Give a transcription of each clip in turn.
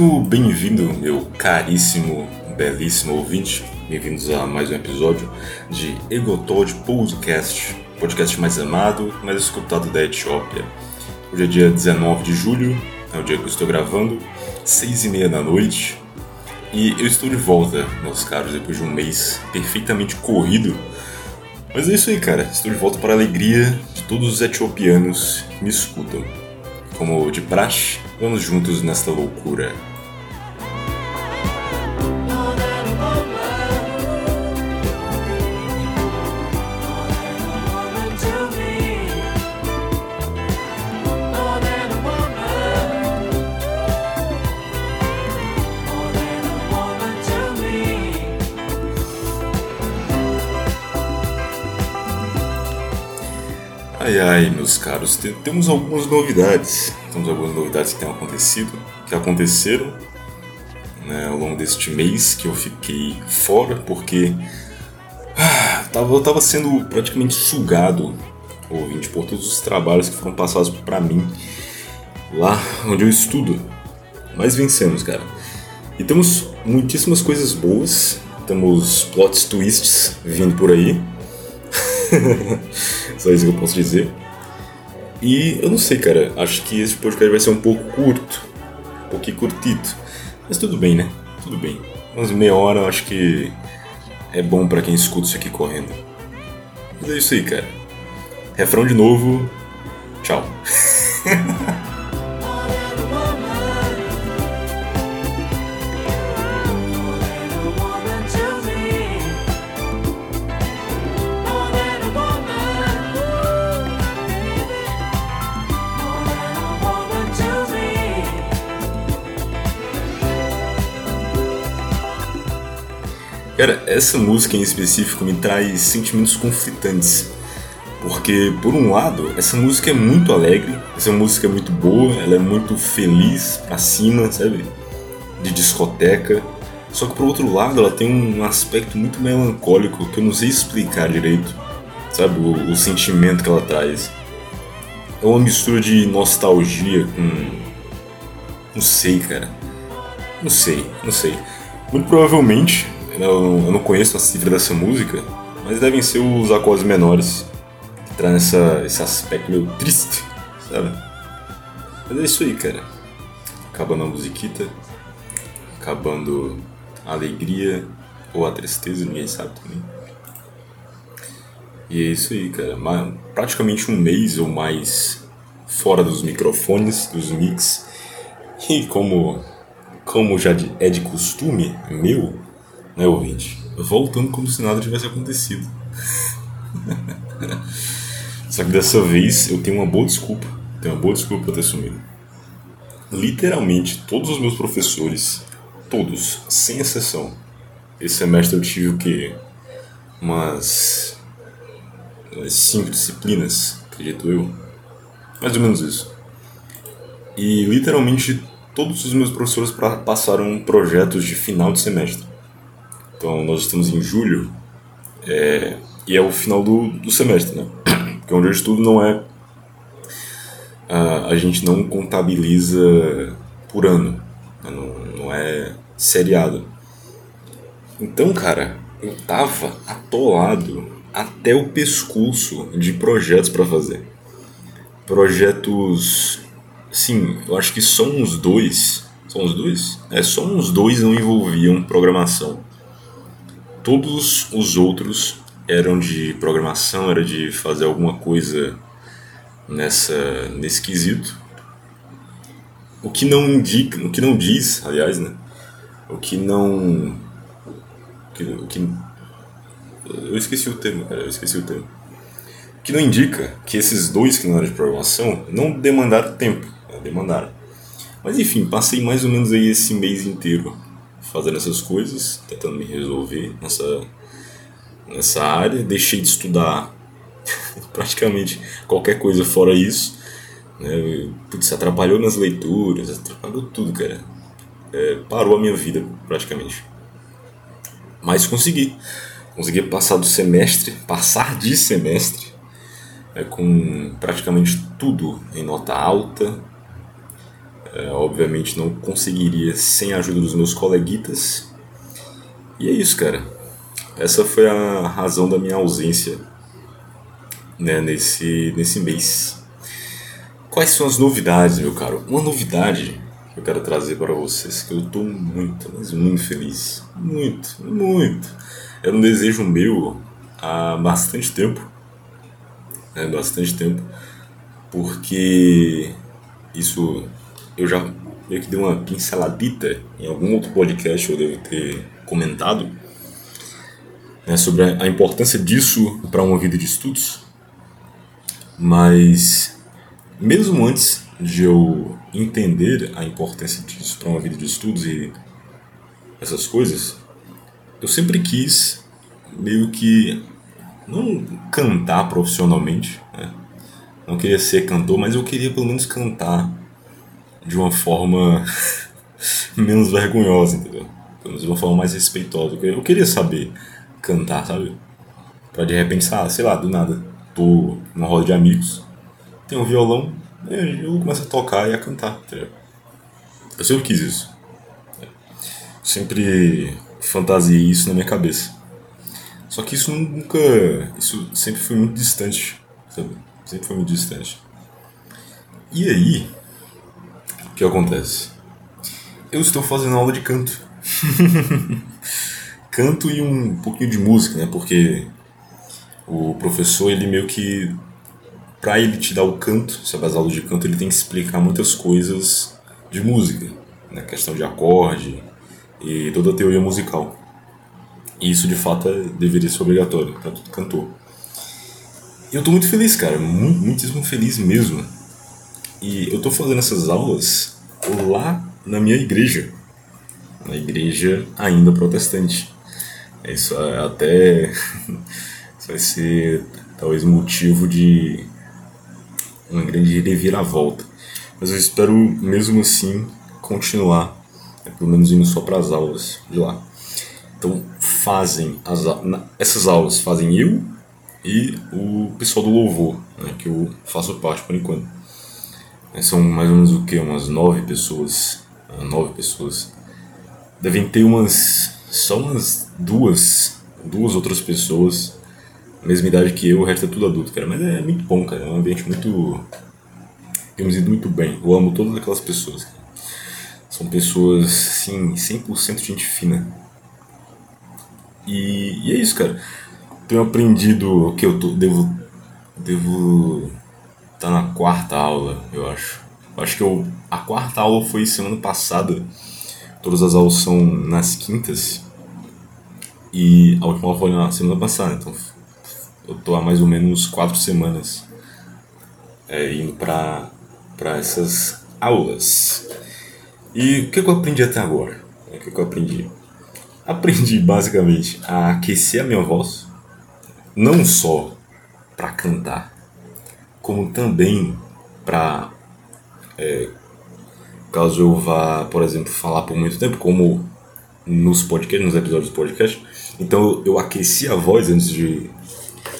Muitíssimo bem-vindo, meu caríssimo, belíssimo ouvinte. Bem-vindos a mais um episódio de Egotod Podcast, podcast mais amado, mais escutado da Etiópia. Hoje é dia 19 de julho, é o dia que eu estou gravando, 6 e meia da noite. E eu estou de volta, meus caros, depois de um mês perfeitamente corrido. Mas é isso aí, cara. Estou de volta para a alegria de todos os etiopianos que me escutam. Como de praxe, vamos juntos nesta loucura. Caros, temos algumas novidades. Temos algumas novidades que têm acontecido, que aconteceram né, ao longo deste mês que eu fiquei fora, porque ah, eu tava sendo praticamente sugado, ouvinte, por todos os trabalhos que foram passados para mim lá onde eu estudo. Mas vencemos, cara. E temos muitíssimas coisas boas, temos plot twists vindo por aí. Só isso que eu posso dizer. E eu não sei, cara. Acho que esse podcast vai ser um pouco curto. Um pouquinho curtito. Mas tudo bem, né? Tudo bem. Umas meia hora eu acho que é bom para quem escuta isso aqui correndo. Mas é isso aí, cara. Refrão de novo. Tchau. Cara, essa música em específico me traz sentimentos conflitantes. Porque, por um lado, essa música é muito alegre, essa música é muito boa, ela é muito feliz, pra cima, sabe? De discoteca. Só que, por outro lado, ela tem um aspecto muito melancólico que eu não sei explicar direito, sabe? O, o sentimento que ela traz. É uma mistura de nostalgia com. Não sei, cara. Não sei, não sei. Muito provavelmente eu, eu não conheço a cifra dessa música, mas devem ser os acordes menores que trazem essa, esse aspecto meio triste, sabe? Mas é isso aí, cara. Acabando a musiquita, acabando a alegria ou a tristeza, ninguém sabe também. E é isso aí, cara. Praticamente um mês ou mais fora dos microfones, dos mix. E como, como já é de costume meu, né, ouvinte? Voltando como se nada tivesse acontecido. Só que dessa vez eu tenho uma boa desculpa. Tenho uma boa desculpa para ter sumido. Literalmente todos os meus professores, todos, sem exceção, esse semestre eu tive o quê? Umas. umas cinco disciplinas, acredito eu. Mais ou menos isso. E literalmente todos os meus professores passaram projetos de final de semestre. Então nós estamos em julho é, e é o final do, do semestre, né? Porque onde eu estudo não é. A, a gente não contabiliza por ano, né? não, não é seriado. Então, cara, eu tava atolado até o pescoço de projetos para fazer. Projetos. Sim, eu acho que só uns dois. São uns dois? É, só uns dois não envolviam programação. Todos os outros eram de programação, era de fazer alguma coisa nessa nesse quesito. O que não indica, o que não diz, aliás, né? O que não o que, eu esqueci o termo, cara, eu esqueci o termo. O que não indica que esses dois que não eram de programação não demandaram tempo, né? demandaram. Mas enfim, passei mais ou menos aí esse mês inteiro fazendo essas coisas, tentando me resolver nessa, nessa área. Deixei de estudar praticamente qualquer coisa fora isso. Né? Putz, atrapalhou nas leituras, atrapalhou tudo, cara. É, parou a minha vida praticamente. Mas consegui. Consegui passar do semestre, passar de semestre, é, com praticamente tudo em nota alta. É, obviamente não conseguiria sem a ajuda dos meus coleguitas. E é isso, cara. Essa foi a razão da minha ausência né, nesse, nesse mês. Quais são as novidades, meu caro? Uma novidade que eu quero trazer para vocês que eu estou muito, mas muito feliz. Muito, muito. Era um desejo meu há bastante tempo. Né, bastante tempo. Porque isso eu já meio que dei uma pinceladita em algum outro podcast eu devo ter comentado né, sobre a importância disso para uma vida de estudos. Mas mesmo antes de eu entender a importância disso para uma vida de estudos e essas coisas, eu sempre quis meio que não cantar profissionalmente, né? não queria ser cantor, mas eu queria pelo menos cantar de uma forma menos vergonhosa, entendeu? De uma forma mais respeitosa. Eu queria saber cantar, sabe? Pra de repente, sei lá, do nada, tô numa roda de amigos, tem um violão, eu começo a tocar e a cantar, entendeu? Eu sempre quis isso. Sempre fantasiei isso na minha cabeça. Só que isso nunca. Isso sempre foi muito distante, sabe? Sempre foi muito distante. E aí, que acontece? Eu estou fazendo aula de canto. canto e um pouquinho de música, né? Porque o professor, ele meio que. Pra ele te dar o canto, sabe, as aulas de canto, ele tem que explicar muitas coisas de música, né? Questão de acorde e toda a teoria musical. E isso de fato é, deveria ser obrigatório para todo cantor. E eu tô muito feliz, cara, muito, muitíssimo feliz mesmo. E eu tô fazendo essas aulas lá na minha igreja, na igreja ainda protestante. Isso é até isso vai ser talvez motivo de uma grande reviravolta. Mas eu espero mesmo assim continuar, né, pelo menos indo só para as aulas de lá. Então fazem as, essas aulas fazem eu e o pessoal do louvor, né, que eu faço parte por enquanto. É, são mais ou menos o que umas nove pessoas, ah, nove pessoas. Devem ter umas só umas duas, duas outras pessoas, mesma idade que eu, o resto é tudo adulto, cara. Mas é muito bom, cara. É um ambiente muito. Temos ido muito bem. Eu amo todas aquelas pessoas. São pessoas, sim, 100% gente fina. E, e, é isso, cara. Tenho aprendido o que eu tô, devo. Devo. Tá na quarta aula, eu acho. Acho que eu, a quarta aula foi semana passada Todas as aulas são nas quintas. E a última aula foi na semana passada, então eu tô há mais ou menos quatro semanas é, indo para essas aulas. E o que eu aprendi até agora? O que eu aprendi? Aprendi basicamente a aquecer a minha voz, não só para cantar, como também para é, caso eu vá, por exemplo, falar por muito tempo, como nos podcasts, nos episódios do podcast. Então eu aqueci a voz antes de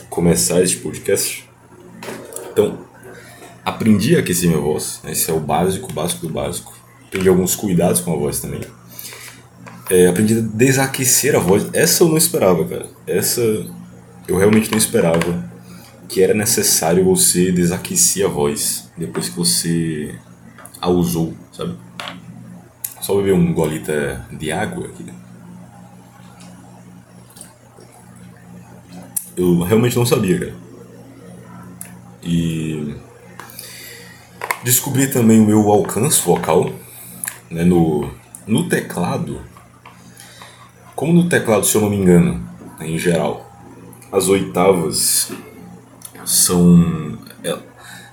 começar este podcast. Então, aprendi a aquecer minha voz, né? esse é o básico, básico do básico. Aprendi alguns cuidados com a voz também. É, aprendi a desaquecer a voz. Essa eu não esperava, cara. Essa eu realmente não esperava que era necessário você desaquecer a voz depois que você a usou, sabe? Só beber um golita de água aqui. Eu realmente não sabia, cara. E descobri também o meu alcance vocal né, no, no teclado. Como no teclado, se eu não me engano, né, em geral, as oitavas são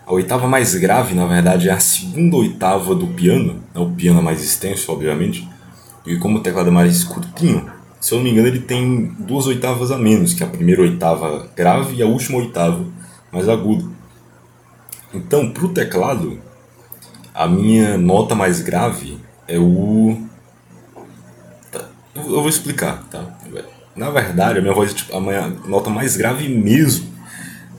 a oitava mais grave, na verdade, é a segunda oitava do piano, né? o piano é mais extenso, obviamente, e como o teclado é mais curtinho, se eu não me engano, ele tem duas oitavas a menos, que é a primeira oitava grave e a última oitava mais aguda. Então, para o teclado, a minha nota mais grave é o. Tá, eu vou explicar, tá? Na verdade, a minha voz, tipo, a minha nota mais grave mesmo,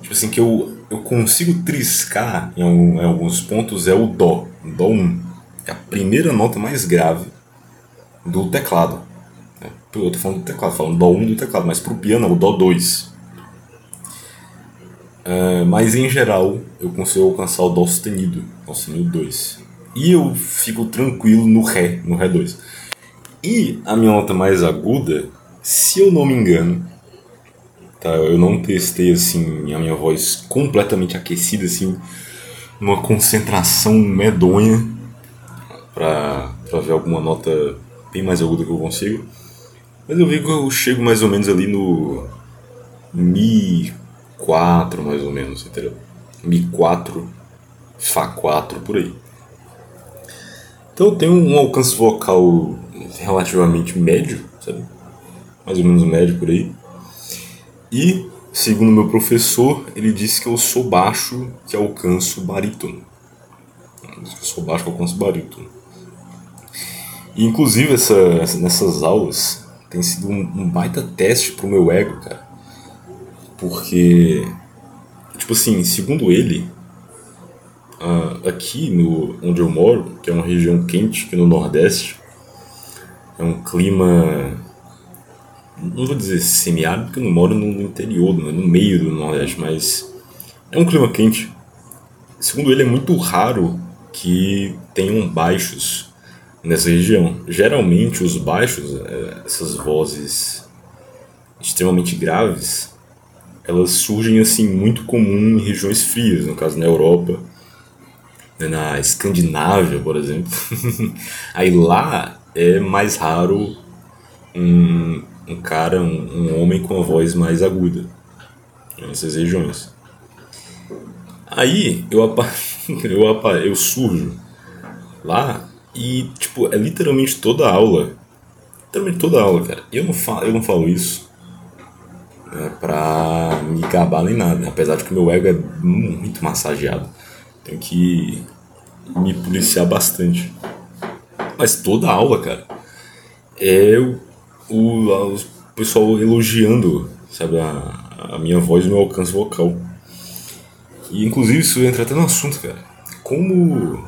tipo assim, que eu eu consigo triscar em, alguns pontos é o Dó, Dó 1. é a primeira nota mais grave do teclado. Né? Eu tô falando do teclado, falando Dó 1 do teclado, mas pro piano é o Dó 2. Uh, mas em geral eu consigo alcançar o Dó sustenido, Dó sustenido 2. E eu fico tranquilo no Ré, no Ré 2. E a minha nota mais aguda, se eu não me engano, tá? Eu não testei assim a minha voz completamente aquecida assim, numa concentração medonha para ver alguma nota bem mais aguda que eu consigo. Mas eu vi que eu chego mais ou menos ali no Mi 4 mais ou menos, entendeu? Mi 4, Fá 4 por aí. Então eu tenho um alcance vocal relativamente médio, sabe? Mais ou menos médio por aí. E, segundo meu professor, ele disse que eu sou baixo que alcanço barítono. Eu sou baixo que alcanço barítono. E, inclusive, essa, nessas aulas tem sido um, um baita teste pro meu ego, cara. Porque, tipo assim, segundo ele, uh, aqui no onde eu moro, que é uma região quente aqui no Nordeste, é um clima não vou dizer semiárido porque eu não moro no interior, no meio do Nordeste, mas é um clima quente. Segundo ele, é muito raro que tenham baixos nessa região. Geralmente, os baixos, é, essas vozes extremamente graves, elas surgem assim muito comum em regiões frias, no caso na Europa, né, na Escandinávia, por exemplo. Aí lá é mais raro um, um cara, um, homem com a voz mais aguda nessas regiões. Aí eu, apa eu, apa eu surjo lá e, tipo, é literalmente toda a aula. Literalmente toda a aula, cara. Eu não falo, eu não falo isso né, pra me gabar nem nada. Apesar de que meu ego é muito massageado. Tenho que me policiar bastante. Mas toda a aula, cara, é o o, o pessoal elogiando, sabe, a, a minha voz e meu alcance vocal. E inclusive isso entra até no assunto, cara. Como.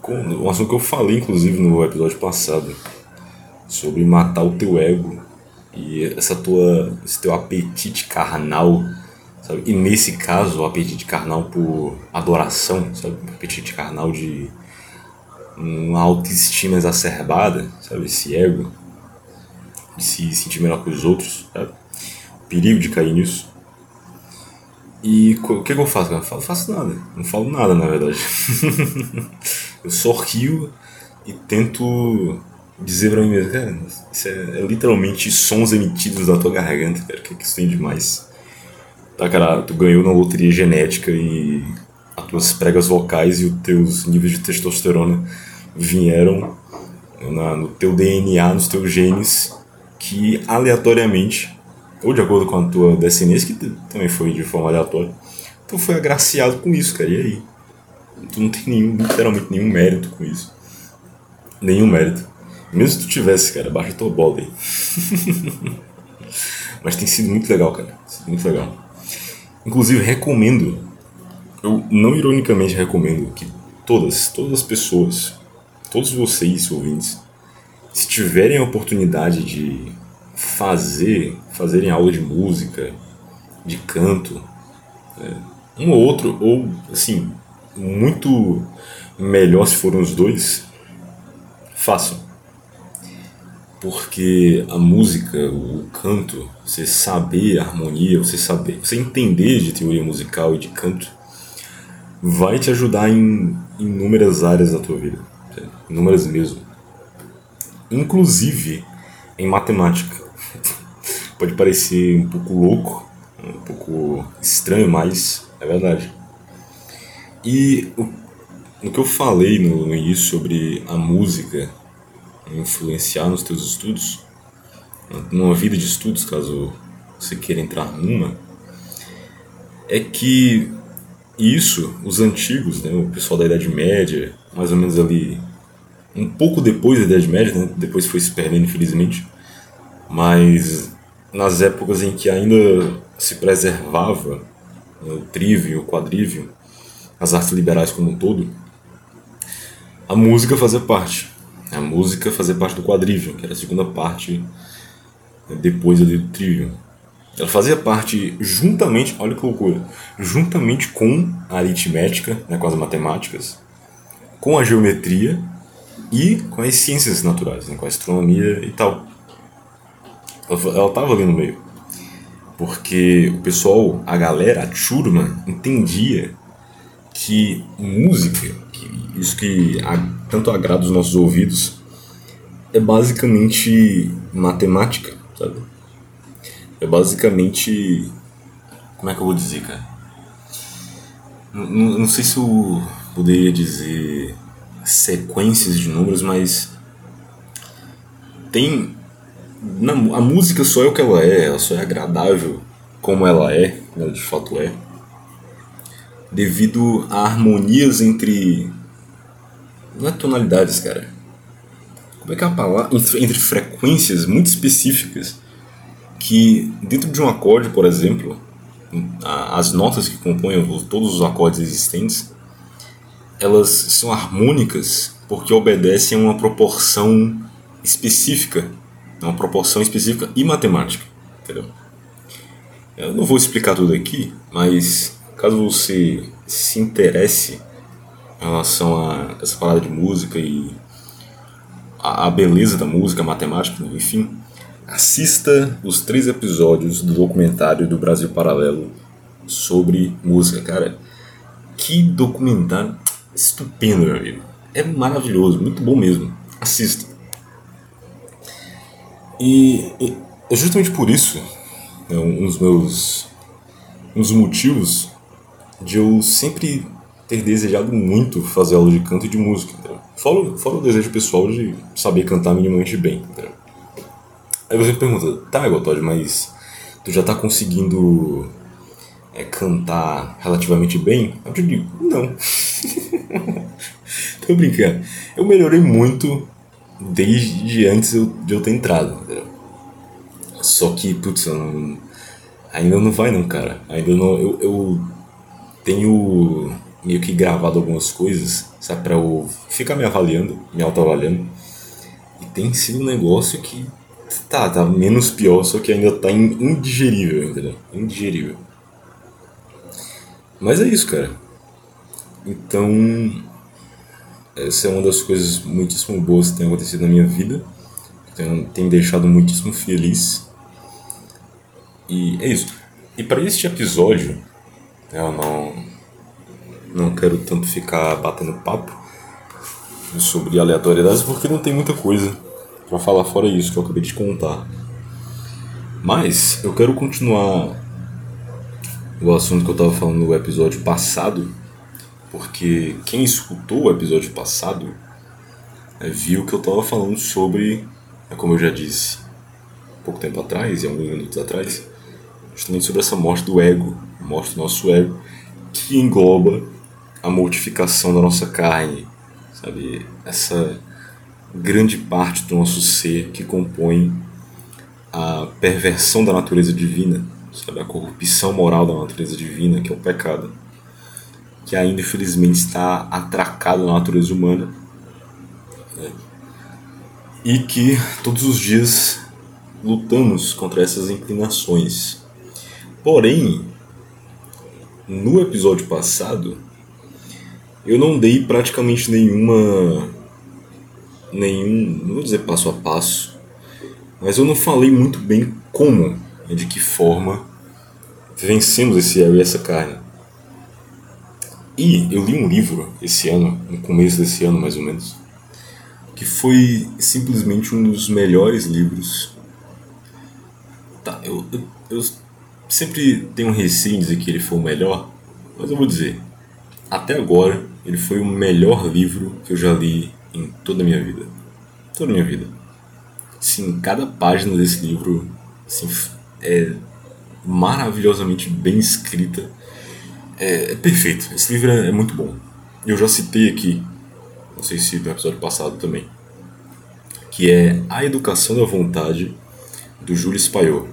como um assunto que eu falei, inclusive, no episódio passado. Sobre matar o teu ego. E essa tua. esse teu apetite carnal. Sabe? E nesse caso, o apetite carnal por adoração, sabe? O apetite carnal de uma autoestima exacerbada, sabe? Esse ego se sentir melhor que os outros, sabe? Perigo de cair nisso. E o que, que eu faço? Eu falo, faço nada, não falo nada na verdade. eu só rio e tento dizer pra mim mesmo, cara, isso é, é, literalmente sons emitidos da tua garganta, cara, que, que isso tem demais? Tá, cara, tu ganhou na loteria genética e as tuas pregas vocais e os teus níveis de testosterona vieram na, no teu DNA, nos teus genes que aleatoriamente, ou de acordo com a tua descendência, que também foi de forma aleatória, tu foi agraciado com isso, cara. E aí? Tu não tem nenhum, literalmente nenhum mérito com isso. Nenhum mérito. Mesmo se tu tivesse, cara, baixa tua bola aí. Mas tem sido muito legal, cara. Muito legal. Inclusive, recomendo, eu não ironicamente recomendo que todas, todas as pessoas, todos vocês ouvintes, se tiverem a oportunidade de fazer, fazerem aula de música, de canto, é, um ou outro, ou assim, muito melhor se forem os dois, façam. Porque a música, o canto, você saber a harmonia, você saber, você entender de teoria musical e de canto, vai te ajudar em inúmeras áreas da tua vida, inúmeras mesmo inclusive em matemática. Pode parecer um pouco louco, um pouco estranho, mas é verdade. E o, o que eu falei no, início sobre a música influenciar nos teus estudos, numa vida de estudos, caso você queira entrar numa, é que isso, os antigos, né, o pessoal da Idade Média, mais ou menos ali um pouco depois da Idade Média, né? depois foi se perdendo, infelizmente, mas nas épocas em que ainda se preservava né, o trívio, o quadrívio, as artes liberais como um todo, a música fazia parte. A música fazia parte do quadrívio, que era a segunda parte né, depois do trivium. Ela fazia parte juntamente, olha que loucura, juntamente com a aritmética, né, com as matemáticas, com a geometria e com as ciências naturais, né, com a astronomia e tal. Ela estava ali no meio. Porque o pessoal, a galera, a turma, entendia que música, que isso que tanto agrada os nossos ouvidos, é basicamente matemática, sabe? É basicamente. Como é que eu vou dizer, cara? Não, não sei se eu poderia dizer sequências de números, mas. Tem. Na, a música só é o que ela é, ela só é agradável como ela é, ela de fato é, devido a harmonias entre. Não é tonalidades, cara. Como é que é a palavra? Entre, entre frequências muito específicas que dentro de um acorde, por exemplo, as notas que compõem todos os acordes existentes, elas são harmônicas porque obedecem a uma proporção específica, uma proporção específica e matemática, entendeu? Eu não vou explicar tudo aqui, mas caso você se interesse em relação a essa parada de música e a, beleza da música, a matemática, enfim, assista os três episódios do documentário do Brasil Paralelo sobre música, cara. Que documentário estupendo, meu amigo. É maravilhoso, muito bom mesmo. Assista. E, e é justamente por isso é um dos meus um dos motivos de eu sempre ter desejado muito fazer aula de canto e de música. Fora, fora o desejo pessoal de saber cantar minimamente bem. Entendeu? Aí você pergunta, tá, Gotod, mas tu já tá conseguindo é, cantar relativamente bem? Eu te digo, não. Tô brincando. Eu melhorei muito desde antes de eu ter entrado. Só que, putz, não, ainda não vai não, cara. Ainda não. Eu, eu tenho meio que gravado algumas coisas, sabe, pra eu ficar me avaliando, me autoavaliando. E tem sido um negócio que Tá, tá menos pior, só que ainda tá indigerível, entendeu? Indigerível. Mas é isso, cara. Então, essa é uma das coisas muitíssimo boas que tem acontecido na minha vida. Tem, tem deixado muitíssimo feliz. E é isso. E para este episódio, eu não, não quero tanto ficar batendo papo sobre aleatoriedades porque não tem muita coisa para falar fora isso que eu acabei de contar. Mas eu quero continuar o assunto que eu estava falando no episódio passado, porque quem escutou o episódio passado é, viu que eu estava falando sobre, é como eu já disse pouco tempo atrás, e alguns minutos atrás, justamente sobre essa morte do ego, morte do nosso ego, que engloba a mortificação da nossa carne, sabe? Essa grande parte do nosso ser que compõe a perversão da natureza divina, sabe? a corrupção moral da natureza divina, que é o pecado, que ainda infelizmente está atracado na natureza humana né? e que todos os dias lutamos contra essas inclinações. Porém, no episódio passado, eu não dei praticamente nenhuma nenhum, não vou dizer passo a passo, mas eu não falei muito bem como, e de que forma vencemos esse ego e essa carne. E eu li um livro esse ano, no começo desse ano mais ou menos, que foi simplesmente um dos melhores livros. Tá, eu, eu, eu sempre tenho um receio em dizer que ele foi o melhor, mas eu vou dizer, até agora ele foi o melhor livro que eu já li em toda a minha vida. Toda a minha vida. Sim, cada página desse livro assim, é maravilhosamente bem escrita. É, é perfeito. Esse livro é, é, muito bom. Eu já citei aqui, não sei se no episódio passado também, que é A Educação da Vontade, do Júlio Spaior.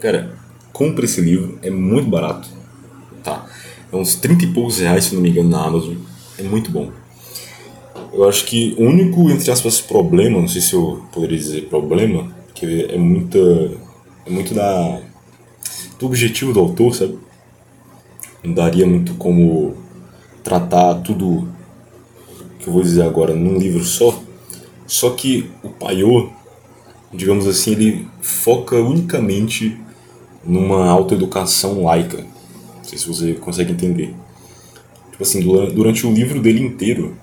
Cara, compre esse livro, é muito barato. Tá? É uns 30 e poucos reais, se não me engano, na Amazon. É muito bom. eu acho que o único, entre aspas, problema, não sei se eu poderia dizer problema, que é muita. É muito da. do objetivo do autor, sabe? Não daria muito como tratar tudo que eu vou dizer agora num livro só. Só que o Paiô, digamos assim, ele foca unicamente numa autoeducação laica. Não sei se você consegue entender. Tipo assim, durante o livro dele inteiro,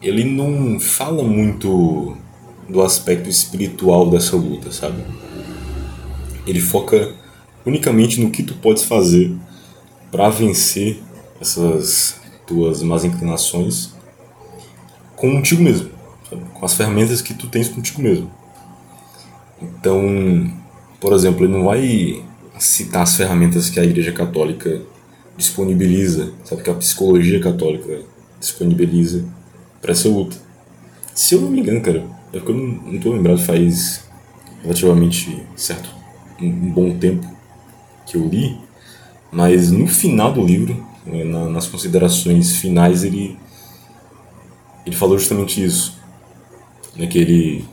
ele não fala muito do aspecto espiritual dessa luta, sabe? Ele foca unicamente no que tu podes fazer para vencer essas tuas más inclinações contigo mesmo, sabe? com as ferramentas que tu tens contigo mesmo. Então, por exemplo, ele não vai citar as ferramentas que a Igreja Católica disponibiliza, sabe que a psicologia católica disponibiliza para essa luta. Se eu não me engano, cara, é porque eu não, tô lembrado faz relativamente certo um, bom tempo que eu li, mas no final do livro, né, na, nas considerações finais, ele ele falou justamente isso, né, que ele,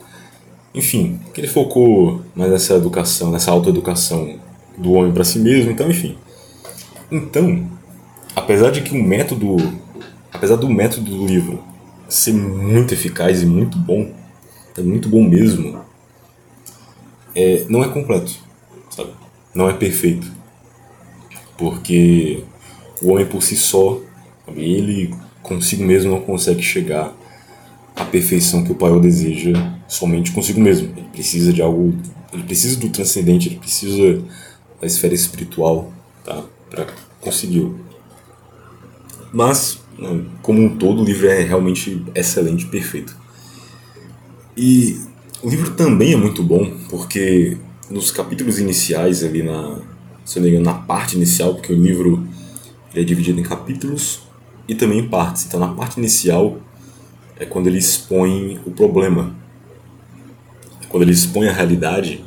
enfim, que ele focou mais nessa educação, nessa autoeducação do homem para si mesmo, então, enfim. Então, apesar de que o método, apesar do método do livro ser muito eficaz e muito bom, é muito bom mesmo, é, não é completo, sabe? Não é perfeito. Porque o homem por si só, sabe? ele consigo mesmo não consegue chegar à perfeição que o Pai deseja somente consigo mesmo. Ele precisa de algo, ele precisa do transcendente, ele precisa da esfera espiritual, tá? Para conseguir. Mas, né, como um todo, o livro é realmente excelente, perfeito. E o livro também é muito bom porque nos capítulos iniciais ali na, se não me engano, na parte inicial, porque o livro é dividido em capítulos e também em partes. Então, na parte inicial é quando ele expõe o problema, é quando ele expõe a realidade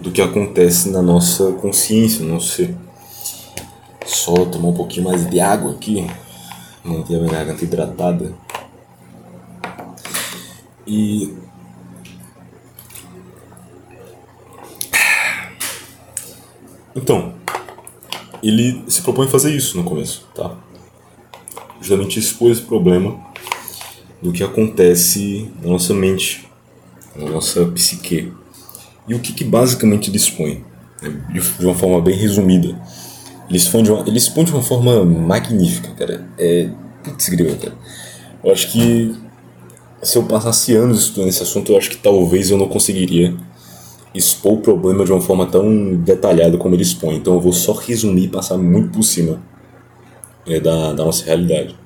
do que acontece na nossa consciência, no nosso ser. Só tomar um pouquinho mais de água aqui, manter a minha garganta hidratada. E então, ele se propõe fazer isso no começo, tá? justamente expor esse problema do que acontece na nossa mente, na nossa psique. E o que, que basicamente ele expõe? Né? De uma forma bem resumida. Ele expõe de uma, ele expõe de uma forma magnífica, cara. É. Putz, grilo, cara. Eu acho que se eu passasse anos estudando esse assunto, eu acho que talvez eu não conseguiria expor o problema de uma forma tão detalhada como ele expõe. Então eu vou só resumir e passar muito por cima é, da, da nossa realidade.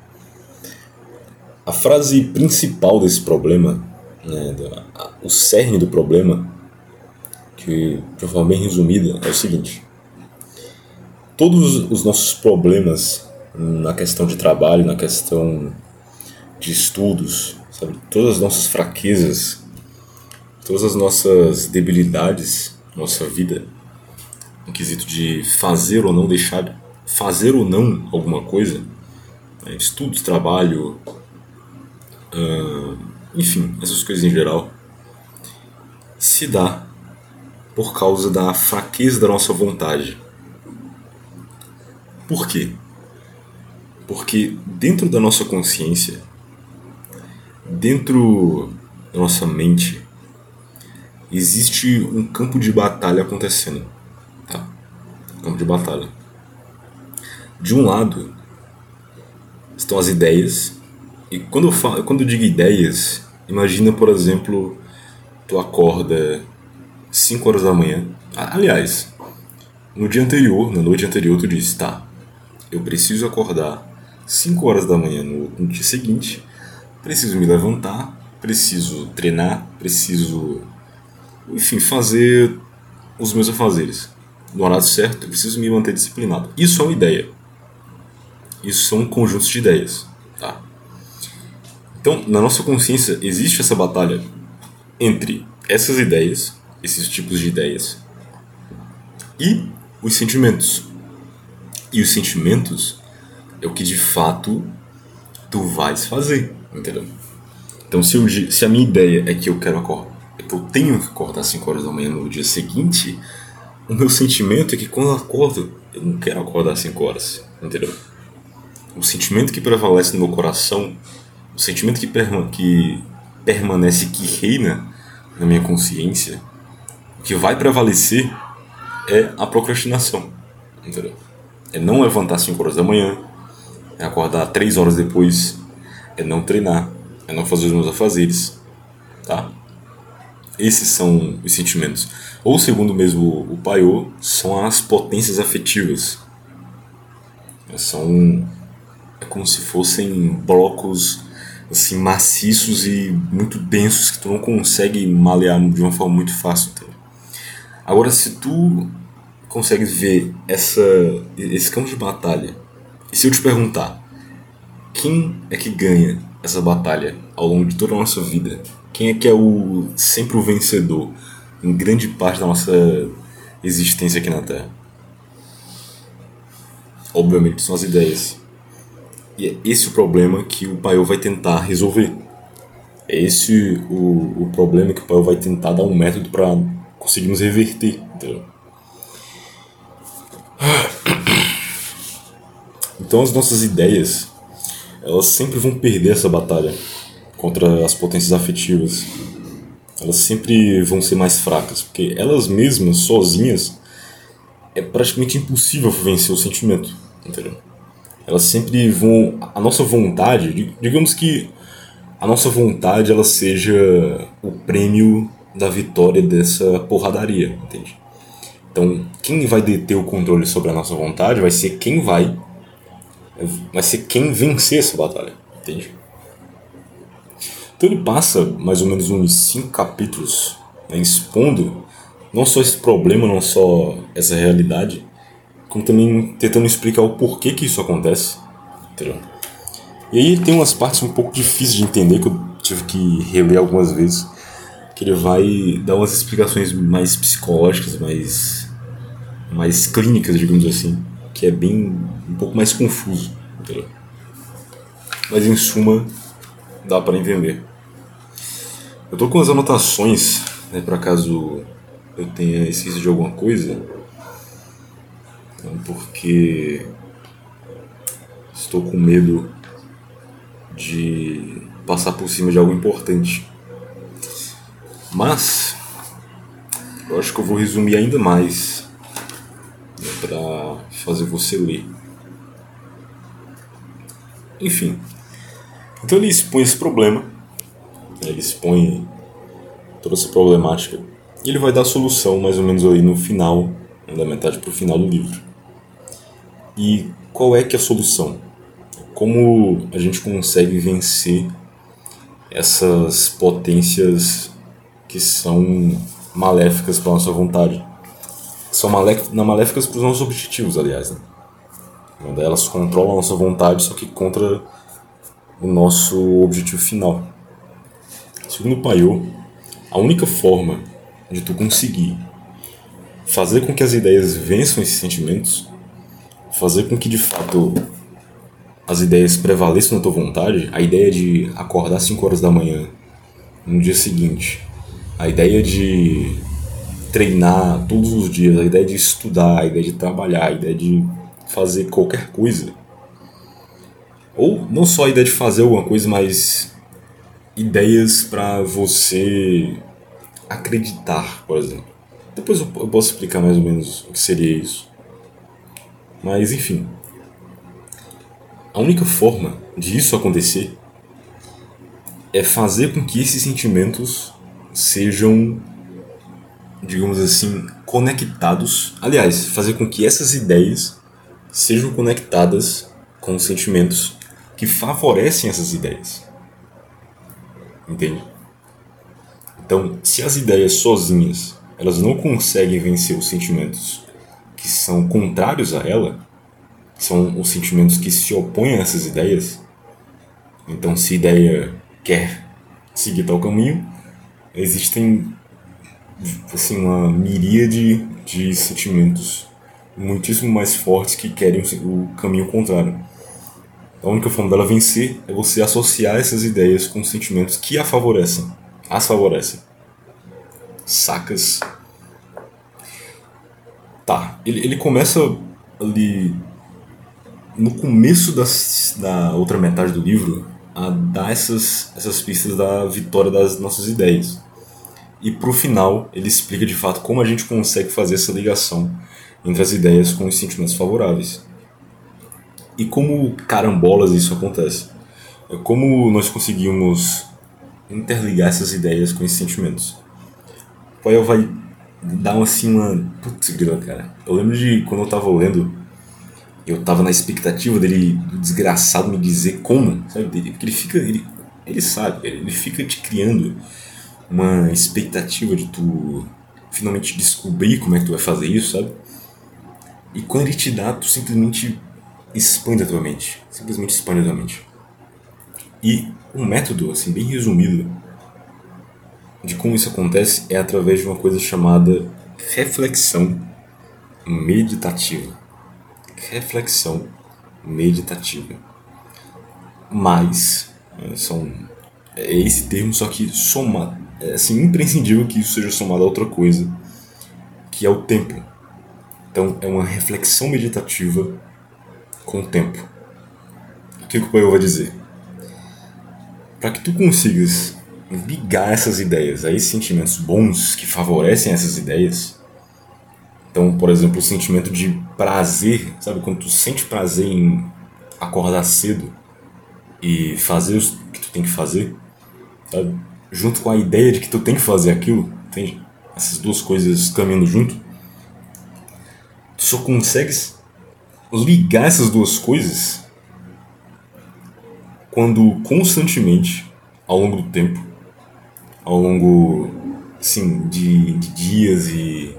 A frase principal desse problema, né, a, o cerne do problema, que de uma forma bem resumida, é o seguinte: todos os nossos problemas na questão de trabalho, na questão de estudos, sabe, todas as nossas fraquezas, todas as nossas debilidades, nossa vida, no quesito de fazer ou não deixar fazer ou não alguma coisa, né, estudos, trabalho, enfim, essas coisas em geral, se dá por causa da fraqueza da nossa vontade. Por quê? Porque dentro da nossa consciência, dentro da nossa mente, existe um campo de batalha acontecendo. Tá? Campo de batalha. De um lado estão as ideias, e quando eu, falo, quando eu digo ideias, imagina, por exemplo, tu acorda 5 horas da manhã. Aliás, no dia anterior, na noite anterior, tu diz, tá, eu preciso acordar 5 horas da manhã no, no dia seguinte, preciso me levantar, preciso treinar, preciso, enfim, fazer os meus afazeres. No horário certo, eu preciso me manter disciplinado. Isso é uma ideia. Isso são conjuntos de ideias. Tá? Então, na nossa consciência, existe essa batalha entre essas ideias, esses tipos de ideias, e os sentimentos. E os sentimentos é o que de fato tu vais fazer, entendeu? Então, se, eu, se a minha ideia é que eu quero acordar, que eu tenho que acordar às 5 horas da manhã no dia seguinte, o meu sentimento é que quando eu acordo, eu não quero acordar às 5 horas, entendeu? O sentimento que prevalece no meu coração, o sentimento que, perma, que permanece, que reina na minha consciência, o que vai prevalecer é a procrastinação, entendeu? É não levantar às 5 horas da manhã, é acordar 3 horas depois, é não treinar, é não fazer os meus afazeres, tá? Esses são os sentimentos. Ou, segundo mesmo o Paiô, são as potências afetivas. São é como se fossem blocos assim maciços e muito densos que tu não consegue malear de uma forma muito fácil. Tá? Agora, se tu consegues ver essa esse campo de batalha, e se eu te perguntar quem é que ganha essa batalha ao longo de toda a nossa vida? Quem é que é o sempre o vencedor em grande parte da nossa existência aqui na Terra? Obviamente são as ideias. E é esse o problema que o Paiô vai tentar resolver. É esse o, o problema que o Paiô vai tentar dar um método para conseguirmos reverter. Entendeu? Então as nossas ideias elas sempre vão perder essa batalha contra as potências afetivas. Elas sempre vão ser mais fracas, porque elas mesmas, sozinhas, é praticamente impossível vencer o sentimento, entendeu? Elas sempre vão... A nossa vontade, digamos que a nossa vontade ela seja o prêmio da vitória dessa porradaria, entende? Então, quem vai deter o controle sobre a nossa vontade vai ser quem vai vai ser quem vencer essa batalha, entende? Então ele passa mais ou menos uns cinco capítulos né, expondo não só esse problema, não só essa realidade, como também tentando explicar o porquê que isso acontece, entendeu? E aí tem umas partes um pouco difíceis de entender que eu tive que reler algumas vezes, que ele vai dar umas explicações mais psicológicas, mais mais clínicas, digamos assim, que é bem um pouco mais confuso, entendeu? Mas em suma, dá para entender. Eu tô com as anotações, né, para caso eu tenha esquecido de alguma coisa, então, porque estou com medo de passar por cima de algo importante. Mas eu acho que eu vou resumir ainda mais né, para fazer você ler. Enfim, então ele expõe esse problema, né, ele expõe toda essa problemática e ele vai dar a solução mais ou menos aí no final, da metade para o final do livro. E qual é que é a solução? Como a gente consegue vencer essas potências que são maléficas para nossa vontade? São maléficas para os nossos objetivos, aliás. Né? Elas controlam a nossa vontade, só que contra o nosso objetivo final. Segundo Paiô, a única forma de tu conseguir fazer com que as ideias vençam esses sentimentos, fazer com que de fato as ideias prevaleçam na tua vontade, a ideia de acordar 5 horas da manhã no dia seguinte, a ideia de treinar todos os dias, a ideia de estudar, a ideia de trabalhar, a ideia de fazer qualquer coisa. Ou não só a ideia de fazer alguma coisa, mas ideias para você acreditar, por exemplo. Depois eu posso explicar mais ou menos o que seria isso. Mas enfim. A única forma de isso acontecer é fazer com que esses sentimentos sejam, digamos assim, conectados. Aliás, fazer com que essas ideias sejam conectadas com os sentimentos que favorecem essas ideias. Entende? Então, se as ideias sozinhas elas não conseguem vencer os sentimentos que são contrários a ela, são os sentimentos que se opõem a essas ideias. Então, se a ideia quer seguir tal caminho, existem assim uma miríade de sentimentos muitíssimo mais fortes que querem o caminho contrário. A única forma dela vencer é você associar essas ideias com sentimentos que a favorecem, as favorecem. Sacas? Tá, ele, ele começa ali no começo das, da outra metade do livro a dar essas, essas pistas da vitória das nossas ideias. E pro final ele explica de fato como a gente consegue fazer essa ligação entre as ideias com os sentimentos favoráveis. E como carambolas isso acontece? É como nós conseguimos interligar essas ideias com esses sentimentos. O Poel vai dar assim uma. Putz, grila, cara. Eu lembro de quando eu tava lendo, eu tava na expectativa dele, do desgraçado, me dizer como, sabe? Porque ele fica. Ele, ele sabe, ele fica te criando uma expectativa de tu finalmente descobrir como é que tu vai fazer isso, sabe? E quando ele te dá, tu simplesmente expande a tua mente. Simplesmente expande a tua mente. E um método, assim, bem resumido, de como isso acontece é através de uma coisa chamada reflexão meditativa. Reflexão meditativa. Mas, é, são, é esse termo, só que soma, é assim, imprescindível que isso seja somado a outra coisa, que é o tempo. Então, é uma reflexão meditativa com o tempo. O que, o Poel vai dizer? Para que tu consigas ligar essas ideias a esses sentimentos bons que favorecem essas ideias, então, por exemplo, o sentimento de prazer, sabe? Quando tu sente prazer em acordar cedo e fazer o que tu tem que fazer, sabe? Junto com a ideia de que tu tem que fazer aquilo, entende? Essas duas coisas caminhando junto. Tu só consegues ligar essas duas coisas quando constantemente, ao longo do tempo, ao longo assim, de, de dias e.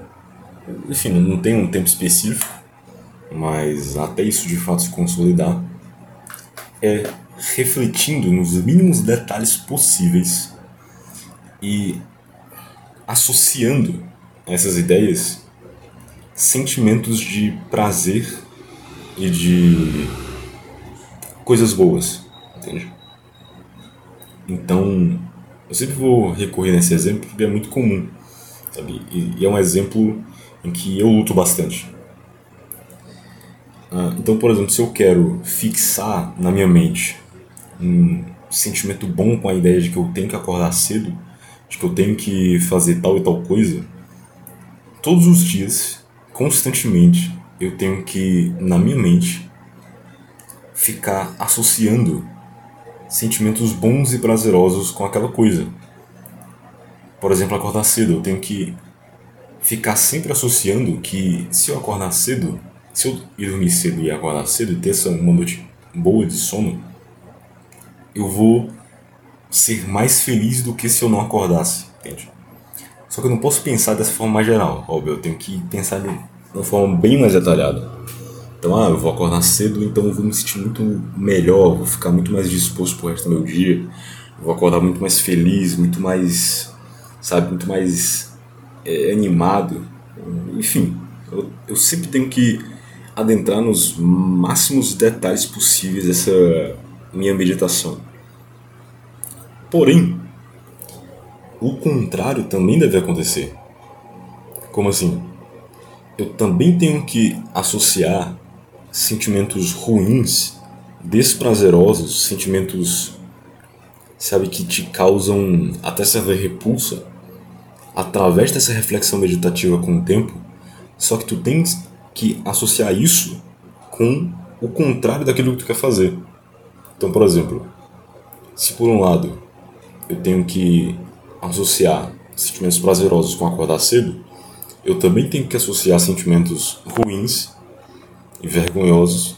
Enfim, não tem um tempo específico, mas até isso de fato se consolidar, é refletindo nos mínimos detalhes possíveis e associando essas ideias sentimentos de prazer e de coisas boas, entende? Então, eu sempre vou recorrer nesse exemplo porque é muito comum, sabe? E, e é um exemplo em que eu luto bastante. Ah, então, por exemplo, se eu quero fixar na minha mente um sentimento bom com a ideia de que eu tenho que acordar cedo, de que eu tenho que fazer tal e tal coisa, todos os dias, constantemente, eu tenho que, na minha mente, ficar associando sentimentos bons e prazerosos com aquela coisa. Por exemplo, acordar cedo, eu tenho que ficar sempre associando que se eu acordar cedo, se eu ir dormir cedo e acordar cedo e ter essa uma noite boa de sono, eu vou ser mais feliz do que se eu não acordasse, entende? Só que eu não posso pensar dessa forma mais geral, óbvio, eu tenho que pensar de uma forma bem mais detalhada. Então, ah, eu vou acordar cedo, então eu vou me sentir muito melhor, vou ficar muito mais disposto pro resto do meu dia, vou acordar muito mais feliz, muito mais, sabe, muito mais é, animado. Enfim, eu, eu sempre tenho que adentrar nos máximos detalhes possíveis dessa minha meditação. Porém, o contrário também deve acontecer. Como assim? Eu também tenho que associar sentimentos ruins, desprazerosos, sentimentos, sabe, que te causam até certa repulsa, através dessa reflexão meditativa com o tempo, só que tu tens que associar isso com o contrário daquilo que tu quer fazer. Então, por exemplo, se por um lado eu tenho que associar sentimentos prazerosos com acordar cedo, eu também tenho que associar sentimentos ruins e vergonhosos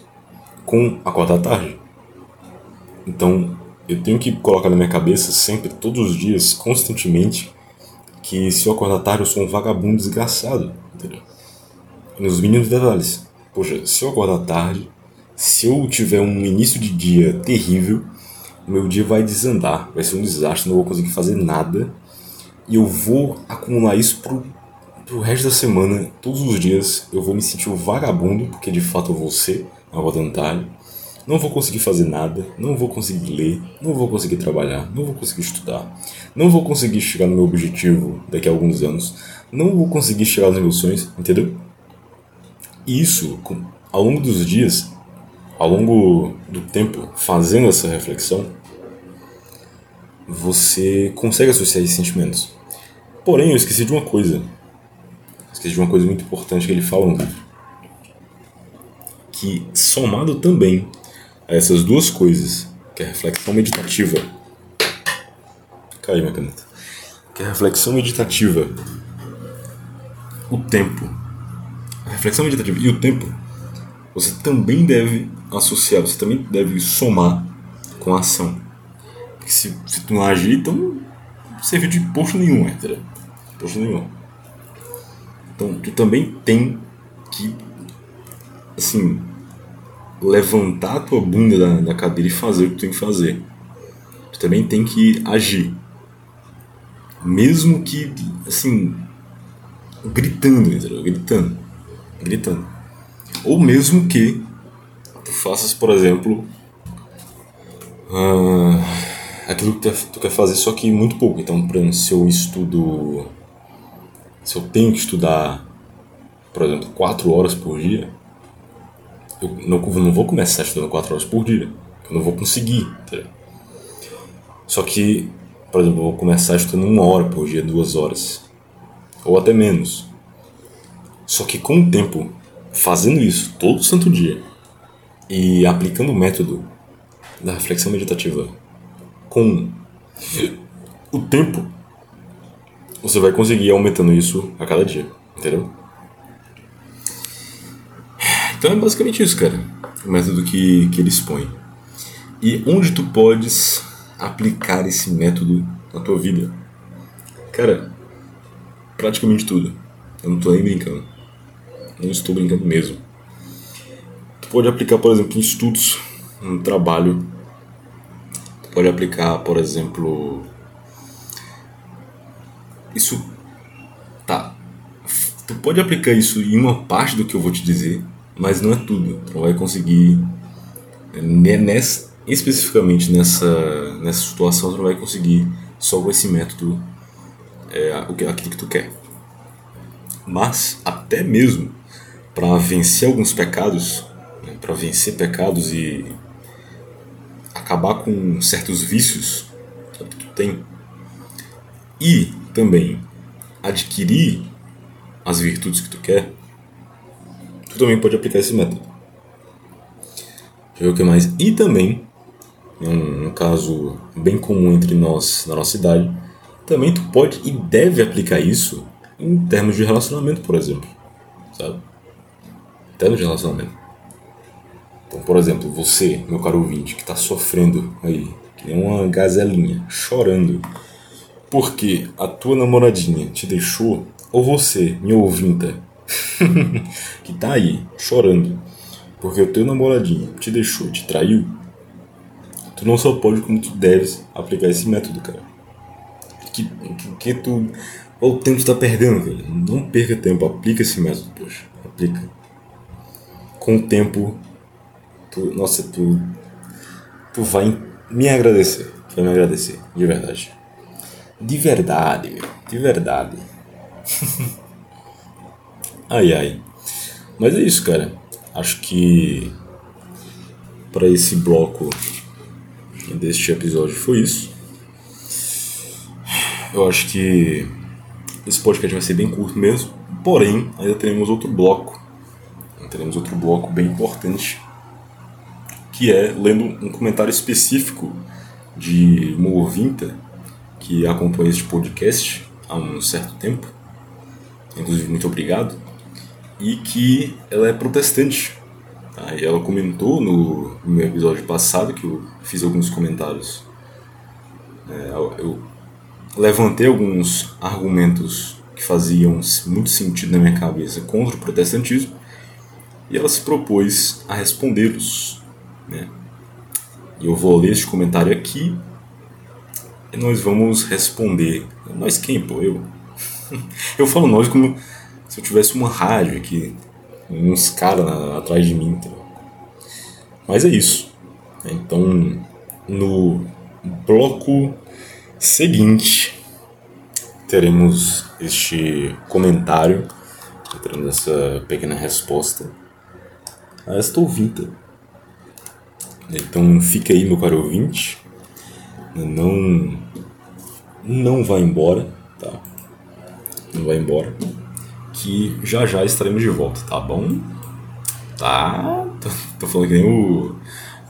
com acordar tarde. Então, eu tenho que colocar na minha cabeça sempre, todos os dias, constantemente, que se eu acordar tarde eu sou um vagabundo desgraçado, entendeu? Nos mínimos detalhes. Poxa, se eu acordar tarde, se eu tiver um início de dia terrível, meu dia vai desandar, vai ser um desastre, não vou conseguir fazer nada. E eu vou acumular isso pro pro resto da semana, todos os dias, eu vou me sentir um vagabundo, porque de fato eu vou ser, na tarde. não vou conseguir fazer nada, não vou conseguir ler, não vou conseguir trabalhar, não vou conseguir estudar, não vou conseguir chegar no meu objetivo daqui a alguns anos, não vou conseguir chegar nos meus sonhos, entendeu? Isso, ao longo dos dias, ao longo do tempo, fazendo essa reflexão, você consegue associar esses sentimentos. Porém, eu esqueci de uma coisa. Esqueci de uma coisa muito importante que ele fala no livro. Que, somado também a essas duas coisas, que é a reflexão meditativa. Caiu minha caneta. Que é a reflexão meditativa. O tempo. A reflexão meditativa e o tempo, você também deve associar, você também deve somar com a ação. Porque se, se tu não agir, então não serve de posto nenhum, entendeu? Posto nenhum. Então tu também tem que, assim, levantar a tua bunda da, da cadeira e fazer o que tu tem que fazer. Tu também tem que agir. Mesmo que, assim, gritando, entendeu? Gritando. Gritando. Ou mesmo que tu faças, por exemplo, uh, aquilo que tu quer fazer, só que muito pouco. Então, por exemplo, se eu estudo. Se eu tenho que estudar, por exemplo, 4 horas por dia, eu não, eu não vou começar estudando 4 horas por dia. Eu não vou conseguir. Tá só que, por exemplo, eu vou começar estudando uma hora por dia, duas horas. Ou até menos. Só que com o tempo, fazendo isso todo santo dia e aplicando o método da reflexão meditativa com o tempo, você vai conseguir ir aumentando isso a cada dia, entendeu? Então é basicamente isso, cara. O método que, que ele expõe. E onde tu podes aplicar esse método na tua vida? Cara, praticamente tudo. Eu não tô nem brincando. Não estou brincando mesmo. Tu pode aplicar, por exemplo, em estudos, no trabalho. Tu pode aplicar, por exemplo. Isso. Tá. Tu pode aplicar isso em uma parte do que eu vou te dizer, mas não é tudo. Tu não vai conseguir. Né, nessa, especificamente nessa, nessa situação, tu não vai conseguir só com esse método é, aquilo que tu quer. Mas, até mesmo para vencer alguns pecados, né, para vencer pecados e acabar com certos vícios que tu tem, e também adquirir as virtudes que tu quer, tu também pode aplicar esse método. Deixa eu ver o que mais. E também, um, um caso bem comum entre nós na nossa idade, também tu pode e deve aplicar isso em termos de relacionamento, por exemplo. Sabe? Termos de relacionamento. Então, por exemplo, você, meu caro ouvinte, que está sofrendo aí, que nem uma gazelinha, chorando, porque a tua namoradinha te deixou, ou você, minha ouvinta, que tá aí, chorando, porque o teu namoradinho te deixou, te traiu, tu não só pode, como tu deves aplicar esse método, cara. Que, que, que tu Olha o tempo que você tá perdendo, velho. Não perca tempo, aplica esse método, poxa. Aplica. Com o tempo, tu, nossa, tu, tu vai me agradecer. Tu vai me agradecer, de verdade. De verdade, meu. De verdade. ai, ai. Mas é isso, cara. Acho que para esse bloco deste episódio foi isso. Eu acho que esse podcast vai ser bem curto mesmo, porém, ainda teremos outro bloco. Teremos outro bloco bem importante, que é lendo um comentário específico de uma ouvinta que acompanha este podcast há um certo tempo, inclusive muito obrigado, e que ela é protestante. Tá? E ela comentou no, no episódio passado, que eu fiz alguns comentários. É, eu levantei alguns argumentos que faziam muito sentido na minha cabeça contra o protestantismo e ela se propôs a respondê-los. Né? Eu vou ler este comentário aqui e nós vamos responder. Nós quem, pô? Eu. eu falo nós como se eu tivesse uma rádio aqui, uns caras atrás de mim. Então. Mas é isso. Então, no bloco seguinte, teremos este comentário, teremos essa pequena resposta a esta ouvinte. Então, fica aí, meu caro ouvinte. Não, não vai embora, tá? Não vai embora. Que já já estaremos de volta, tá bom? Tá? Tô, tô falando que nem o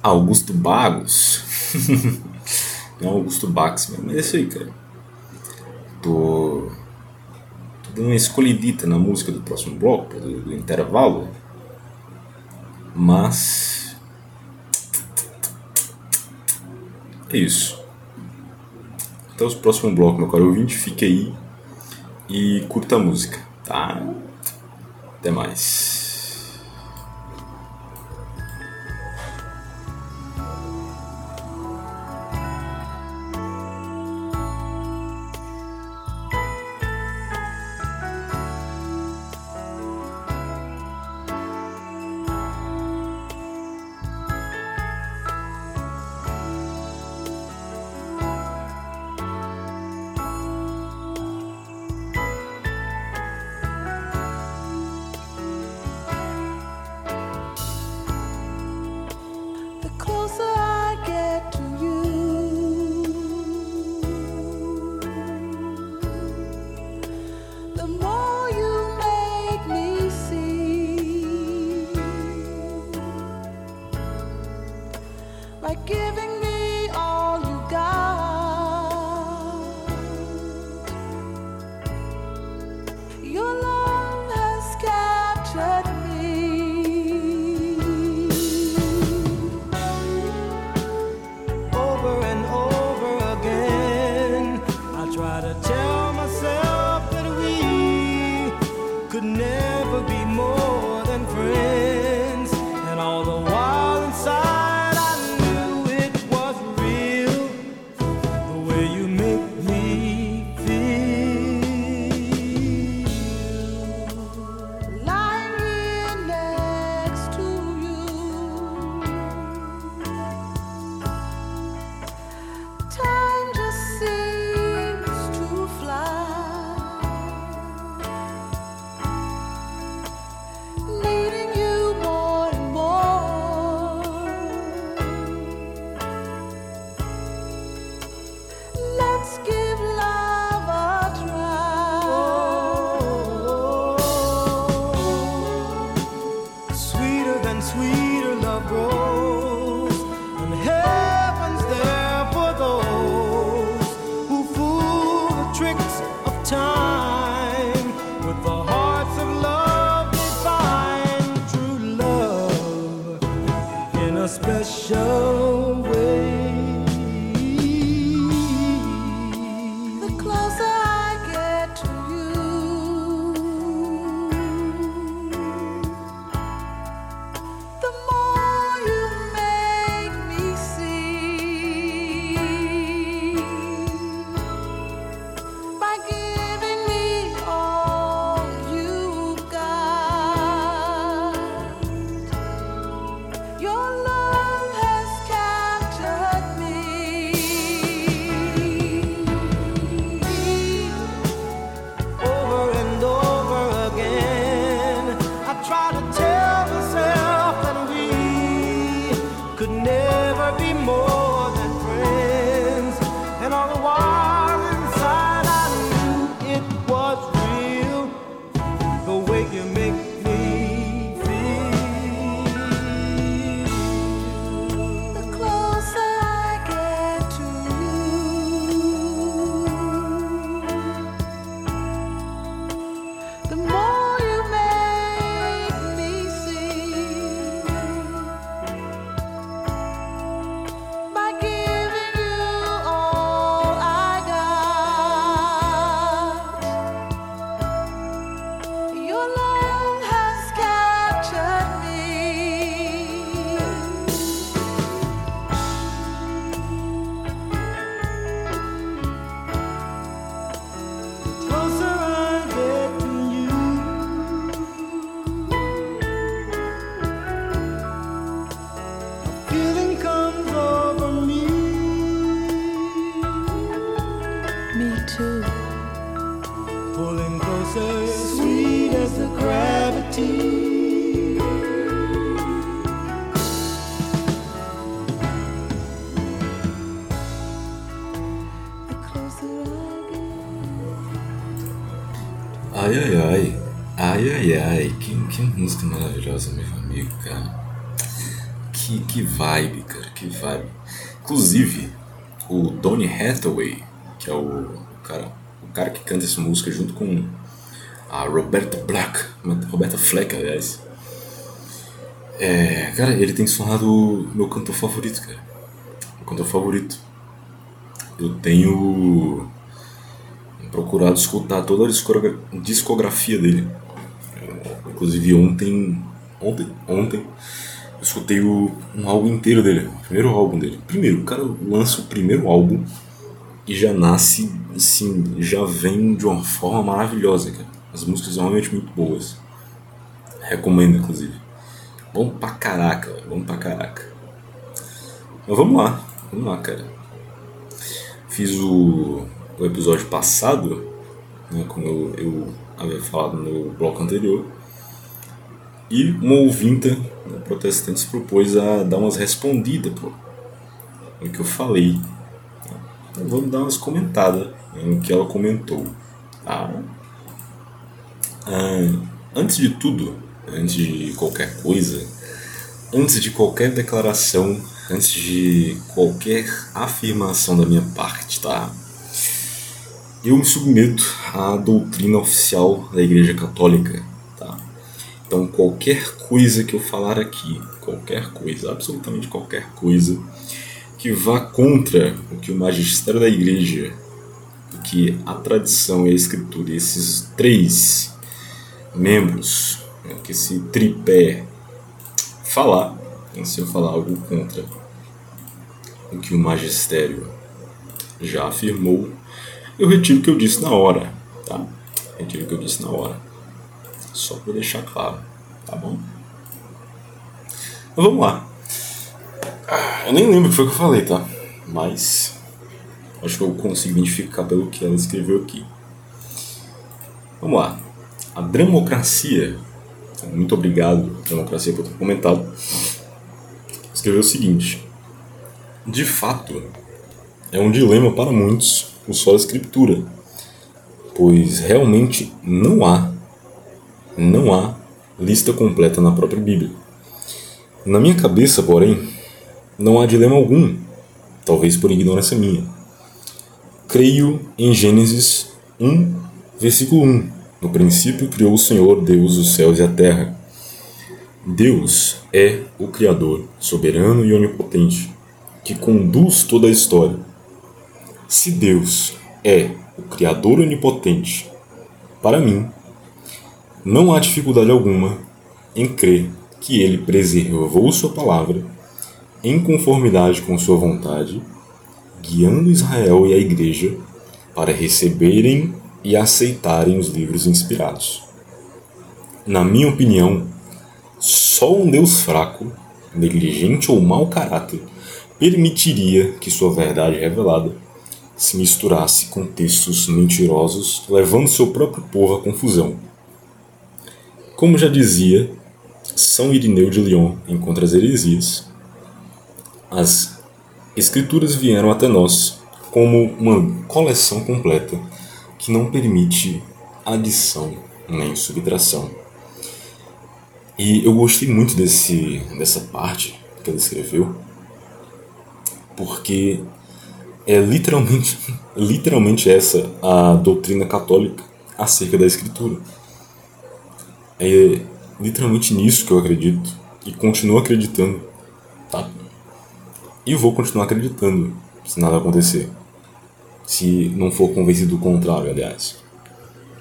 Augusto Bagos. Não Augusto Bax, mas é isso aí, cara. Tô, tô dando uma escolhidita na música do próximo bloco, do, do intervalo. Mas. É isso. Até o próximo bloco, meu caro ouvinte. Fique aí e curta a música, tá? Até mais. Que, música maravilhosa, meu amigo, cara. Que, que vibe, cara, que vibe. Inclusive, o Donny Hathaway, que é o cara, o cara que canta essa música junto com a Roberta Black, Roberta Fleck, aliás. É, cara, ele tem se tornado meu cantor favorito, cara. Meu cantor favorito. Eu tenho procurado escutar toda a discografia dele. Inclusive ontem, ontem, ontem, eu escutei o, um álbum inteiro dele, o primeiro álbum dele. Primeiro, o cara lança o primeiro álbum e já nasce, assim, já vem de uma forma maravilhosa, cara. As músicas são realmente muito boas. Recomendo, inclusive. Bom pra caraca, velho. Bom pra caraca. Mas vamos lá, vamos lá, cara. Fiz o, o episódio passado, né, como eu, eu havia falado no bloco anterior, e uma ouvinta né, protestante se propôs a dar umas respondidas no que eu falei. Então vamos dar umas comentadas né, no que ela comentou. Tá? Ah, antes de tudo, antes de qualquer coisa, antes de qualquer declaração, antes de qualquer afirmação da minha parte, tá? Eu me submeto à doutrina oficial da Igreja Católica? Então qualquer coisa que eu falar aqui, qualquer coisa, absolutamente qualquer coisa que vá contra o que o magistério da Igreja, o que a tradição e a Escritura, esses três membros, né, que esse tripé falar, então, se eu falar algo contra o que o magistério já afirmou, eu retiro o que eu disse na hora, tá? Retiro o que eu disse na hora. Só para deixar claro, tá bom? Então, vamos lá. Ah, eu nem lembro o que foi que eu falei, tá? Mas acho que eu consigo identificar pelo que ela escreveu aqui. Vamos lá. A democracia, muito obrigado, democracia, por ter comentado, escreveu o seguinte: De fato, é um dilema para muitos o só a escritura, pois realmente não há, não há lista completa na própria Bíblia. Na minha cabeça, porém, não há dilema algum, talvez por ignorância minha. Creio em Gênesis 1, versículo 1. No princípio criou o Senhor Deus os céus e a terra. Deus é o Criador, soberano e onipotente, que conduz toda a história se Deus é o Criador onipotente, para mim, não há dificuldade alguma em crer que ele preservou sua palavra em conformidade com sua vontade, guiando Israel e a Igreja para receberem e aceitarem os livros inspirados. Na minha opinião, só um Deus fraco, negligente ou mau caráter permitiria que sua verdade revelada se misturasse com textos mentirosos, levando seu próprio povo à confusão. Como já dizia São Irineu de Lyon em Contra as Heresias, as Escrituras vieram até nós como uma coleção completa que não permite adição nem subtração. E eu gostei muito desse, dessa parte que ela escreveu, porque é literalmente, literalmente essa a doutrina católica acerca da escritura. É literalmente nisso que eu acredito e continuo acreditando, tá? E vou continuar acreditando se nada acontecer. Se não for convencido do contrário, aliás.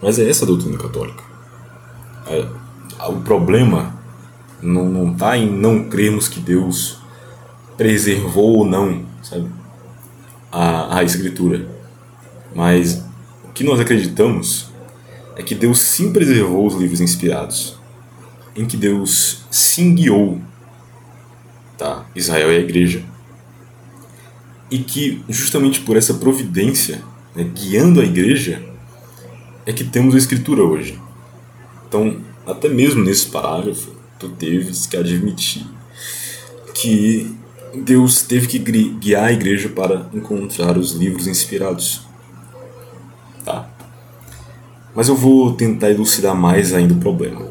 Mas é essa a doutrina católica. É, o problema não, não tá em não crermos que Deus preservou ou não, sabe? a, a Escritura. Mas o que nós acreditamos é que Deus sim preservou os livros inspirados, em que Deus sim guiou tá, Israel e a igreja, e que justamente por essa providência, né, guiando a igreja, é que temos a Escritura hoje. Então, até mesmo nesse parágrafo, tu teves que admitir que Deus teve que guiar a igreja para encontrar os livros inspirados. Tá? Mas eu vou tentar elucidar mais ainda o problema,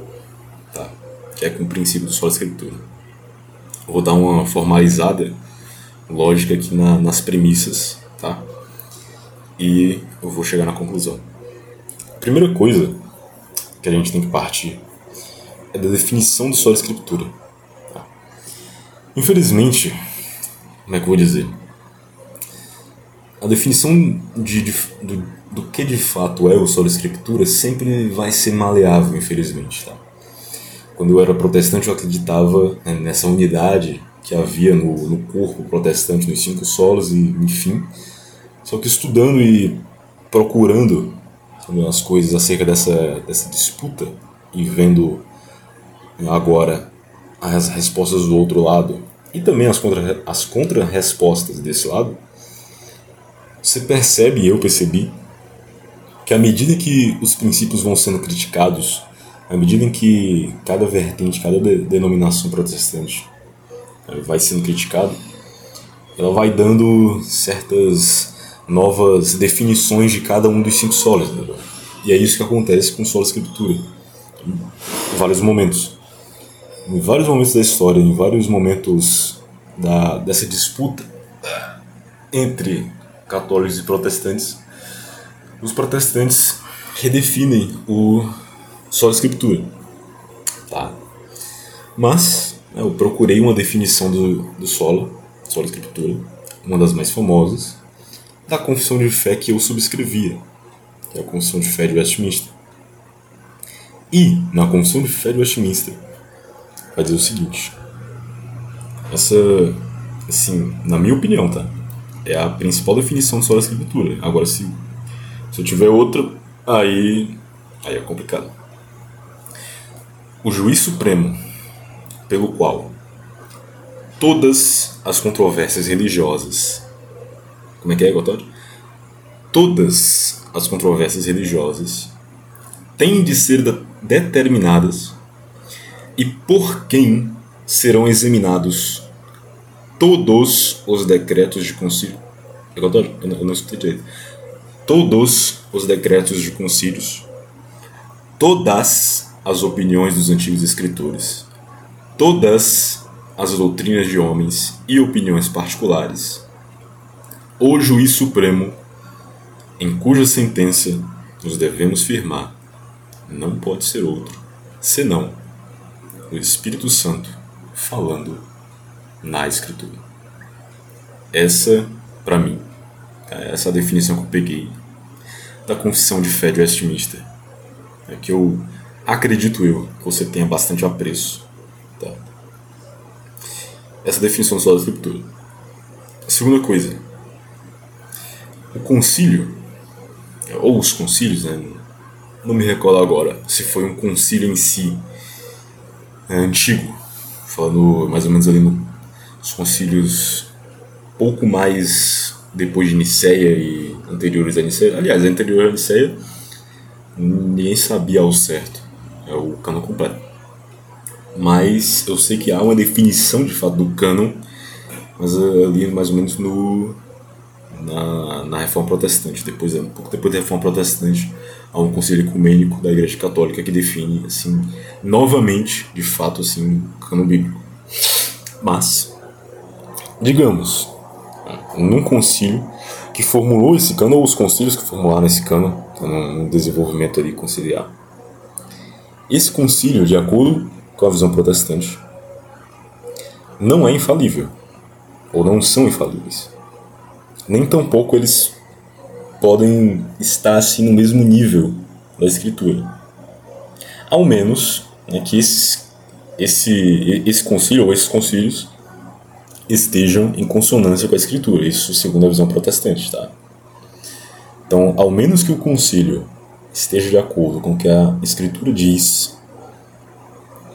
tá? que é com o princípio do solo escritura. Vou dar uma formalizada lógica aqui na, nas premissas, tá? E eu vou chegar na conclusão. A primeira coisa que a gente tem que partir é da definição de solo escritura. Tá? Infelizmente, como é que eu vou dizer? A definição de, de do, do, que de fato é o solo escritura sempre vai ser maleável, infelizmente. Tá? Quando eu era protestante, eu acreditava né, nessa unidade que havia no, no corpo protestante, nos cinco solos, e enfim. Só que estudando e procurando as coisas acerca dessa, dessa disputa e vendo agora as respostas do outro lado e também as contra as contra-respostas desse lado, você percebe, e eu percebi, que à medida que os princípios vão sendo criticados, à medida em que cada vertente, cada de denominação protestante eh, vai sendo criticado, ela vai dando certas novas definições de cada um dos cinco solos. Né? E é isso que acontece com o solo escritura, em vários momentos em vários momentos da história, em vários momentos da, dessa disputa entre católicos e protestantes, os protestantes redefinem o solo escritura. Tá? Mas né, eu procurei uma definição do, do solo, solo escritura, uma das mais famosas, da confissão de fé que eu subscrevia, que é a confissão de fé de Westminster. E na confissão de fé de Westminster vai dizer o seguinte: essa, assim, na minha opinião, tá? É a principal definição de sola escritura. Agora, se, se eu tiver outra, aí, aí é complicado. O juiz supremo, pelo qual todas as controvérsias religiosas. Como é que é, Gotório? Todas as controvérsias religiosas têm de ser determinadas e por quem serão examinados todos os decretos de concílio. Eu não, eu não escutei direito. Todos os decretos de concílios, todas as opiniões dos antigos escritores, todas as doutrinas de homens e opiniões particulares, o juiz supremo, em cuja sentença nos devemos firmar, não pode ser outro, senão o Espírito Santo falando na Escritura. Essa, para mim, essa é a definição que eu peguei da confissão de fé de Westminster. É que eu acredito eu que você tenha bastante apreço. Tá? Essa definição só da Escritura. A segunda coisa, o concílio, ou os concílios, né? não me recordo agora se foi um concílio em si é, antigo, falando mais ou menos ali nos concílios pouco mais depois de Niceia e anteriores a Niceia. Aliás, anterior a Niceia, ninguém sabia ao certo é o cano completo. Mas eu sei que há uma definição de fato do canon, mas ali mais ou menos no na, na Reforma Protestante, depois um pouco depois da Reforma Protestante, há um conselho ecumênico da Igreja Católica que define assim novamente, de fato assim, o cano bíblico. Mas digamos, num concílio que formulou esse cano ou os concílios que formularam esse cano, tá num desenvolvimento ali conciliar. Esse concílio, de acordo com a visão protestante, não é infalível ou não são infalíveis nem tampouco eles podem estar assim no mesmo nível da escritura. Ao menos né, que esses, esse, esse concílio ou esses concílios estejam em consonância com a escritura, isso segundo a visão protestante, tá? Então, ao menos que o concílio esteja de acordo com o que a escritura diz,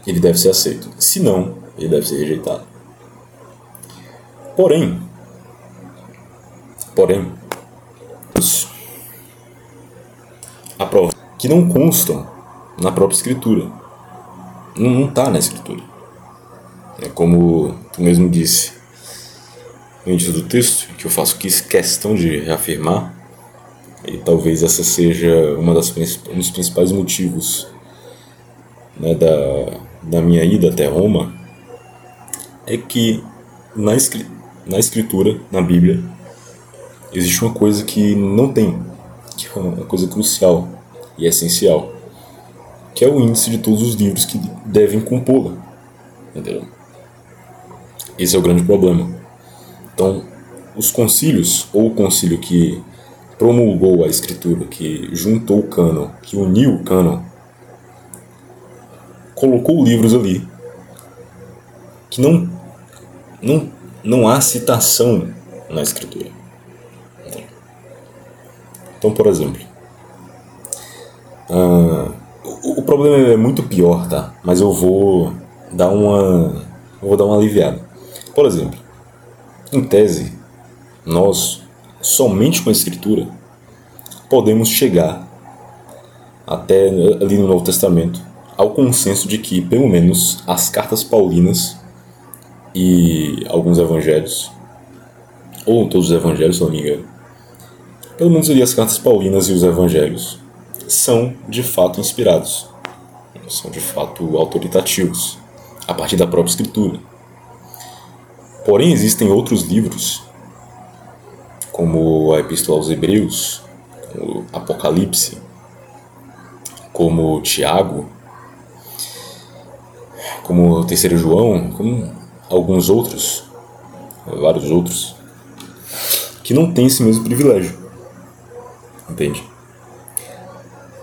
ele deve ser aceito. Se não, ele deve ser rejeitado. Porém, Porém, a prova que não constam na própria escritura. Não está na escritura. É como tu mesmo disse no do texto, que eu faço questão de reafirmar, e talvez essa seja uma das, um dos principais motivos né, da, da minha ida até Roma, é que na, na escritura, na Bíblia, existe uma coisa que não tem, que é uma coisa crucial e essencial, que é o índice de todos os livros que devem compô-la. Esse é o grande problema. Então, os concílios, ou o concílio que promulgou a escritura, que juntou o cânon, que uniu o cânon, colocou livros ali que não, não, não há citação na escritura. Então, por exemplo, uh, o, o, problema é muito pior, tá? Mas eu vou dar uma, eu vou dar uma aliviada. Por exemplo, em tese, nós somente com a escritura podemos chegar até ali no Novo Testamento ao consenso de que pelo menos as cartas paulinas e alguns evangelhos ou todos os evangelhos, se não me engano, pelo menos ali as cartas paulinas e os evangelhos são de fato inspirados, são de fato autoritativos, a partir da própria escritura. Porém, existem outros livros, como a Epístola aos Hebreus, como Apocalipse, como Tiago, como Terceiro João, como alguns outros, vários outros, que não têm esse mesmo privilégio. Entende?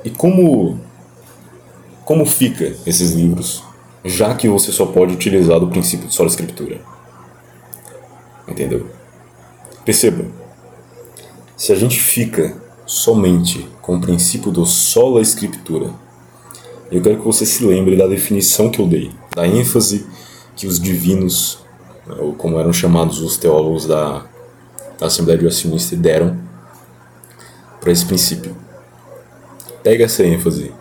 E como como fica esses livros, já que você só pode utilizar do princípio de sola escritura? Entendeu? Perceba, se a gente fica somente com o princípio do sola escritura, eu quero que você se lembre da definição que eu dei, da ênfase que os divinos, ou como eram chamados os teólogos da, da Assembleia de Westminster, deram para esse princípio. Pega essa ênfase,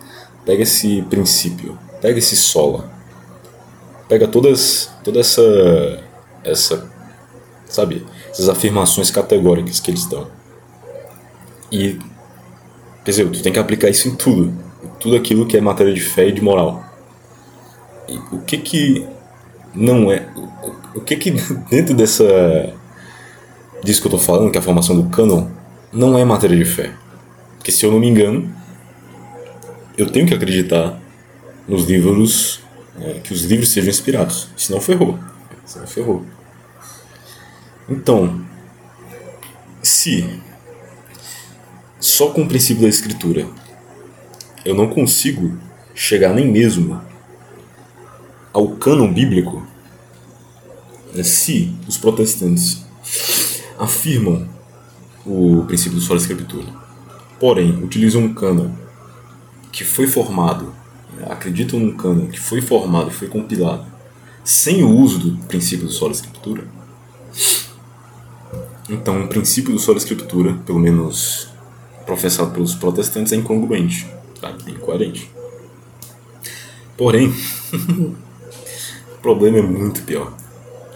pega esse princípio, pega esse sola, pega todas, toda essa, essa, sabe, essas afirmações categóricas que eles dão. E, quer dizer, tu tem que aplicar isso em tudo, tudo aquilo que é matéria de fé e de moral. E o que que não é, o, o que que dentro dessa disso que eu tô falando, que é a formação do canon, não é matéria de fé. Porque se eu não me engano, eu tenho que acreditar nos livros, é, que os livros sejam inspirados. Senão ferrou. Senão ferrou. Então, se só com o princípio da escritura eu não consigo chegar nem mesmo ao cânon bíblico, né, se os protestantes afirmam o princípio do sola escritura, porém utilizam um cânon que foi formado, acreditam num cânon que foi formado foi compilado sem o uso do princípio do sola escritura, então o princípio do sola escritura, pelo menos professado pelos protestantes, é incongruente, tá? é incoerente. Porém, o problema é muito pior.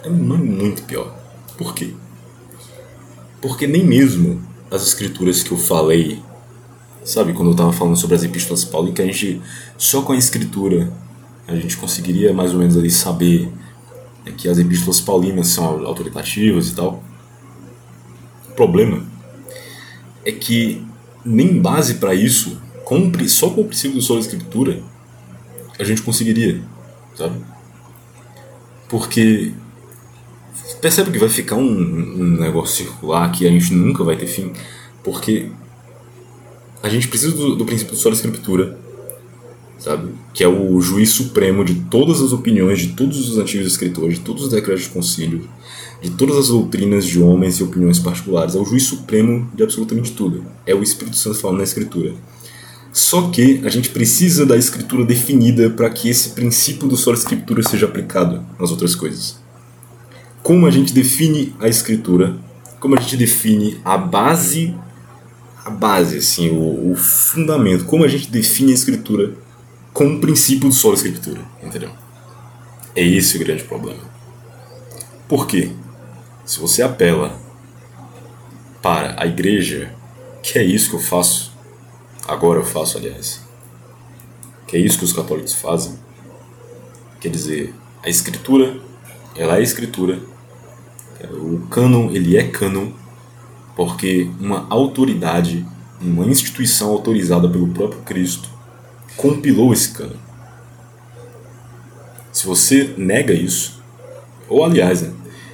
É muito pior. Por quê? Porque nem mesmo as escrituras que eu falei, sabe, quando eu estava falando sobre as epístolas paulinas, que a gente, só com a escritura, a gente conseguiria mais ou menos ali saber é, que as epístolas paulinas são autoritativas e tal. Problema é que nem base para isso, com, só com o princípio do sola escritura, a gente conseguiria, sabe? Porque percebe que vai ficar um, um negócio circular que a gente nunca vai ter fim, porque a gente precisa do, do princípio de sola escritura, sabe? Que é o juiz supremo de todas as opiniões de todos os antigos escritores, de todos os decretos de concílio, de todas as doutrinas de homens e opiniões particulares. É o juiz supremo de absolutamente tudo. É o Espírito Santo falando na escritura. Só que a gente precisa da escritura definida para que esse princípio do sola escritura seja aplicado nas outras coisas como a gente define a escritura, como a gente define a base, a base, assim, o, o fundamento, como a gente define a escritura com o princípio do solo escritura, entendeu? É esse o grande problema. Por quê? Se você apela para a igreja Que é isso que eu faço. Agora eu faço, aliás. Que é isso que os católicos fazem. Quer dizer, a escritura, ela é escritura. O cânon, ele é cânon porque uma autoridade, uma instituição autorizada pelo próprio Cristo compilou esse cânon. Se você nega isso, ou aliás, né,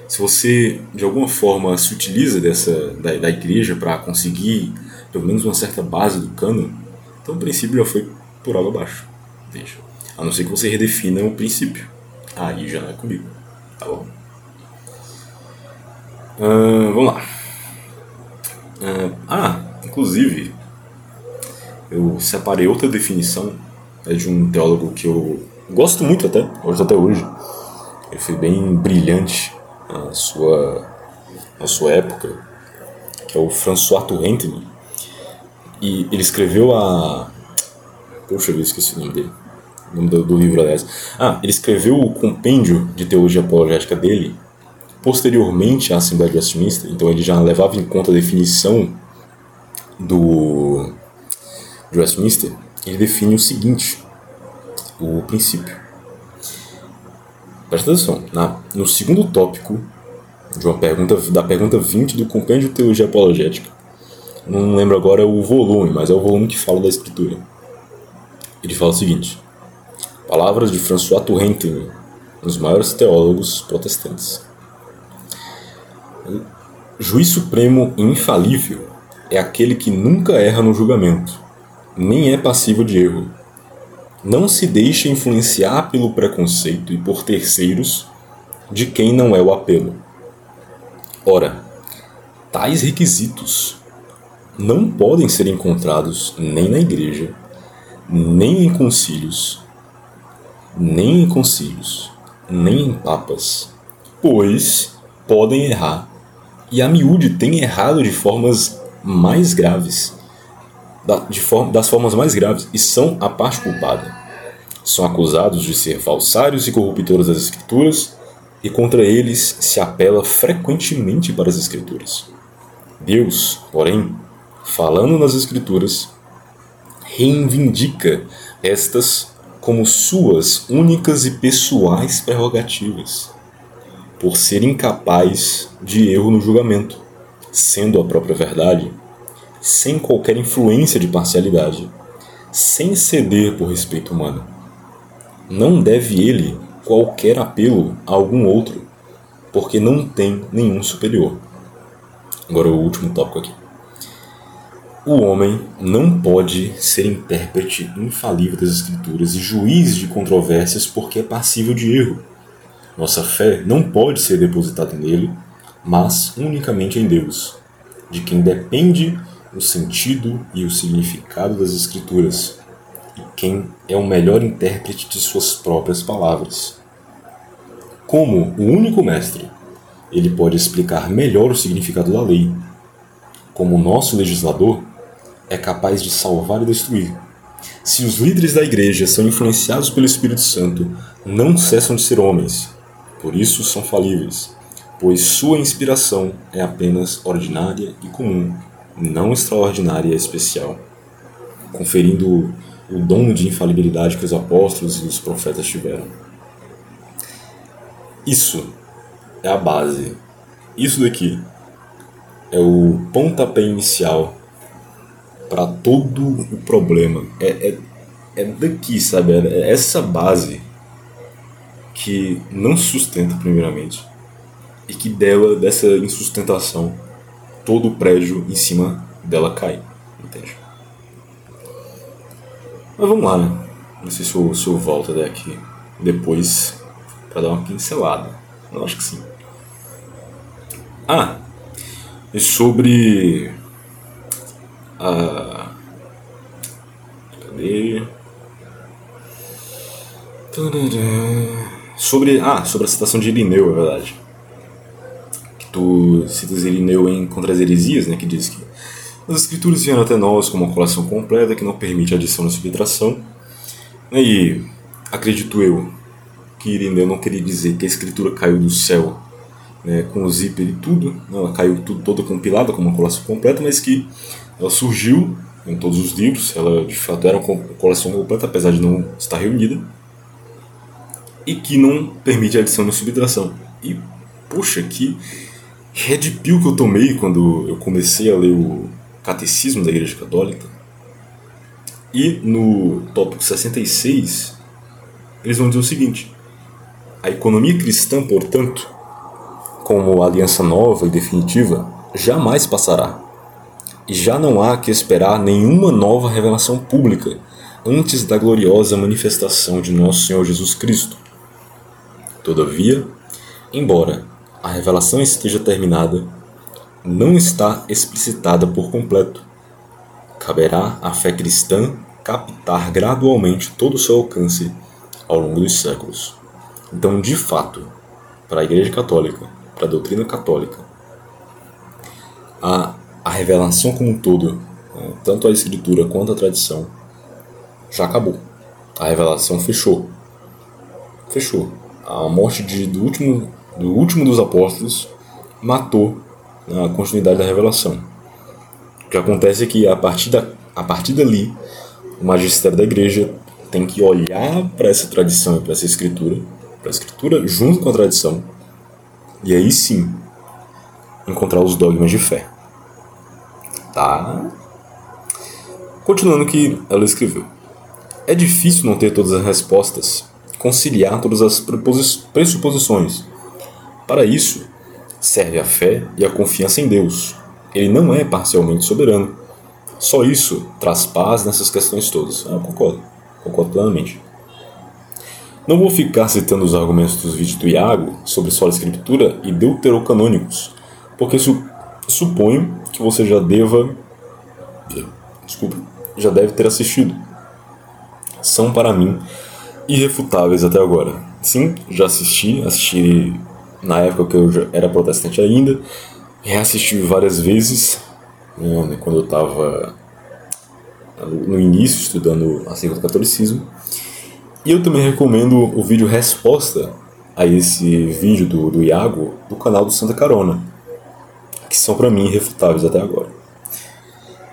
se você de alguma forma se utiliza dessa da, da igreja para conseguir pelo menos uma certa base do cânon, então o princípio já foi por água abaixo. Deixa. A não ser que você redefina o princípio. Aí já não é comigo. Tá bom? Uh, vamos lá. Uh, ah, inclusive, eu separei outra definição é de um teólogo que eu gosto muito até, gosto até hoje. Ele foi bem brilhante na sua, na sua época, que é o François Tourentine. E ele escreveu a. Poxa, eu esqueci o nome dele. O nome do, do livro, aliás. Ah, ele escreveu o compêndio de teologia apologética dele posteriormente à Assembleia de Westminster, então ele já levava em conta a definição do de Westminster, ele define o seguinte, o princípio. Presta atenção, na, no segundo tópico de uma pergunta, da pergunta 20 do Compêndio de Teologia Apologética, não lembro agora o volume, mas é o volume que fala da Escritura. Ele fala o seguinte: Palavras de François Tourentine, um dos maiores teólogos protestantes. Juiz supremo infalível é aquele que nunca erra no julgamento, nem é passivo de erro. Não se deixa influenciar pelo preconceito e por terceiros de quem não é o apelo. Ora, tais requisitos não podem ser encontrados nem na igreja, nem em concílios, nem em concílios, nem em papas, pois podem errar, e a miúde tem errado de formas mais graves, de forma, das formas mais graves, e são a parte culpada. São acusados de ser falsários e corruptores das Escrituras, e contra eles se apela frequentemente para as Escrituras. Deus, porém, falando nas Escrituras, reivindica estas como suas únicas e pessoais prerrogativas, por ser incapaz de erro no julgamento, sendo a própria verdade, sem qualquer influência de parcialidade, sem ceder por respeito humano. Não deve ele qualquer apelo a algum outro, porque não tem nenhum superior. Agora o último tópico aqui. O homem não pode ser intérprete infalível das Escrituras e juiz de controvérsias porque é passível de erro. Nossa fé não pode ser depositada nele, mas unicamente em Deus, de quem depende o sentido e o significado das Escrituras, e quem é o melhor intérprete de suas próprias palavras. Como o único mestre, ele pode explicar melhor o significado da lei. Como nosso legislador, é capaz de salvar e destruir. Se os líderes da igreja são influenciados pelo Espírito Santo, não cessam de ser homens, por isso são falíveis, pois sua inspiração é apenas ordinária e comum, não extraordinária e especial, conferindo o dom de infalibilidade que os apóstolos e os profetas tiveram. Isso é a base. Isso daqui é o pontapé inicial para todo o problema. É, é, é daqui, sabe? É essa base que não sustenta, primeiramente, e que dela, dessa insustentação, todo o prédio em cima dela cai. Entende? Mas vamos lá, né? Não sei se eu, se eu volto daqui depois para dar uma pincelada. Eu acho que sim. Ah, e sobre a. Cadê? Sobre. Ah, sobre a citação de Irineu, é verdade. Tu citas Irineu em Contra as Heresias, né? Que diz que as escrituras vieram até nós como uma coleção completa que não permite adição ou subtração. E acredito eu que Irineu não queria dizer que a escritura caiu do céu né, com o zíper e tudo, né, ela caiu tudo, toda compilada como uma coleção completa, mas que ela surgiu em todos os livros, ela de fato era uma coleção completa, apesar de não estar reunida, e que não permite adição nem subtração. E, poxa, que red pill que eu tomei quando eu comecei a ler o Catecismo da Igreja Católica. E no tópico 66, eles vão dizer o seguinte: a economia cristã, portanto, como aliança nova e definitiva, jamais passará. E já não há que esperar nenhuma nova revelação pública antes da gloriosa manifestação de nosso Senhor Jesus Cristo. Todavia, embora a revelação esteja terminada, não está explicitada por completo. Caberá à fé cristã captar gradualmente todo o seu alcance ao longo dos séculos. Então, de fato, para a Igreja Católica, para a doutrina católica, a, a revelação como um todo, né, tanto a Escritura quanto a tradição, já acabou. A revelação fechou. Fechou. A morte de, do, último, do último dos apóstolos matou né, a continuidade da revelação. O que acontece é que a partir, da, a partir dali, o magistério da igreja tem que olhar para essa tradição e para essa escritura, para a escritura junto com a tradição, e aí sim encontrar os dogmas de fé. Tá? Continuando o que ela escreveu. É difícil não ter todas as respostas, conciliar todas as pressuposições. Para isso, serve a fé e a confiança em Deus. Ele não é parcialmente soberano. Só isso traz paz nessas questões todas. Ah, concordo, concordo plenamente. Não vou ficar citando os argumentos dos vídeos do Iago sobre sola escritura e deuterocanônicos, porque su suponho que você já deva. Desculpa, já deve ter assistido. São para mim irrefutáveis até agora. Sim, já assisti, assisti na época que eu era protestante ainda, reassisti várias vezes, né, quando eu estava no início estudando acerca do catolicismo. E eu também recomendo o vídeo resposta a esse vídeo do, do Iago do canal do Santa Carona, que são para mim irrefutáveis até agora.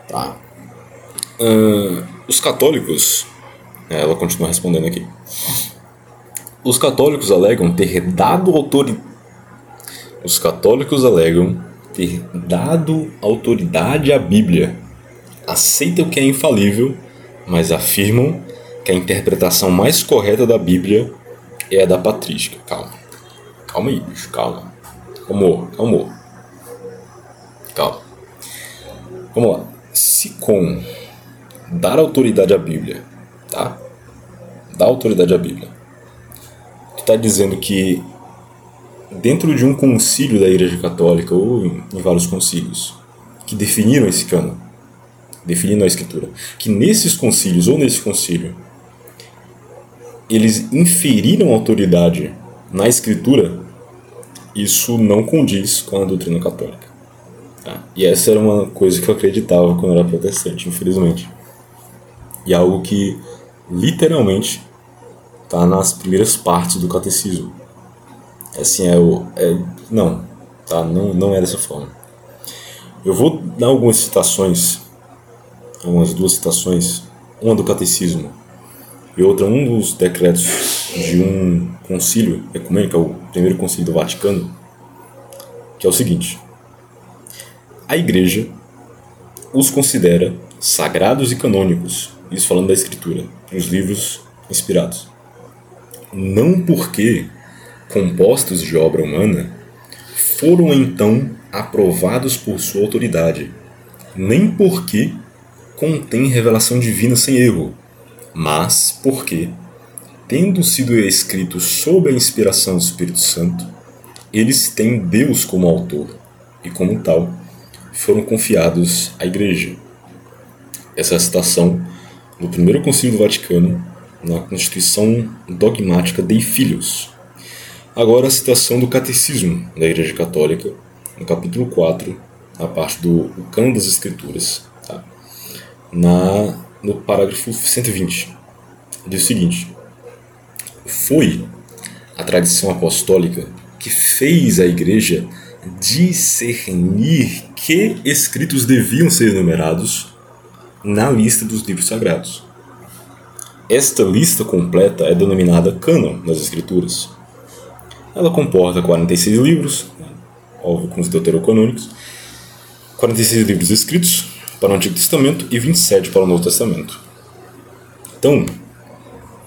Tá. Uh, os católicos, né, ela continua respondendo aqui. Os católicos alegam ter dado autoridade os católicos alegam ter dado autoridade à Bíblia. Aceitam que é infalível, mas afirmam que a interpretação mais correta da Bíblia é a da patrística. Calma. Calma aí, bicho, calma. Calma, calma. Calma. Vamos lá. Se com dar autoridade à Bíblia, tá? Dar autoridade à Bíblia. Tu tá dizendo que dentro de um concílio da Igreja Católica, ou em, em vários concílios, que definiram esse cano, definiram a Escritura, que nesses concílios, ou nesse concílio, eles inferiram autoridade na Escritura, isso não condiz com a doutrina católica. Tá? E essa era uma coisa que eu acreditava quando eu era protestante, infelizmente. E algo que, literalmente, está nas primeiras partes do catecismo. Assim, é o. É, não, tá? Não, não é dessa forma. Eu vou dar algumas citações, algumas duas citações, uma do Catecismo e outra um dos decretos de um concílio ecumênico, é o primeiro concílio do Vaticano, que é o seguinte: a Igreja os considera sagrados e canônicos, isso falando da Escritura, os livros inspirados. Não porque compostos de obra humana, foram então aprovados por sua autoridade, nem porque contém revelação divina sem erro, mas porque, tendo sido escritos sob a inspiração do Espírito Santo, eles têm Deus como autor e, como tal, foram confiados à Igreja. Essa é a citação no primeiro Concílio do Vaticano, na Constituição Dogmática Dei Filhos, Agora a citação do Catecismo da Igreja Católica, no capítulo 4, na parte do Cano das Escrituras, tá? na, no parágrafo 120. Diz o seguinte: Foi a tradição apostólica que fez a igreja discernir que escritos deviam ser numerados na lista dos livros sagrados. Esta lista completa é denominada cânon das Escrituras. Ela comporta 46 livros, óbvio com os deuterocanônicos, 46 livros escritos para o Antigo Testamento e 27 para o Novo Testamento. Então,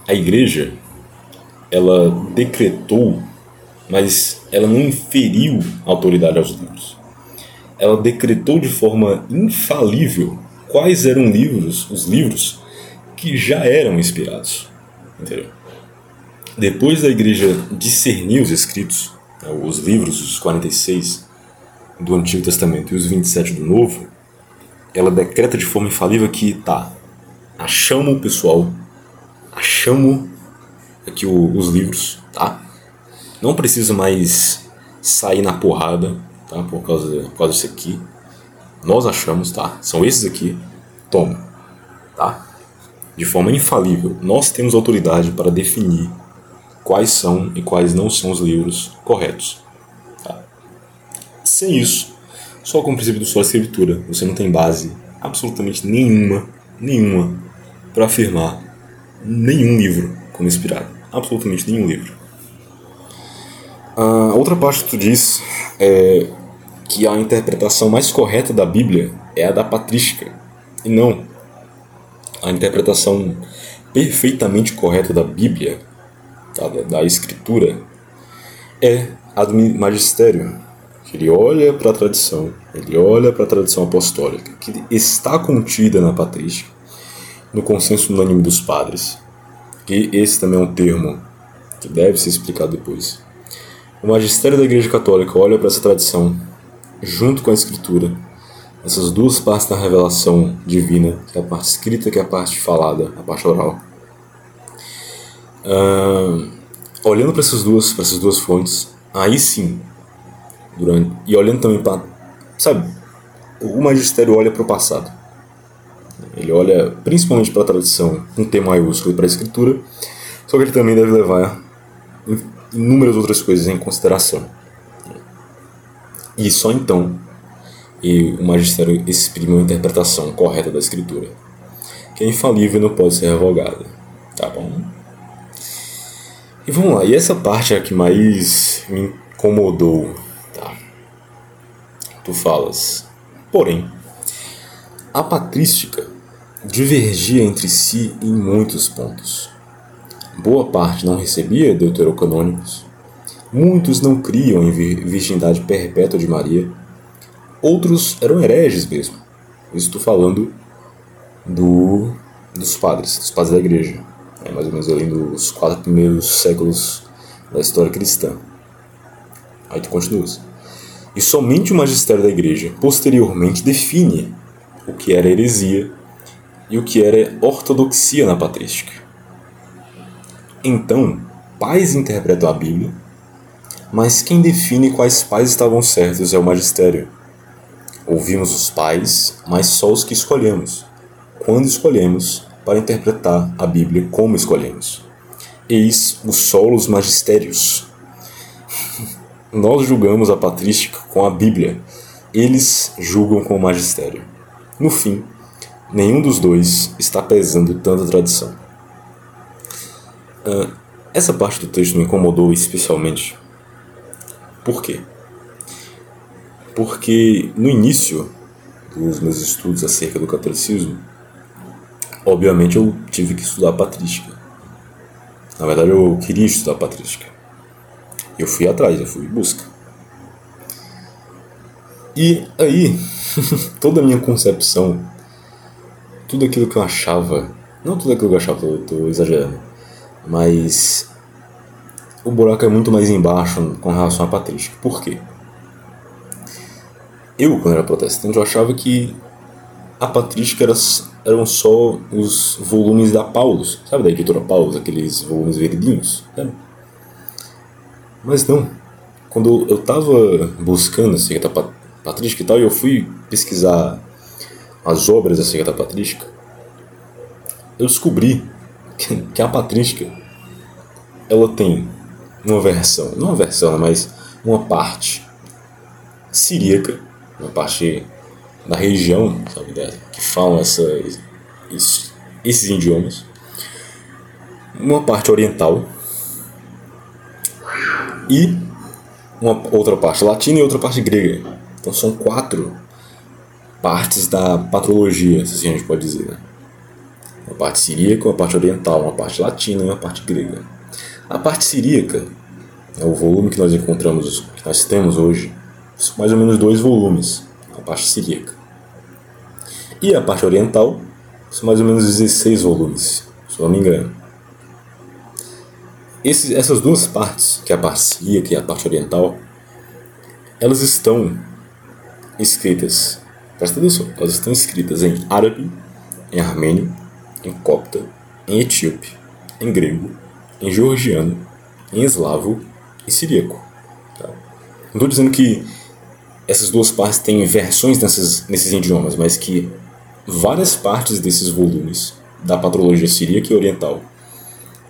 a igreja ela decretou, mas ela não inferiu autoridade aos livros. Ela decretou de forma infalível quais eram livros, os livros que já eram inspirados. Entendeu? Depois da igreja discernir os escritos, né, os livros, os 46 do Antigo Testamento e os 27 do Novo, ela decreta de forma infalível que tá, achamos o pessoal, achamos aqui os livros, tá? Não precisa mais sair na porrada, tá? Por causa, por causa disso aqui. Nós achamos, tá? São esses aqui. Toma, tá? De forma infalível, nós temos autoridade para definir quais são e quais não são os livros corretos. Tá? Sem isso, só com o princípio do sua escritura, você não tem base absolutamente nenhuma, nenhuma, para afirmar nenhum livro como inspirado. Absolutamente nenhum livro. A outra parte que tu diz é que a interpretação mais correta da Bíblia é a da patrística, e não a interpretação perfeitamente correta da Bíblia, da, da Escritura, é magistério. Ele olha para a tradição, ele olha para a tradição apostólica, que está contida na patrística, no consenso unânime dos padres, que esse também é um termo que deve ser explicado depois. O magistério da Igreja Católica olha para essa tradição, junto com a Escritura, essas duas partes da revelação divina, que é a parte escrita que é a parte falada, a parte oral. Uh, olhando para essas duas, para essas duas fontes, aí sim, durante e olhando também para, sabe, o magistério olha para o passado. Ele olha principalmente para a tradição, um T maiúsculo e para a escritura, só que ele também deve levar inúmeras outras coisas em consideração. E só então e o magistério exprime uma interpretação correta da escritura, que é infalível e não pode ser revogada. Tá bom? E vamos lá, e essa parte é a que mais me incomodou, tá? Tu falas, porém, a patrística divergia entre si em muitos pontos. Boa parte não recebia deuterocanônicos, muitos não criam em virgindade perpétua de Maria Outros eram hereges mesmo. estou falando do, dos padres, dos padres da igreja. É mais ou menos ali nos quatro primeiros séculos da história cristã. Aí tu continuas. E somente o magistério da igreja posteriormente define o que era heresia e o que era ortodoxia na patrística. Então, pais interpretam a Bíblia, mas quem define quais pais estavam certos é o magistério. Ouvimos os pais, mas só os que escolhemos, quando escolhemos para interpretar a Bíblia como escolhemos. Eis os solos magistérios. Nós julgamos a patrística com a Bíblia, eles julgam com o magistério. No fim, nenhum dos dois está pesando tanta tradição. Uh, essa parte do texto me incomodou especialmente. Por quê? porque no início dos meus estudos acerca do catolicismo, obviamente eu tive que estudar patrística. Na verdade, eu queria estudar patrística. Eu fui atrás, eu fui em busca. E aí, toda a minha concepção, tudo aquilo que eu achava, não tudo aquilo que eu achava, eu tô exagerando, mas o buraco é muito mais embaixo com relação à patrística. Por quê? eu, quando era protestante, eu achava que a patrística era, eram só os volumes da Paulus, sabe, da editora Paulus, aqueles volumes verdinhos? Mas não. Quando eu estava buscando acerca da patrística e tal, eu fui pesquisar as obras da patrística, eu descobri que a patrística ela tem uma versão, não uma versão, mas uma parte siríaca, uma parte da região sabe, que falam essa, esses idiomas, uma parte oriental e uma outra parte latina e outra parte grega. Então são quatro partes da patrologia, se assim a gente pode dizer. Né? Uma parte siríaca, uma parte oriental, uma parte latina e uma parte grega. A parte siríaca é o volume que nós encontramos, que nós temos hoje, são mais ou menos dois volumes, parte siríaca. E a parte oriental são mais ou menos 16 volumes, se não me engano. Esses, essas duas partes, que é a parte siríaca e a parte oriental, elas estão escritas, presta atenção, elas estão escritas em árabe, em armênio, em copta, em etíope, em grego, em georgiano, em eslavo e siríaco. Tá? Não estou dizendo que essas duas partes têm versões nessas, nesses idiomas, mas que várias partes desses volumes da patrologia siríaca e oriental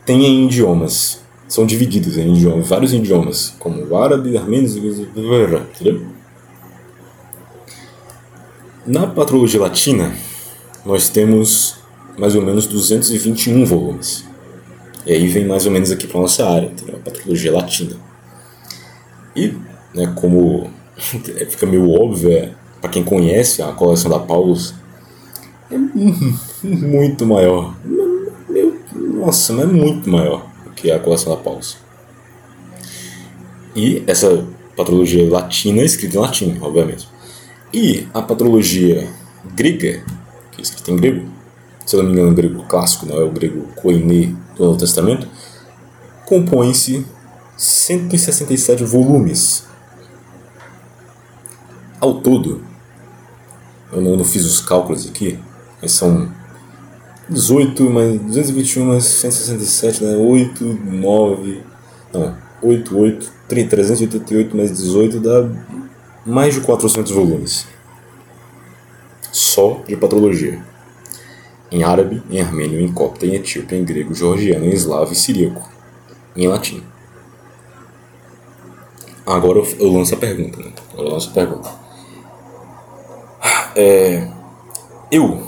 têm em idiomas, são divididos em idiomas, vários idiomas, como o árabe, armênio, entendeu? Na patrologia latina, nós temos mais ou menos 221 volumes. E aí vem mais ou menos aqui para nossa área, entendeu? a patrologia latina. E, né, como fica meio óbvio, é, para quem conhece a coleção da Paulus, é muito maior. Nossa, mas é muito maior que a coleção da Paulus. E essa patrologia latina é escrita em latim, obviamente. E a patrologia grega, que é escrita em grego, se eu não me engano, o grego clássico, não é o grego koiné do Novo Testamento, compõe-se 167 volumes. Ao todo, eu não, fiz os cálculos aqui, mas são 18 mais 221 mais 167, né? 8, 9, não, 8, 8, 30, 388 mais 18 dá mais de 400 volumes. Só de patrologia em árabe, em armênio, em copta, em etíope, em grego, georgiano, em eslavo e siríaco, em latim. Agora eu lanço a pergunta. Né? Eu lanço a pergunta. É, eu,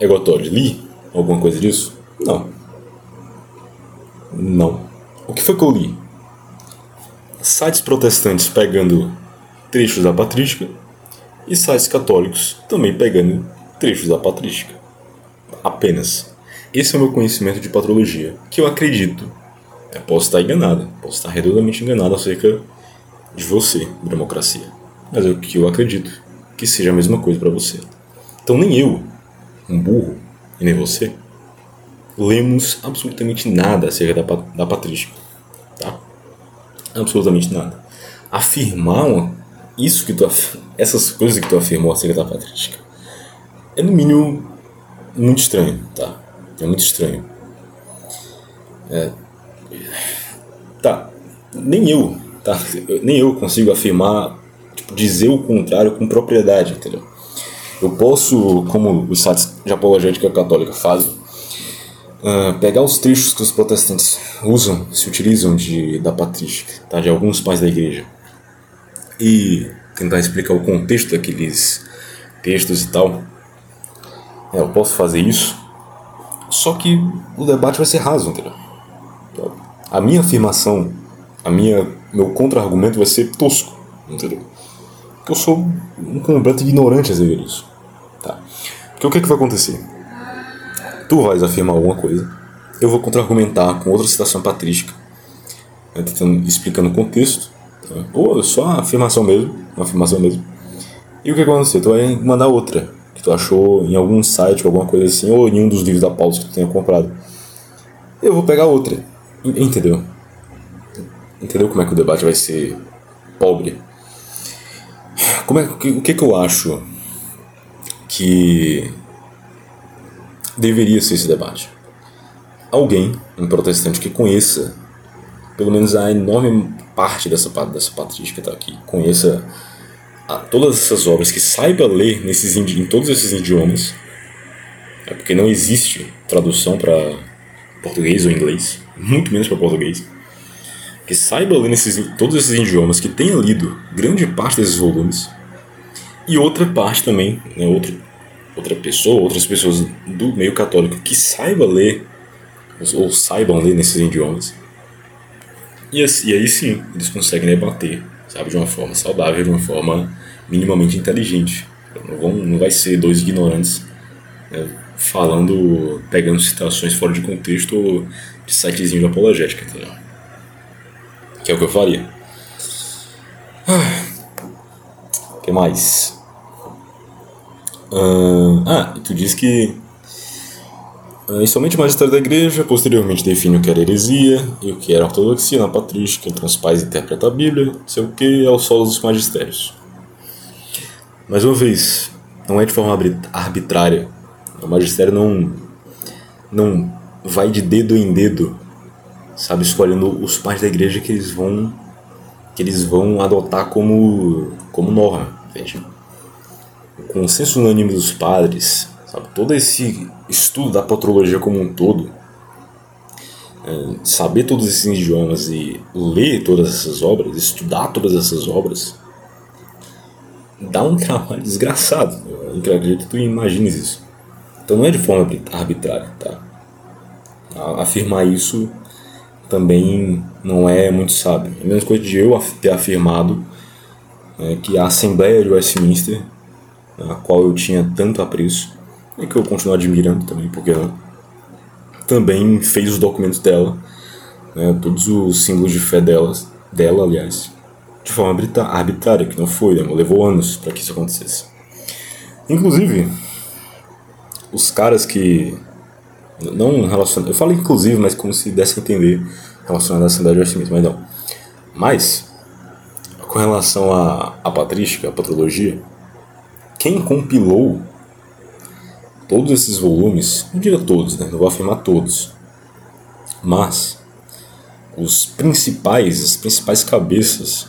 Egotori, li alguma coisa disso? Não. Não. O que foi que eu li? Sites protestantes pegando trechos da patrística e sites católicos também pegando trechos da patrística apenas. Esse é o meu conhecimento de patrologia, que eu acredito. Eu posso estar enganado, posso estar redondamente enganado acerca de você, democracia. Mas é o que eu acredito que seja a mesma coisa para você. Então nem eu, um burro, e nem você, lemos absolutamente nada acerca da, da patrística. Tá? Absolutamente nada. Afirmar isso que tu, essas coisas que tu afirmou acerca da patrística é no mínimo muito estranho, tá? É muito estranho. É, tá, nem eu, tá? Nem eu consigo afirmar, dizer o contrário com propriedade, entendeu? Eu posso, como os sites de apologética católica fazem, uh, pegar os trechos que os protestantes usam, se utilizam de, da patrística, tá? de alguns pais da igreja, e tentar explicar o contexto daqueles textos e tal, é, eu posso fazer isso, só que o debate vai ser raso, entendeu? A minha afirmação, a minha, meu contra-argumento vai ser tosco, entendeu? Eu sou um completo ignorante a dizer isso. Tá? Porque o que, é que vai acontecer? Tu vais afirmar alguma coisa, eu vou contra-argumentar com outra citação patrística, né, tentando, explicando o contexto, tá? ou só a afirmação mesmo, uma afirmação mesmo. E o que, é que vai acontecer? Tu vai mandar outra, que tu achou em algum site, alguma coisa assim, ou em um dos livros da Paulus que tu tenha comprado. Eu vou pegar outra. Entendeu? Entendeu como é que o debate vai ser pobre? Como é, o que, que eu acho que deveria ser esse debate? Alguém, um protestante que conheça pelo menos a enorme parte dessa, dessa patrística tá aqui, conheça a todas essas obras, que saiba ler nesses, em todos esses idiomas, é porque não existe tradução para português ou inglês, muito menos para português, que saiba ler nesses, todos esses idiomas, que tenha lido grande parte desses volumes, e outra parte também, né, outra, outra pessoa, outras pessoas do meio católico que saiba ler, ou saibam ler nesses idiomas. E, assim, e aí sim, eles conseguem debater, sabe, de uma forma saudável, de uma forma minimamente inteligente. Não, vão, não vai ser dois ignorantes né, falando, pegando citações fora de contexto ou de sitezinho de apologética, entendeu? Que é o que eu faria. O ah, que mais? Ah, e tu diz que uh, somente o magistério da igreja posteriormente define o que era heresia e o que era ortodoxia na patrística, então os pais interpretam a Bíblia, sei o que, é o solo dos magistérios. Mais uma vez, não é de forma arbitrária. O magistério não, não vai de dedo em dedo, sabe, escolhendo os pais da igreja que eles vão que eles vão adotar como como norma, entende? O consenso unânime dos padres, sabe, todo esse estudo da patrologia como um todo, é, saber todos esses idiomas e ler todas essas obras, estudar todas essas obras, dá um trabalho desgraçado. Eu acredito que tu imagines isso. Então não é de forma arbitrária, tá? Afirmar isso também não é muito sábio. É a mesma coisa de eu ter afirmado é, que a Assembleia de Westminster, a qual eu tinha tanto apreço, e que eu continuo admirando também, porque ela também fez os documentos dela, né, todos os símbolos de fé delas, dela, aliás, de forma arbitrária, que não foi, né? levou anos para que isso acontecesse. Inclusive, os caras que. Não relacionados. Eu falo inclusive, mas como se desse a entender relacionado à Assembleia de Westminster, mas não. Mas, com relação à, à patrística, à patrologia, quem compilou todos esses volumes, não diria todos, né? não vou afirmar todos, mas os principais, as principais cabeças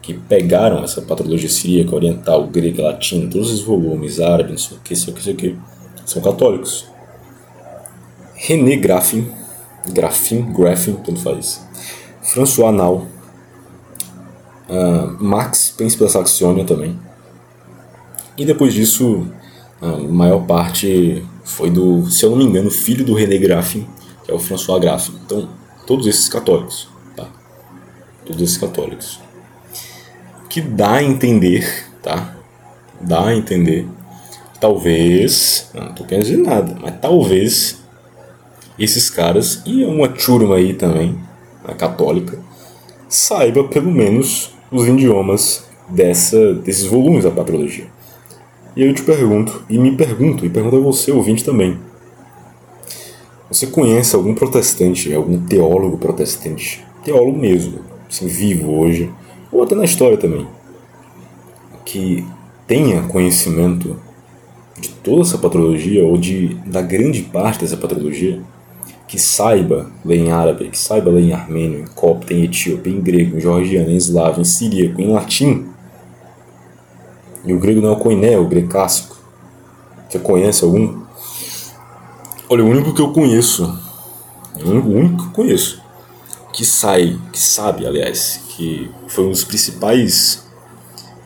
que pegaram essa patrologia siríaca, oriental, grega, latina, todos os volumes, árabe, não sei o que, sei o que, sei o que, são católicos. René Graffin, Graffin, Graffin, tanto faz. François Nau, uh, Max, da Saxônia também. E depois disso, a maior parte foi do, se eu não me engano, filho do René Graffin, que é o François Graffin. Então, todos esses católicos, tá? Todos esses católicos que dá a entender, tá? Dá a entender. Talvez, não tô querendo dizer nada, mas talvez esses caras e uma turma aí também, a católica, saiba pelo menos os idiomas dessa, desses volumes da patrologia. E eu te pergunto, e me pergunto, e pergunto a você, ouvinte também. Você conhece algum protestante, algum teólogo protestante, teólogo mesmo, assim, vivo hoje, ou até na história também, que tenha conhecimento de toda essa patologia, ou de, da grande parte dessa patologia, que saiba ler em árabe, que saiba ler em armênio, em copta, em etíope, em grego, em georgiano, em eslavo, em siríaco, em latim. E o grego não é o koiné, é o grego clássico. Você conhece algum? Olha, o único que eu conheço, o único que eu conheço, que sai, que sabe, aliás, que foi um dos principais.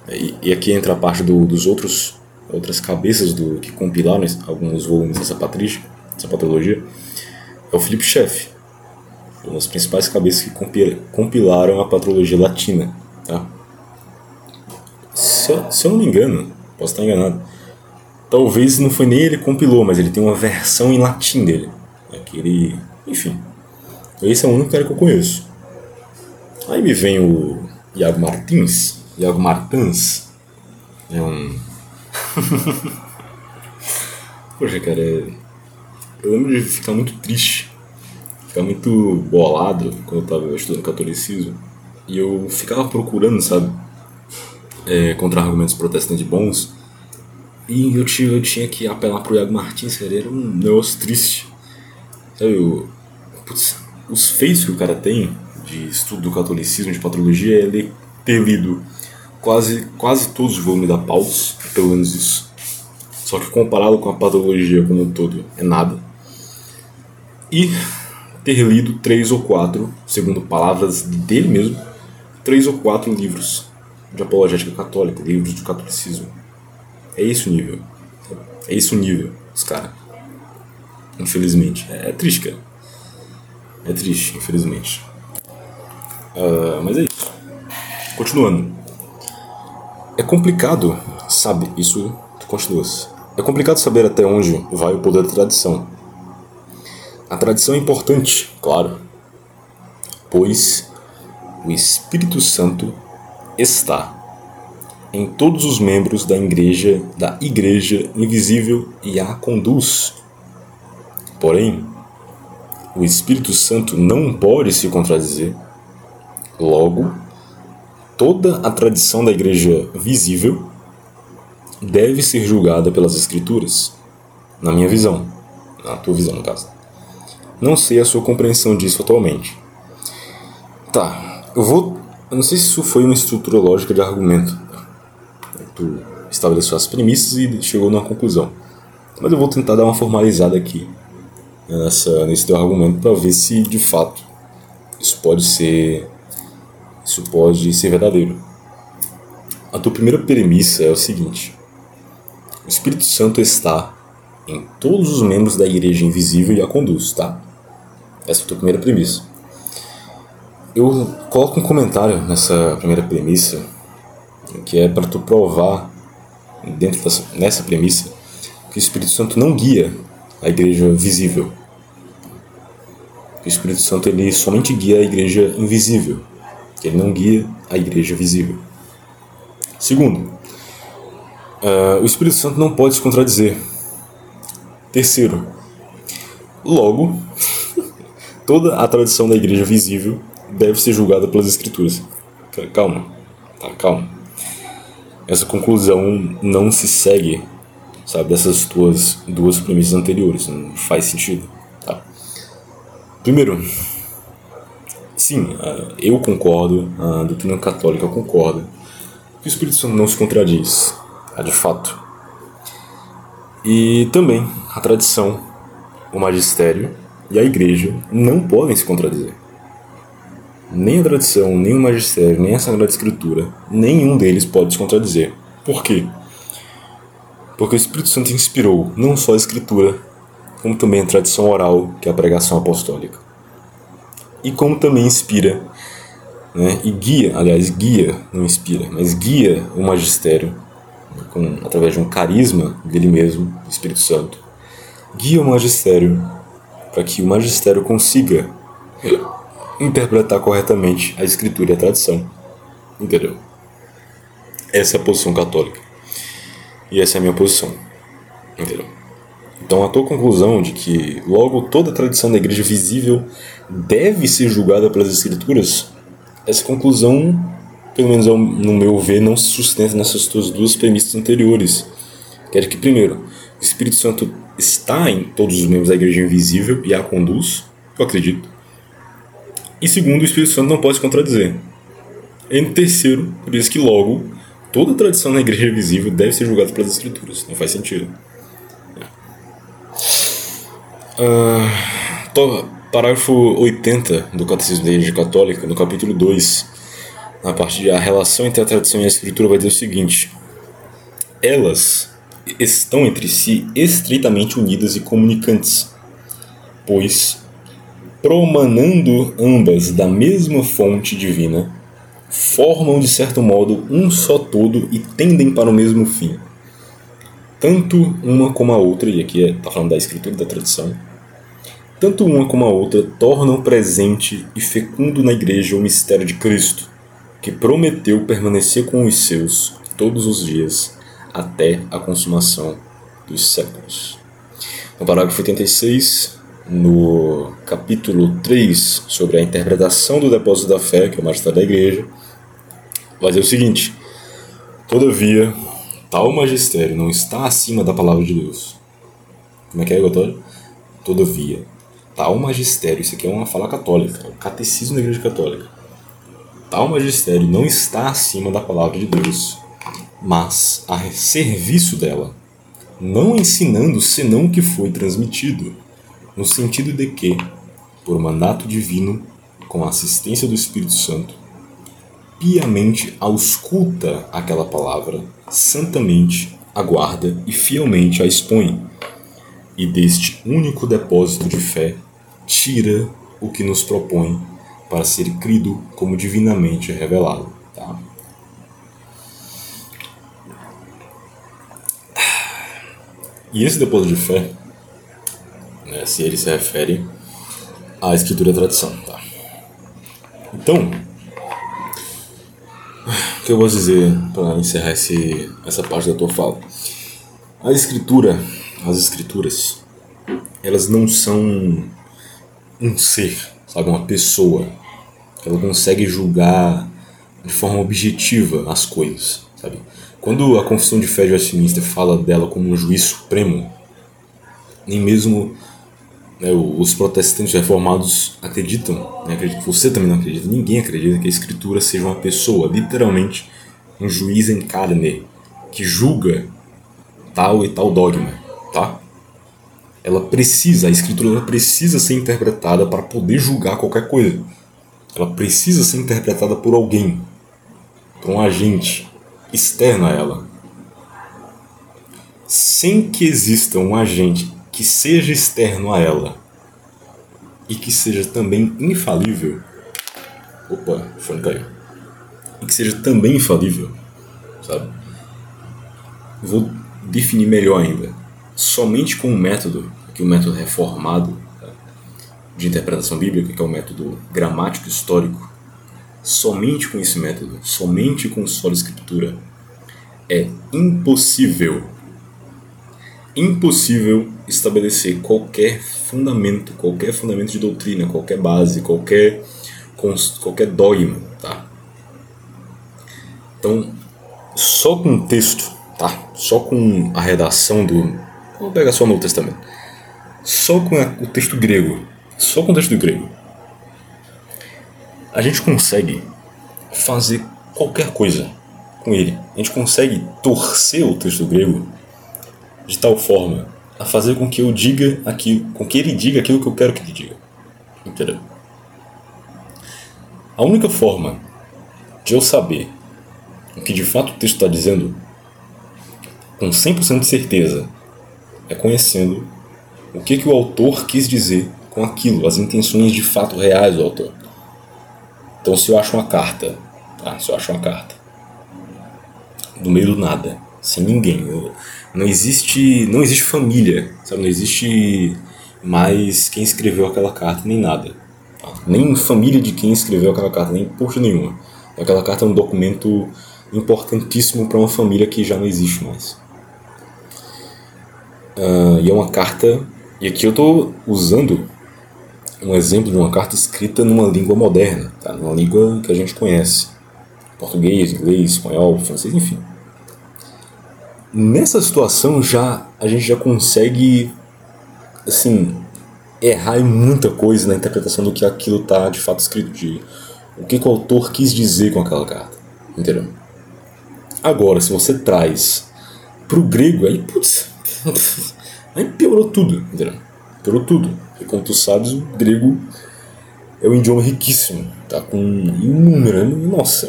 E, e aqui entra a parte do, dos outros outras cabeças do que compilaram alguns volumes dessa patrística, dessa patologia, é o Felipe Schaff, uma das principais cabeças que compilaram a patrologia latina. Tá? Se, eu, se eu não me engano, posso estar enganado, talvez não foi nem ele que compilou, mas ele tem uma versão em latim dele. Né, que ele, enfim, esse é o único cara que eu conheço. Aí me vem o Iago Martins, Iago Martins, é um. Poxa, cara, é... eu lembro de ficar muito triste, ficar muito bolado quando eu tava estudando catolicismo e eu ficava procurando, sabe, é, contra-argumentos protestantes bons e eu tinha, eu tinha que apelar pro Iago Martins, cara, era um negócio triste. Sabe, eu, putz, os feitos que o cara tem de estudo do catolicismo, de patrologia, é ele ter lido quase, quase todos os volumes da Paulus, pelo menos isso. Só que comparado com a patologia como um todo, é nada. E ter lido três ou quatro, segundo palavras dele mesmo, três ou quatro livros de apologética católica, livros de catolicismo. É esse o nível. É esse o nível, os caras. Infelizmente. É, é, triste, cara. É triste, infelizmente. Uh, mas é isso. Continuando. É complicado, sabe? Isso continua. É complicado saber até onde vai o poder da tradição. A tradição é importante, claro, pois o Espírito Santo está em todos os membros da igreja, da igreja invisível e a conduz. Porém, o Espírito Santo não pode se contradizer. Logo, toda a tradição da igreja visível deve ser julgada pelas escrituras, na minha visão, na tua visão no caso. Não sei a sua compreensão disso atualmente. Tá, eu vou. Eu não sei se isso foi uma estrutura lógica de argumento. Tu estabeleceu as premissas e chegou numa conclusão. Mas eu vou tentar dar uma formalizada aqui nessa, nesse teu argumento para ver se de fato isso pode ser isso pode ser verdadeiro. A tua primeira premissa é o seguinte: o Espírito Santo está em todos os membros da igreja invisível e a conduz, tá? Essa é a tua primeira premissa. Eu coloco um comentário nessa primeira premissa, que é para tu provar, dentro dessa, nessa premissa, que o Espírito Santo não guia a igreja visível. O Espírito Santo ele somente guia a igreja invisível. Ele não guia a igreja visível. Segundo, uh, o Espírito Santo não pode se contradizer. Terceiro, logo, toda a tradição da igreja visível deve ser julgada pelas Escrituras. Calma, tá, calma. Essa conclusão não se segue, sabe, dessas tuas duas premissas anteriores. Não faz sentido, tá? Primeiro, sim, ah, eu concordo, a doutrina católica concorda que o Espírito Santo não se contradiz, tá, de fato. E também a tradição, o magistério e a igreja não podem se contradizer. Nem a tradição, nem o magistério, nem a Sagrada Escritura, nenhum deles pode se contradizer. Por quê? Porque o Espírito Santo inspirou não só a Escritura, como também a tradição oral, que é a pregação apostólica. E como também inspira, né, e guia, aliás, guia, não inspira, mas guia o magistério, com, através de um carisma dele mesmo, do Espírito Santo, guia o magistério para que o magistério consiga interpretar corretamente a escritura e a tradição. Entendeu? Essa é a posição católica. E essa é a minha posição. Entendeu? Então a tua conclusão de que logo toda a tradição da igreja visível deve ser julgada pelas escrituras, essa conclusão, pelo menos no meu ver, não se sustenta nessas tuas duas premissas anteriores. Quer que primeiro, o Espírito Santo está em todos os membros da igreja invisível e a conduz, eu acredito. E segundo, o Espírito Santo não pode se contradizer. E terceiro, por isso que logo, toda tradição na igreja visível deve ser julgada pelas escrituras. Não faz sentido. Uh, parágrafo 80 do Catecismo da Igreja Católica, no capítulo 2, na parte de a relação entre a tradição e a escritura, vai dizer o seguinte: Elas estão entre si estreitamente unidas e comunicantes, pois, promanando ambas da mesma fonte divina, formam de certo modo um só todo e tendem para o mesmo fim. Tanto uma como a outra, e aqui está é, tá falando da escritura da tradição, tanto uma como a outra tornam presente e fecundo na igreja o mistério de Cristo, que prometeu permanecer com os seus todos os dias até a consumação dos séculos. No parágrafo 86, no capítulo 3, sobre a interpretação do depósito da fé, que é o magistério da igreja, vai dizer o seguinte: Todavia, tal magistério não está acima da palavra de Deus. Como é que é, Gotório? Todavia, tal magistério, isso aqui é uma fala católica, é o catecismo da igreja católica. Tal magistério não está acima da palavra de Deus, mas a serviço dela, não ensinando senão o que foi transmitido, no sentido de que por mandato divino, com a assistência do Espírito Santo, piamente ausculta aquela palavra, santamente aguarda e fielmente a expõe, e deste único depósito de fé tira o que nos propõe para ser crido como divinamente revelado. Tá? E esse depósito de fé, né, se ele se refere à escritura e à tradição. Tá? Então, o que eu posso dizer para encerrar esse, essa parte da tua fala? A escritura, as escrituras, elas não são um ser, sabe, uma pessoa. Ela consegue julgar de forma objetiva as coisas, sabe? Quando a Confissão de Fé de Westminster fala dela como um juiz supremo, nem mesmo né, os protestantes reformados acreditam, né, acredito você também não acredita, ninguém acredita que a Escritura seja uma pessoa, literalmente um juiz em carne, que julga tal e tal dogma, tá? Ela precisa, a Escritura precisa ser interpretada para poder julgar qualquer coisa. Ela precisa ser interpretada por alguém, por um agente externo a ela. Sem que exista um agente que seja externo a ela e que seja também infalível. Opa, o fone caiu. E que seja também infalível, sabe? Vou definir melhor ainda. Somente com o método, aqui o método reformado tá? de interpretação bíblica, que é o método gramático histórico, somente com esse método, somente com só escritura, é impossível impossível estabelecer qualquer fundamento, qualquer fundamento de doutrina, qualquer base, qualquer, qualquer dogma, tá? Então, só com o texto, tá? Só com a redação do... Vou pegar só no Testamento. Só com a, o texto grego, só com o texto grego, a gente consegue fazer qualquer coisa com ele. A gente consegue torcer o texto grego de tal forma a fazer com que eu diga aquilo, com que ele diga aquilo que eu quero que ele diga. Entendeu? A única forma de eu saber o que de fato o texto está dizendo, com 100% de certeza, é conhecendo o que, que o autor quis dizer com aquilo, as intenções de fato reais do autor. Então, se eu acho uma carta, tá? se eu acho uma carta, do meio do nada, sem ninguém, eu, não existe não existe família sabe não existe mais quem escreveu aquela carta nem nada tá? nem família de quem escreveu aquela carta nem porra nenhuma aquela carta é um documento importantíssimo para uma família que já não existe mais uh, e é uma carta e aqui eu estou usando um exemplo de uma carta escrita numa língua moderna tá? numa língua que a gente conhece. Português inglês espanhol francês enfim. Nessa situação já a gente já consegue assim errar em muita coisa na interpretação do que aquilo tá de fato escrito de o que, que o autor quis dizer com aquela carta entendeu? Agora se você traz pro grego aí putz aí piorou tudo entendeu? Piorou tudo e como tu sabes o grego é um idioma riquíssimo tá com inúmero nossa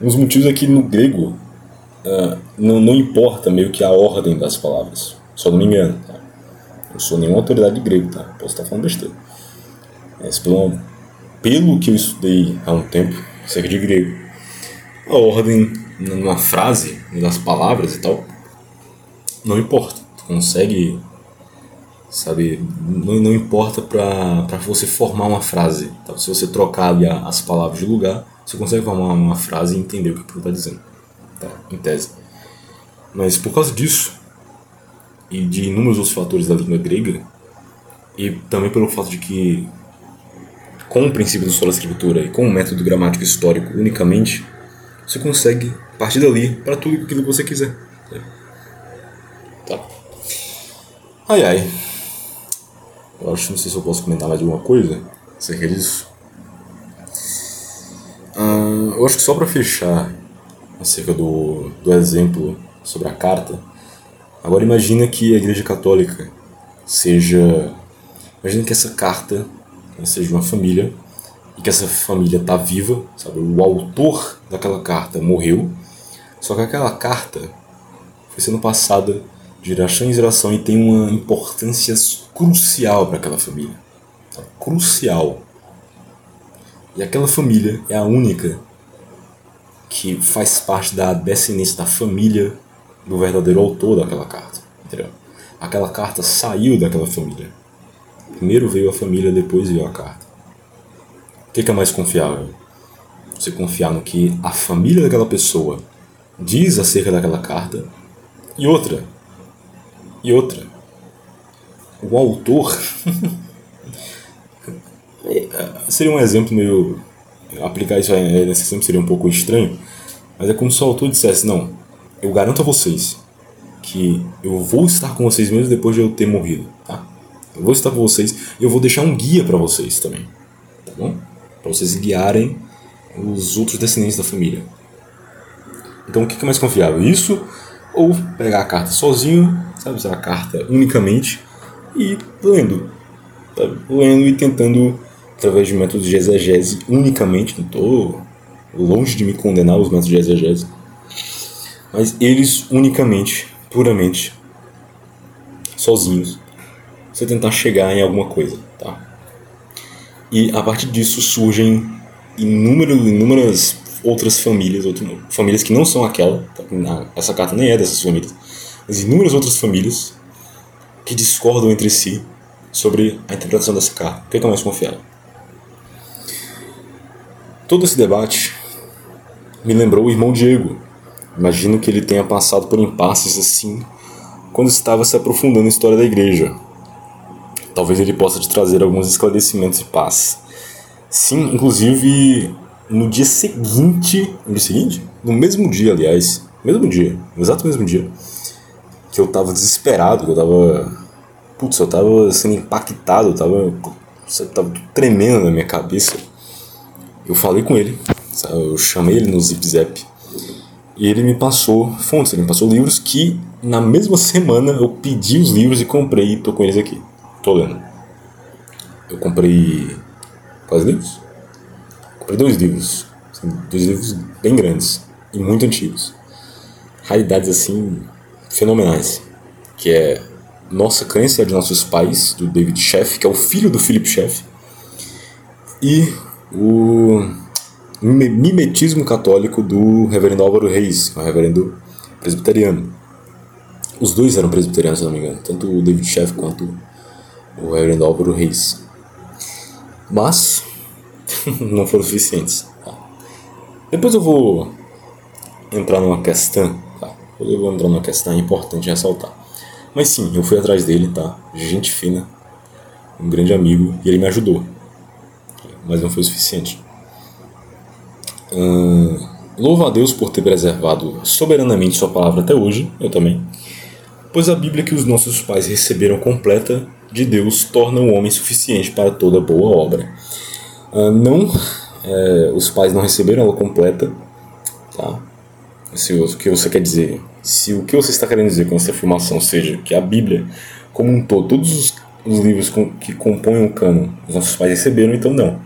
um dos motivos é que no grego uh, não, não importa meio que a ordem das palavras. Só não me engano. Tá? Não sou nenhuma autoridade de grego, tá? Posso estar falando besteira. Mas pelo, pelo que eu estudei há um tempo, cerca de grego, a ordem numa frase, das palavras e tal, não importa. Tu consegue, sabe, não, não importa para você formar uma frase. Tá? Se você trocar ali as palavras de lugar, você consegue formar uma frase e entender o que tu está dizendo tá? em tese. Mas por causa disso, e de inúmeros outros fatores da língua grega, e também pelo fato de que, com o princípio do sola escritura e com o método gramático histórico unicamente, você consegue partir dali para tudo aquilo que você quiser. Né? Tá? Ai ai. Eu acho, não sei se eu posso comentar mais alguma coisa acerca disso. Uh, eu acho que só para fechar acerca do, do exemplo sobre a carta. Agora imagina que a Igreja Católica seja. Imagina que essa carta seja uma família, e que essa família está viva, sabe? O autor daquela carta morreu, só que aquela carta foi sendo passada geração em geração e tem uma importância crucial para aquela família. Sabe? Crucial. E aquela família é a única que faz parte da descendência da família do verdadeiro autor daquela carta. Entendeu? Aquela carta saiu daquela família. Primeiro veio a família, depois veio a carta. O que é mais confiável? Você confiar no que a família daquela pessoa diz acerca daquela carta e outra. E outra. O autor. seria um exemplo meio. Aplicar isso nesse exemplo seria um pouco estranho, mas é como se o autor dissesse: Não, eu garanto a vocês que eu vou estar com vocês mesmo depois de eu ter morrido, tá? Eu vou estar com vocês eu vou deixar um guia para vocês também, tá bom? Para vocês guiarem os outros descendentes da família. Então o que é mais confiável? Isso ou pegar a carta sozinho, sabe, usar a carta unicamente e lendo, sabe? lendo e tentando através de métodos de exegese unicamente, não estou longe de me condenar os métodos de exegese, mas eles unicamente puramente sozinhos, você tentar chegar em alguma coisa, tá? E a partir disso surgem inúmeras, inúmeras outras famílias, outras, famílias que não são aquela, tá? essa carta nem é dessas famílias, mas inúmeras outras famílias que discordam entre si sobre a interpretação dessa carta. O que é mais confiável? Todo esse debate me lembrou o irmão Diego, Imagino que ele tenha passado por impasses assim quando estava se aprofundando na história da igreja. Talvez ele possa te trazer alguns esclarecimentos e paz. Sim, inclusive no dia seguinte, no dia seguinte, no mesmo dia, aliás, mesmo dia, no exato mesmo dia, que eu tava desesperado, que eu tava, putz, eu tava sendo impactado, eu tava, tava tremendo na minha cabeça. Eu falei com ele, eu chamei ele no Zip Zap e ele me passou fontes, ele me passou livros que na mesma semana eu pedi os livros e comprei e tô com eles aqui. Tô lendo. Eu comprei. Quais livros? Comprei dois livros. Dois livros bem grandes e muito antigos. Raridades assim fenomenais. Que é Nossa Crença de Nossos Pais, do David Sheff, que é o filho do Philip Sheff. E o mimetismo católico do reverendo Álvaro Reis, que é um reverendo presbiteriano. Os dois eram presbiterianos, se não me engano, tanto o David Sheff quanto o reverendo Álvaro Reis. Mas não foram suficientes. Depois eu vou entrar numa questão? Eu vou entrar numa questão importante ressaltar. Mas sim, eu fui atrás dele, tá? Gente fina, um grande amigo, e ele me ajudou. Mas não foi o suficiente. Hum, louvo a Deus por ter preservado soberanamente Sua palavra até hoje, eu também. Pois a Bíblia que os nossos pais receberam completa de Deus torna o homem suficiente para toda boa obra. Hum, não, é, os pais não receberam ela completa, tá? Se o que você quer dizer, se o que você está querendo dizer com essa afirmação seja que a Bíblia, como um todo, todos os, os livros com, que compõem o cano, os nossos pais receberam, então não.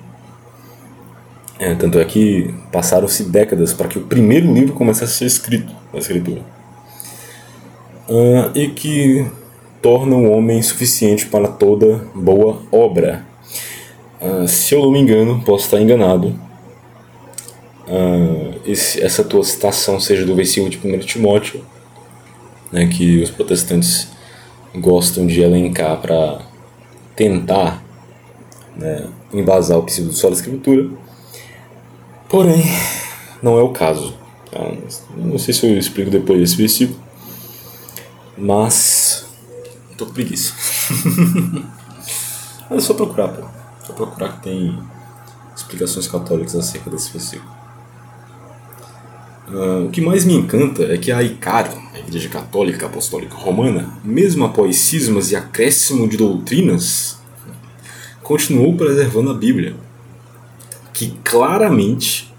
É, tanto é que passaram-se décadas para que o primeiro livro começasse a ser escrito na escritura. Uh, e que torna o homem suficiente para toda boa obra. Uh, se eu não me engano, posso estar enganado, uh, esse, essa tua citação seja do versículo de 1 Timóteo, né, que os protestantes gostam de elencar para tentar né, embasar o princípio solo da escritura Porém, não é o caso. Tá? Não sei se eu explico depois desse versículo, mas. tô com preguiça. é só procurar, pô. Só procurar que tem explicações católicas acerca desse versículo. Uh, o que mais me encanta é que a ICAR, a Igreja Católica Apostólica Romana, mesmo após cismas e acréscimo de doutrinas, continuou preservando a Bíblia que claramente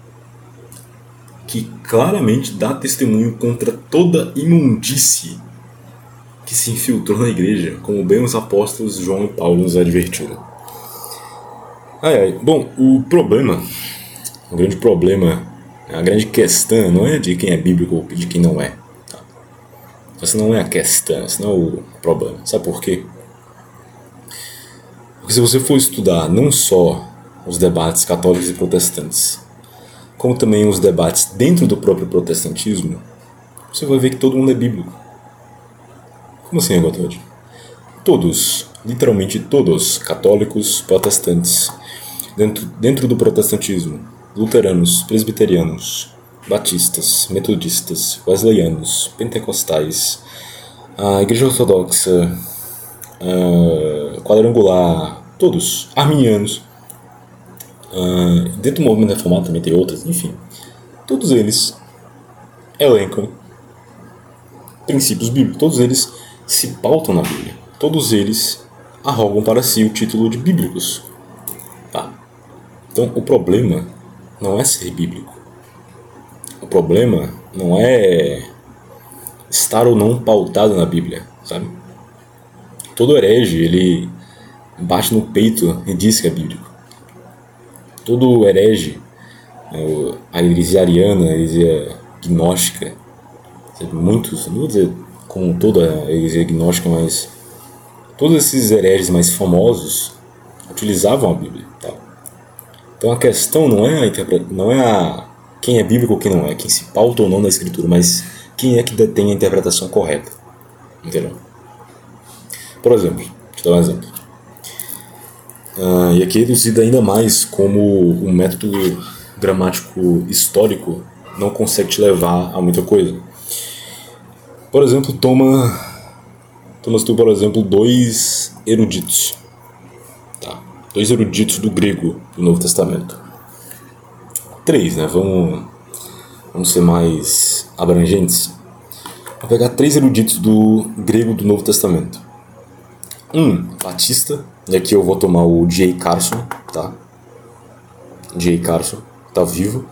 que claramente dá testemunho contra toda imundície que se infiltrou na igreja, como bem os apóstolos João e Paulo nos advertiram. Ai, ai. Bom, o problema, o grande problema, a grande questão não é de quem é bíblico ou de quem não é. Tá? Essa não é a questão, esse não é o problema. Sabe por quê? Porque se você for estudar não só os debates católicos e protestantes, como também os debates dentro do próprio protestantismo, você vai ver que todo mundo é bíblico. Como assim, Aguatode? Todos, literalmente todos, católicos, protestantes, dentro, dentro do protestantismo, luteranos, presbiterianos, batistas, metodistas, wesleyanos, pentecostais, a igreja ortodoxa, a quadrangular, todos, arminianos, dentro do movimento reformado também tem outras, enfim, todos eles elencam princípios bíblicos, todos eles se pautam na Bíblia, todos eles arrogam para si o título de bíblicos. Tá? Então o problema não é ser bíblico. O problema não é estar ou não pautado na Bíblia, sabe? Todo herege, ele bate no peito e diz que é bíblico. Todo herege, né, a heresia ariana, a heresia gnóstica, muitos, não vou dizer como toda a heresia gnóstica, mas todos esses hereges mais famosos utilizavam a Bíblia. Então a questão não é a, não é a quem é bíblico ou quem não é, quem se pauta ou não na escritura, mas quem é que detém a interpretação correta. Entendeu? Por exemplo, eu dar um exemplo. Uh, e aqui é reduzido ainda mais como o método gramático histórico não consegue te levar a muita coisa. Por exemplo, toma, tomas tu, por exemplo, dois eruditos. Dois eruditos do grego do Novo Testamento. Três, né? Vamos, vamos ser mais abrangentes. Vou pegar três eruditos do grego do Novo Testamento. Um, Batista, e aqui eu vou tomar o J. Carson, tá? J. Carson, tá vivo.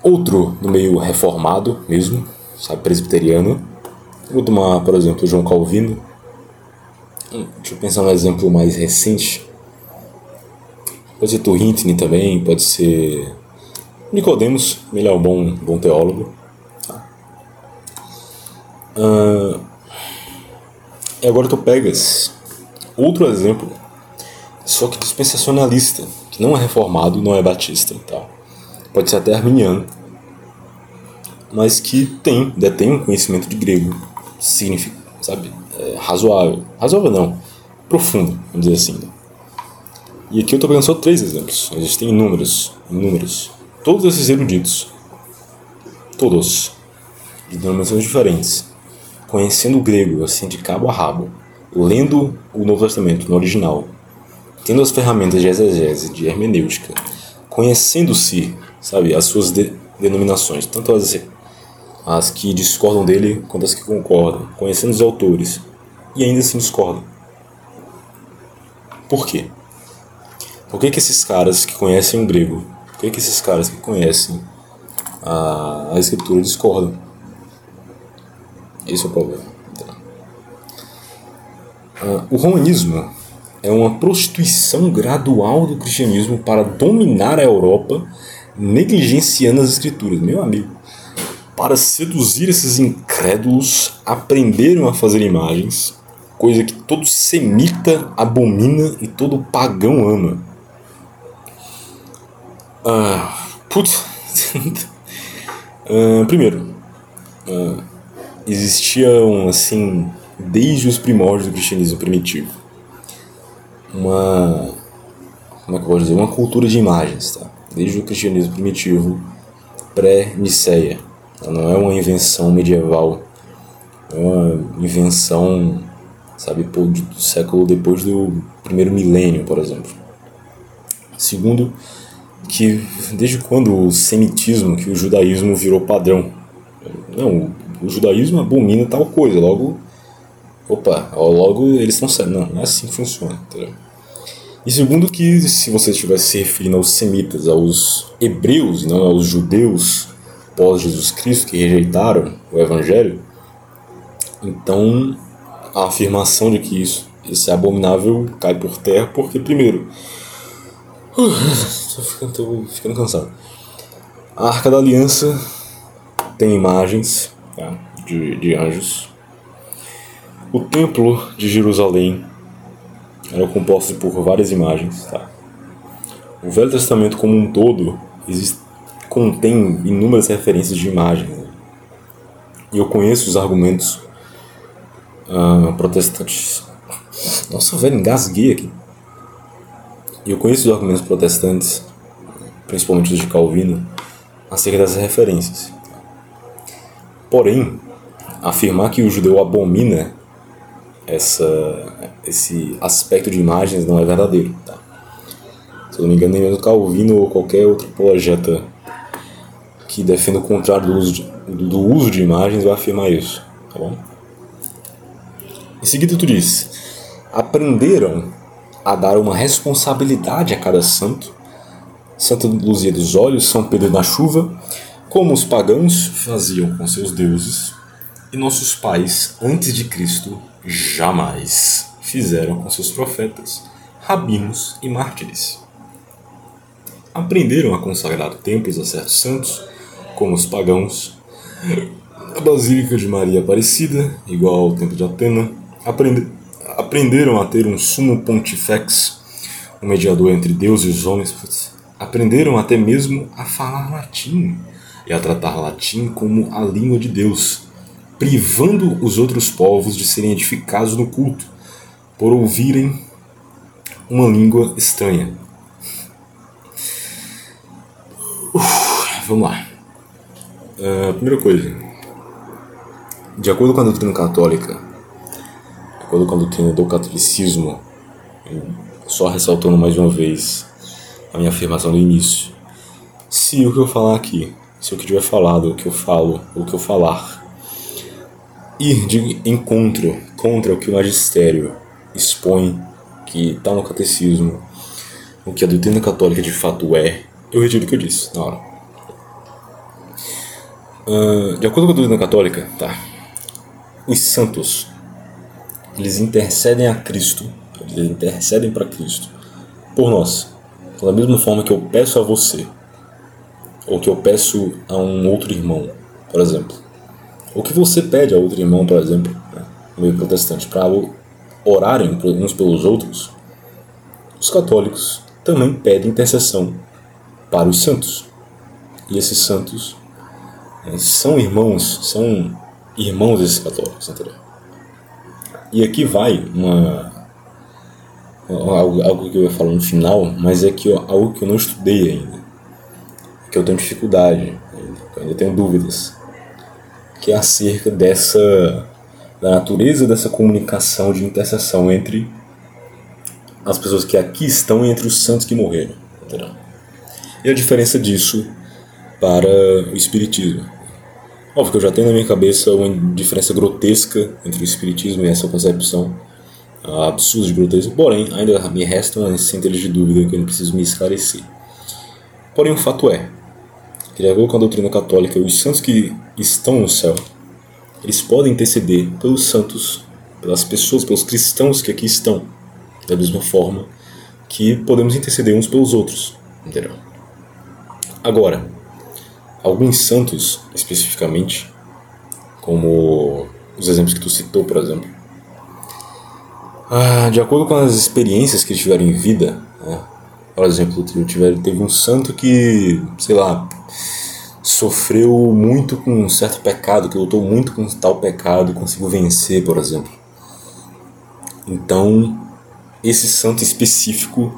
Outro no meio reformado mesmo, sabe, presbiteriano. Vou tomar, por exemplo, João Calvino. Hum, deixa eu pensar num exemplo mais recente. Pode ser Turrentine também, pode ser Nicodemos, melhor é bom, bom teólogo. Uh, e agora tu pegas outro exemplo, só que dispensacionalista, que não é reformado, não é batista e tal. Pode ser até arminiano, mas que tem, detém um conhecimento de grego significa, sabe, é, razoável. Razoável não, profundo, vamos dizer assim. E aqui eu estou pegando só três exemplos. A gente tem inúmeros, inúmeros. Todos esses eruditos, todos, de denominações diferentes, conhecendo o grego, assim, de cabo a rabo, lendo o Novo Testamento no original, tendo as ferramentas de exegese, de hermenêutica, conhecendo-se, sabe, as suas de denominações, tanto as as que discordam dele quanto as que concordam, conhecendo os autores, e ainda assim discordam. Por quê? Por que, que esses caras que conhecem o grego, por que, que esses caras que conhecem a, a escritura discordam? Esse é o problema. Então, uh, o romanismo é uma prostituição gradual do cristianismo para dominar a Europa, negligenciando as escrituras. Meu amigo, para seduzir esses incrédulos, aprenderam a fazer imagens, coisa que todo semita abomina e todo pagão ama. Ah, putz. ah, primeiro, ah, existiam, assim, desde os primórdios do cristianismo primitivo, uma. Como é que eu posso dizer? Uma cultura de imagens, tá? Desde o cristianismo primitivo, pré-niceia não é uma invenção medieval, é uma invenção, sabe, do século depois do primeiro milênio, por exemplo. Segundo, que desde quando o semitismo, que o judaísmo virou padrão? Não, o judaísmo abomina tal coisa, logo, opa, logo eles estão certos. Não, não é assim que funciona, entendeu? E segundo que se você estivesse se referindo aos semitas, aos hebreus, não aos judeus, pós Jesus Cristo que rejeitaram o Evangelho, então a afirmação de que isso, isso é abominável cai por terra, porque, primeiro, tô, ficando, ficando cansado. A Arca da Aliança tem imagens tá? de, de anjos. O Templo de Jerusalém era composto por várias imagens. Tá? O Velho Testamento como um todo existe, contém inúmeras referências de imagens. Né? E eu conheço os argumentos uh, protestantes. Nossa, velho, engasguei aqui. E eu conheço os argumentos protestantes, principalmente os de Calvino, acerca dessas referências. Porém, afirmar que o judeu abomina essa, esse aspecto de imagens não é verdadeiro. Tá? Se eu não me engano, nem mesmo Calvino ou qualquer outro projeta que defenda o contrário do uso de, do uso de imagens vai afirmar isso. Tá bom? Em seguida, tu diz: aprenderam a dar uma responsabilidade a cada santo. Santa Luzia dos Olhos, São Pedro da Chuva, como os pagãos faziam com seus deuses, e nossos pais, antes de Cristo, jamais fizeram com seus profetas, rabinos e mártires. Aprenderam a consagrar templos a certos santos, como os pagãos, a Basílica de Maria Aparecida, igual ao Templo de Atena, aprende, aprenderam a ter um sumo pontifex, um mediador entre Deus e os homens, aprenderam até mesmo a falar latim e a tratar latim como a língua de Deus, privando os outros povos de serem edificados no culto, por ouvirem uma língua estranha. Uf, vamos lá. Uh, primeira coisa, de acordo com a doutrina católica, com a doutrina do catolicismo, só ressaltando mais uma vez a minha afirmação do início. Se o que eu falar aqui, se o que tiver falado, o que eu falo, o que eu falar, ir de encontro contra o que o magistério expõe, que está no catecismo, o que a doutrina católica de fato é, eu retiro o que eu disse na hora. Uh, de acordo com a doutrina católica, tá, os santos eles intercedem a Cristo, eles intercedem para Cristo por nós. Da mesma forma que eu peço a você, ou que eu peço a um outro irmão, por exemplo. Ou que você pede a outro irmão, por exemplo, né, meio protestante, para orarem uns pelos outros, os católicos também pedem intercessão para os santos. E esses santos né, são irmãos, são irmãos desses católicos, entendeu? E aqui vai uma algo, algo que eu ia falar no final, mas é que eu, algo que eu não estudei ainda, que eu tenho dificuldade, ainda, eu ainda tenho dúvidas, que é acerca dessa da natureza dessa comunicação de intercessão entre as pessoas que aqui estão e entre os santos que morreram, entendeu? E a diferença disso para o espiritismo. Óbvio que eu já tenho na minha cabeça uma diferença grotesca entre o espiritismo e essa concepção absurda de grotesca, porém ainda me restam as centenas de dúvida que eu preciso me esclarecer. Porém, o fato é que, de acordo com a doutrina católica, os santos que estão no céu, eles podem interceder pelos santos, pelas pessoas, pelos cristãos que aqui estão, da mesma forma que podemos interceder uns pelos outros, entendeu? Agora, alguns santos, especificamente, como os exemplos que tu citou, por exemplo, ah, de acordo com as experiências que tiveram em vida, né? por exemplo, tiver, teve um santo que, sei lá, sofreu muito com um certo pecado, que lutou muito com tal pecado, conseguiu vencer, por exemplo. Então, esse santo específico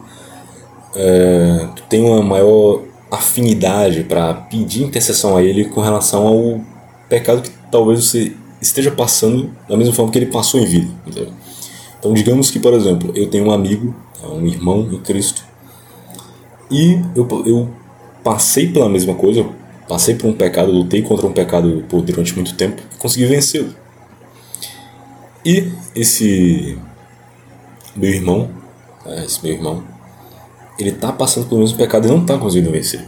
é, tem uma maior afinidade para pedir intercessão a ele com relação ao pecado que talvez você esteja passando da mesma forma que ele passou em vida. Entendeu? Então, digamos que, por exemplo, eu tenho um amigo, um irmão em Cristo, e eu, eu passei pela mesma coisa, passei por um pecado, lutei contra um pecado por durante muito tempo e consegui vencê-lo. E esse meu irmão, né, esse meu irmão, ele está passando pelo mesmo pecado e não está conseguindo vencer.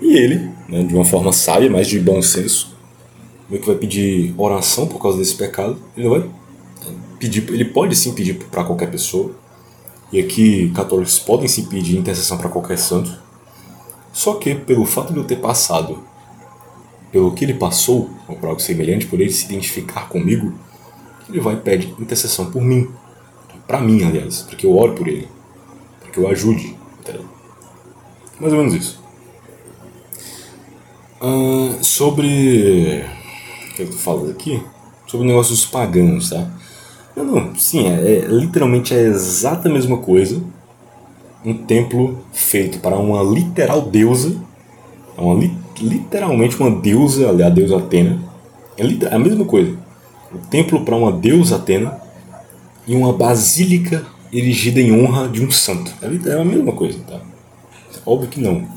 E ele, né, de uma forma sábia, mas de bom senso, meio que vai pedir oração por causa desse pecado. Ele vai pedir, ele pode sim pedir para qualquer pessoa. E aqui católicos podem se pedir intercessão para qualquer santo. Só que pelo fato de eu ter passado pelo que ele passou, ou por algo semelhante, por ele se identificar comigo, ele vai pede intercessão por mim. Para mim, aliás, para que eu ore por ele, que eu ajude. Entendeu? Mais ou menos isso. Uh, sobre. O que eu tô falando aqui? Sobre o negócio dos pagãos, tá? Não, não, sim, é, é, literalmente é a exata mesma coisa. Um templo feito para uma literal deusa, uma li, literalmente uma deusa, a deusa Atena. É, é a mesma coisa. O templo para uma deusa Atena e uma basílica erigida em honra de um santo. É, é a mesma coisa, tá? Óbvio que não.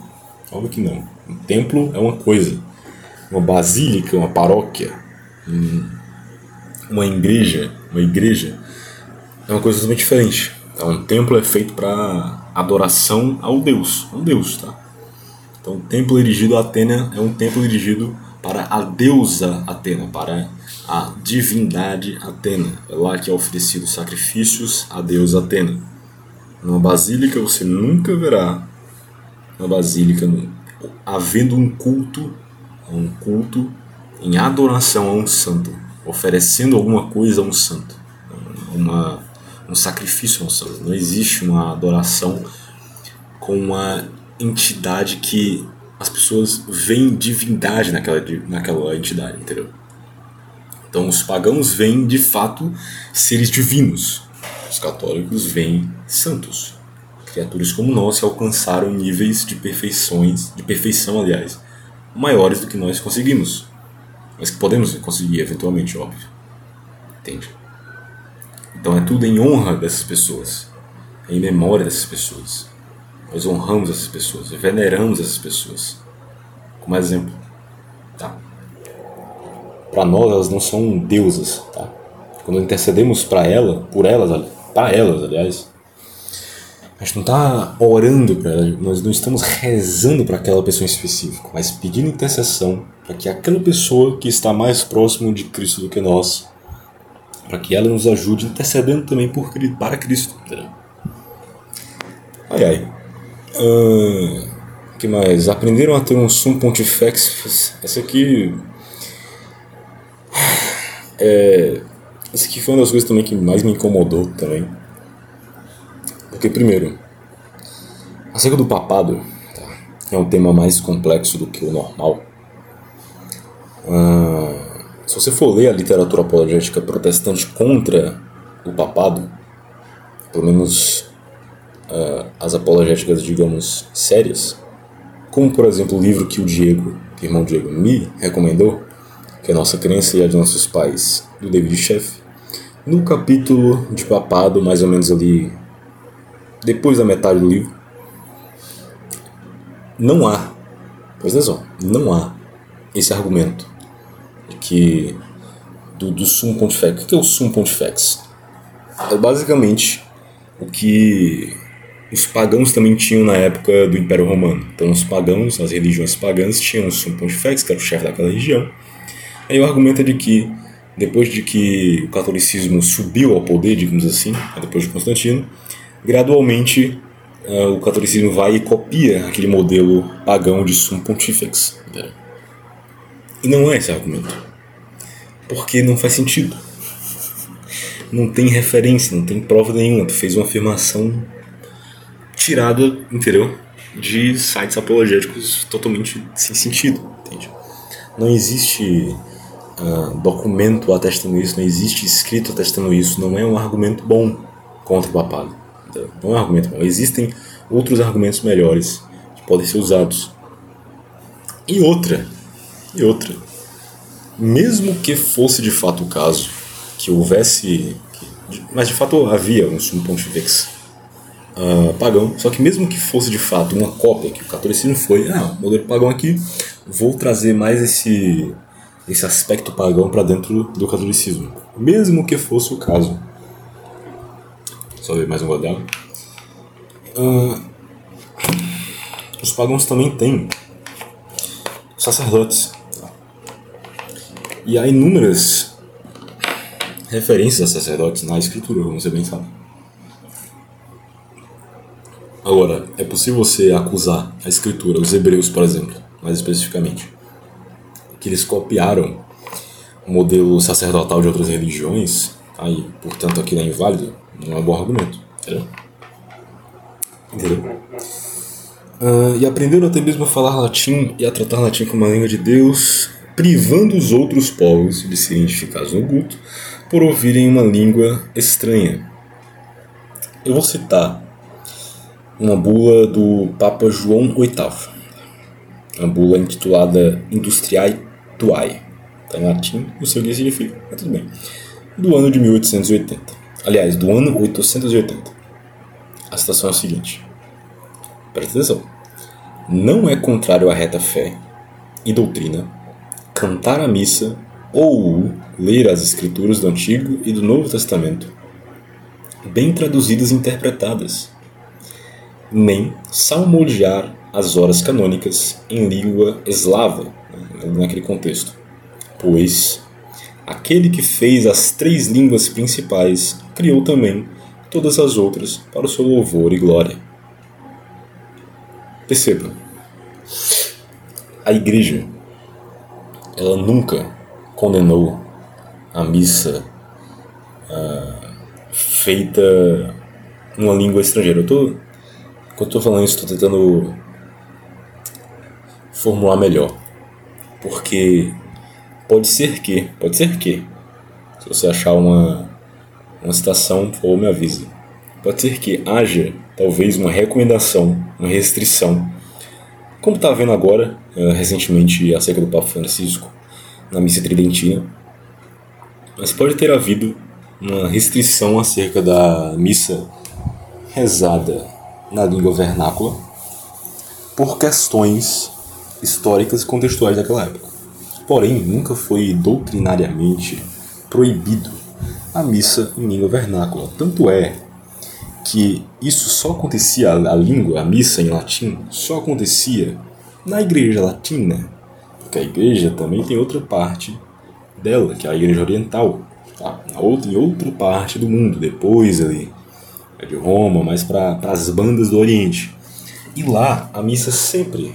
Óbvio que não. Um templo é uma coisa. Uma basílica, uma paróquia, uma igreja, uma igreja é uma coisa totalmente diferente. Então, um templo é feito para adoração ao Deus, um Deus, tá? Então, o templo erigido a Atena é um templo erigido para a deusa Atena, para a divindade Atena. É lá que é oferecido sacrifícios à deusa Atena. Numa basílica você nunca verá uma basílica havendo um culto, um culto em adoração a um santo, oferecendo alguma coisa a um santo, uma, um sacrifício a um santo. Não existe uma adoração com uma entidade que as pessoas veem divindade naquela, naquela entidade, entendeu? Então os pagãos veem de fato seres divinos, os católicos veem santos criaturas como nós que alcançaram níveis de perfeições, de perfeição, aliás, maiores do que nós conseguimos. Mas que podemos conseguir eventualmente, óbvio. Entende? Então é tudo em honra dessas pessoas, é em memória dessas pessoas. Nós honramos essas pessoas, veneramos essas pessoas. Como exemplo? Para nós elas não são deusas, tá? Quando intercedemos para ela, por elas, para elas, aliás, a gente não está orando para ela, nós não estamos rezando para aquela pessoa em específico, mas pedindo intercessão para que aquela pessoa que está mais próximo de Cristo do que nós, para que ela nos ajude intercedendo também por, para Cristo. Ai ai. Uh, que mais? Aprenderam a ter um sum pontifex. Essa aqui. É, essa aqui foi uma das coisas também que mais me incomodou também porque, primeiro, acerca do papado, tá, é um tema mais complexo do que o normal. Ah, se você for ler a literatura apologética protestante contra o papado, pelo menos ah, as apologéticas, digamos, sérias, como por exemplo o livro que o Diego, o irmão Diego, me recomendou, que é Nossa Crença e a de Nossos Pais, do David Sheff, no capítulo de papado, mais ou menos ali depois da metade do livro, não há, pois é só, não há esse argumento que do, do sum pontifex. O que é o sum pontifex? É basicamente o que os pagãos também tinham na época do Império Romano. Então os pagãos, as religiões pagãs tinham o sum pontifex, que era o chefe daquela região. Aí o argumento é de que depois de que o catolicismo subiu ao poder, digamos assim, depois de Constantino, gradualmente uh, o catolicismo vai e copia aquele modelo pagão de sum pontifex. E não é esse argumento. Porque não faz sentido. Não tem referência, não tem prova nenhuma. Tu fez uma afirmação tirada, entendeu? De sites apologéticos totalmente sem sentido, entende? Não existe uh, documento atestando isso, não existe escrito atestando isso, não é um argumento bom contra o papado. Não é um argumento bom. Existem outros argumentos melhores que podem ser usados. E outra, e outra, mesmo que fosse de fato o caso, que houvesse, mas de fato havia um sumo pontifex uh, pagão, só que mesmo que fosse de fato uma cópia, que o catolicismo foi, ah, modelo pagão aqui, vou trazer mais esse, esse aspecto pagão para dentro do catolicismo. Mesmo que fosse o caso, só ver mais um gole Uh, os pagãos também têm sacerdotes. E há inúmeras referências a sacerdotes na escritura, como você bem sabe. Agora, é possível você acusar a escritura, os hebreus, por exemplo, mais especificamente, que eles copiaram o modelo sacerdotal de outras religiões, aí, portanto, aquilo é inválido? Não é um bom argumento, entendeu? Entendeu? Uh, e aprenderam até mesmo a falar latim e a tratar latim como uma língua de Deus, privando os outros povos de serem identificados no culto por ouvirem uma língua estranha. Eu vou citar uma bula do Papa João VIII, uma bula intitulada Industriae Tuae, está em latim, não sei o significa, mas tudo bem, do ano de 1880. Aliás, do ano 880. A citação é a seguinte: presta atenção. Não é contrário à reta fé e doutrina cantar a missa ou ler as escrituras do Antigo e do Novo Testamento, bem traduzidas e interpretadas, nem salmodiar as horas canônicas em língua eslava, naquele contexto, pois aquele que fez as três línguas principais criou também todas as outras para o seu louvor e glória. Perceba, a igreja ela nunca condenou a missa uh, feita numa língua estrangeira. Eu tô, quando estou falando isso, estou tentando formular melhor. Porque pode ser que, pode ser que, se você achar uma, uma citação, por favor, me avise. Pode ser que haja, talvez, uma recomendação, uma restrição como está vendo agora, uh, recentemente, acerca do Papa Francisco, na missa tridentina, mas pode ter havido uma restrição acerca da missa rezada na língua vernácula por questões históricas e contextuais daquela época. Porém, nunca foi doutrinariamente proibido a missa em língua vernácula. Tanto é que isso só acontecia, a língua, a missa em latim, só acontecia na igreja latina, porque a igreja também tem outra parte dela, que é a igreja oriental, tá? outra, em outra parte do mundo, depois ali, é de Roma, mais para as bandas do Oriente. E lá a missa sempre,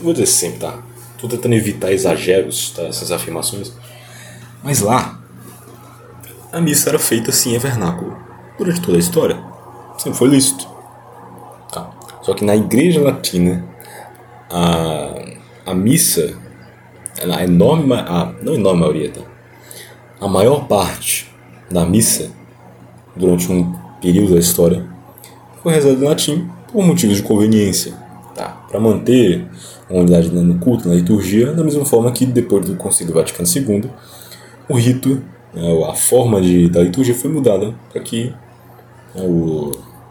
vou dizer sempre, tá? Estou tentando evitar exageros, tá? essas afirmações, mas lá a missa era feita assim em vernáculo durante toda a história. Sempre foi lícito. Tá. Só que na igreja latina, a, a missa, a enorme, a, não enorme maioria, tá? a maior parte da missa, durante um período da história, foi rezada em latim por motivos de conveniência. Para manter a unidade no culto, na liturgia, da mesma forma que depois do Concílio Vaticano II, o rito, né, a forma de, da liturgia foi mudada para que né,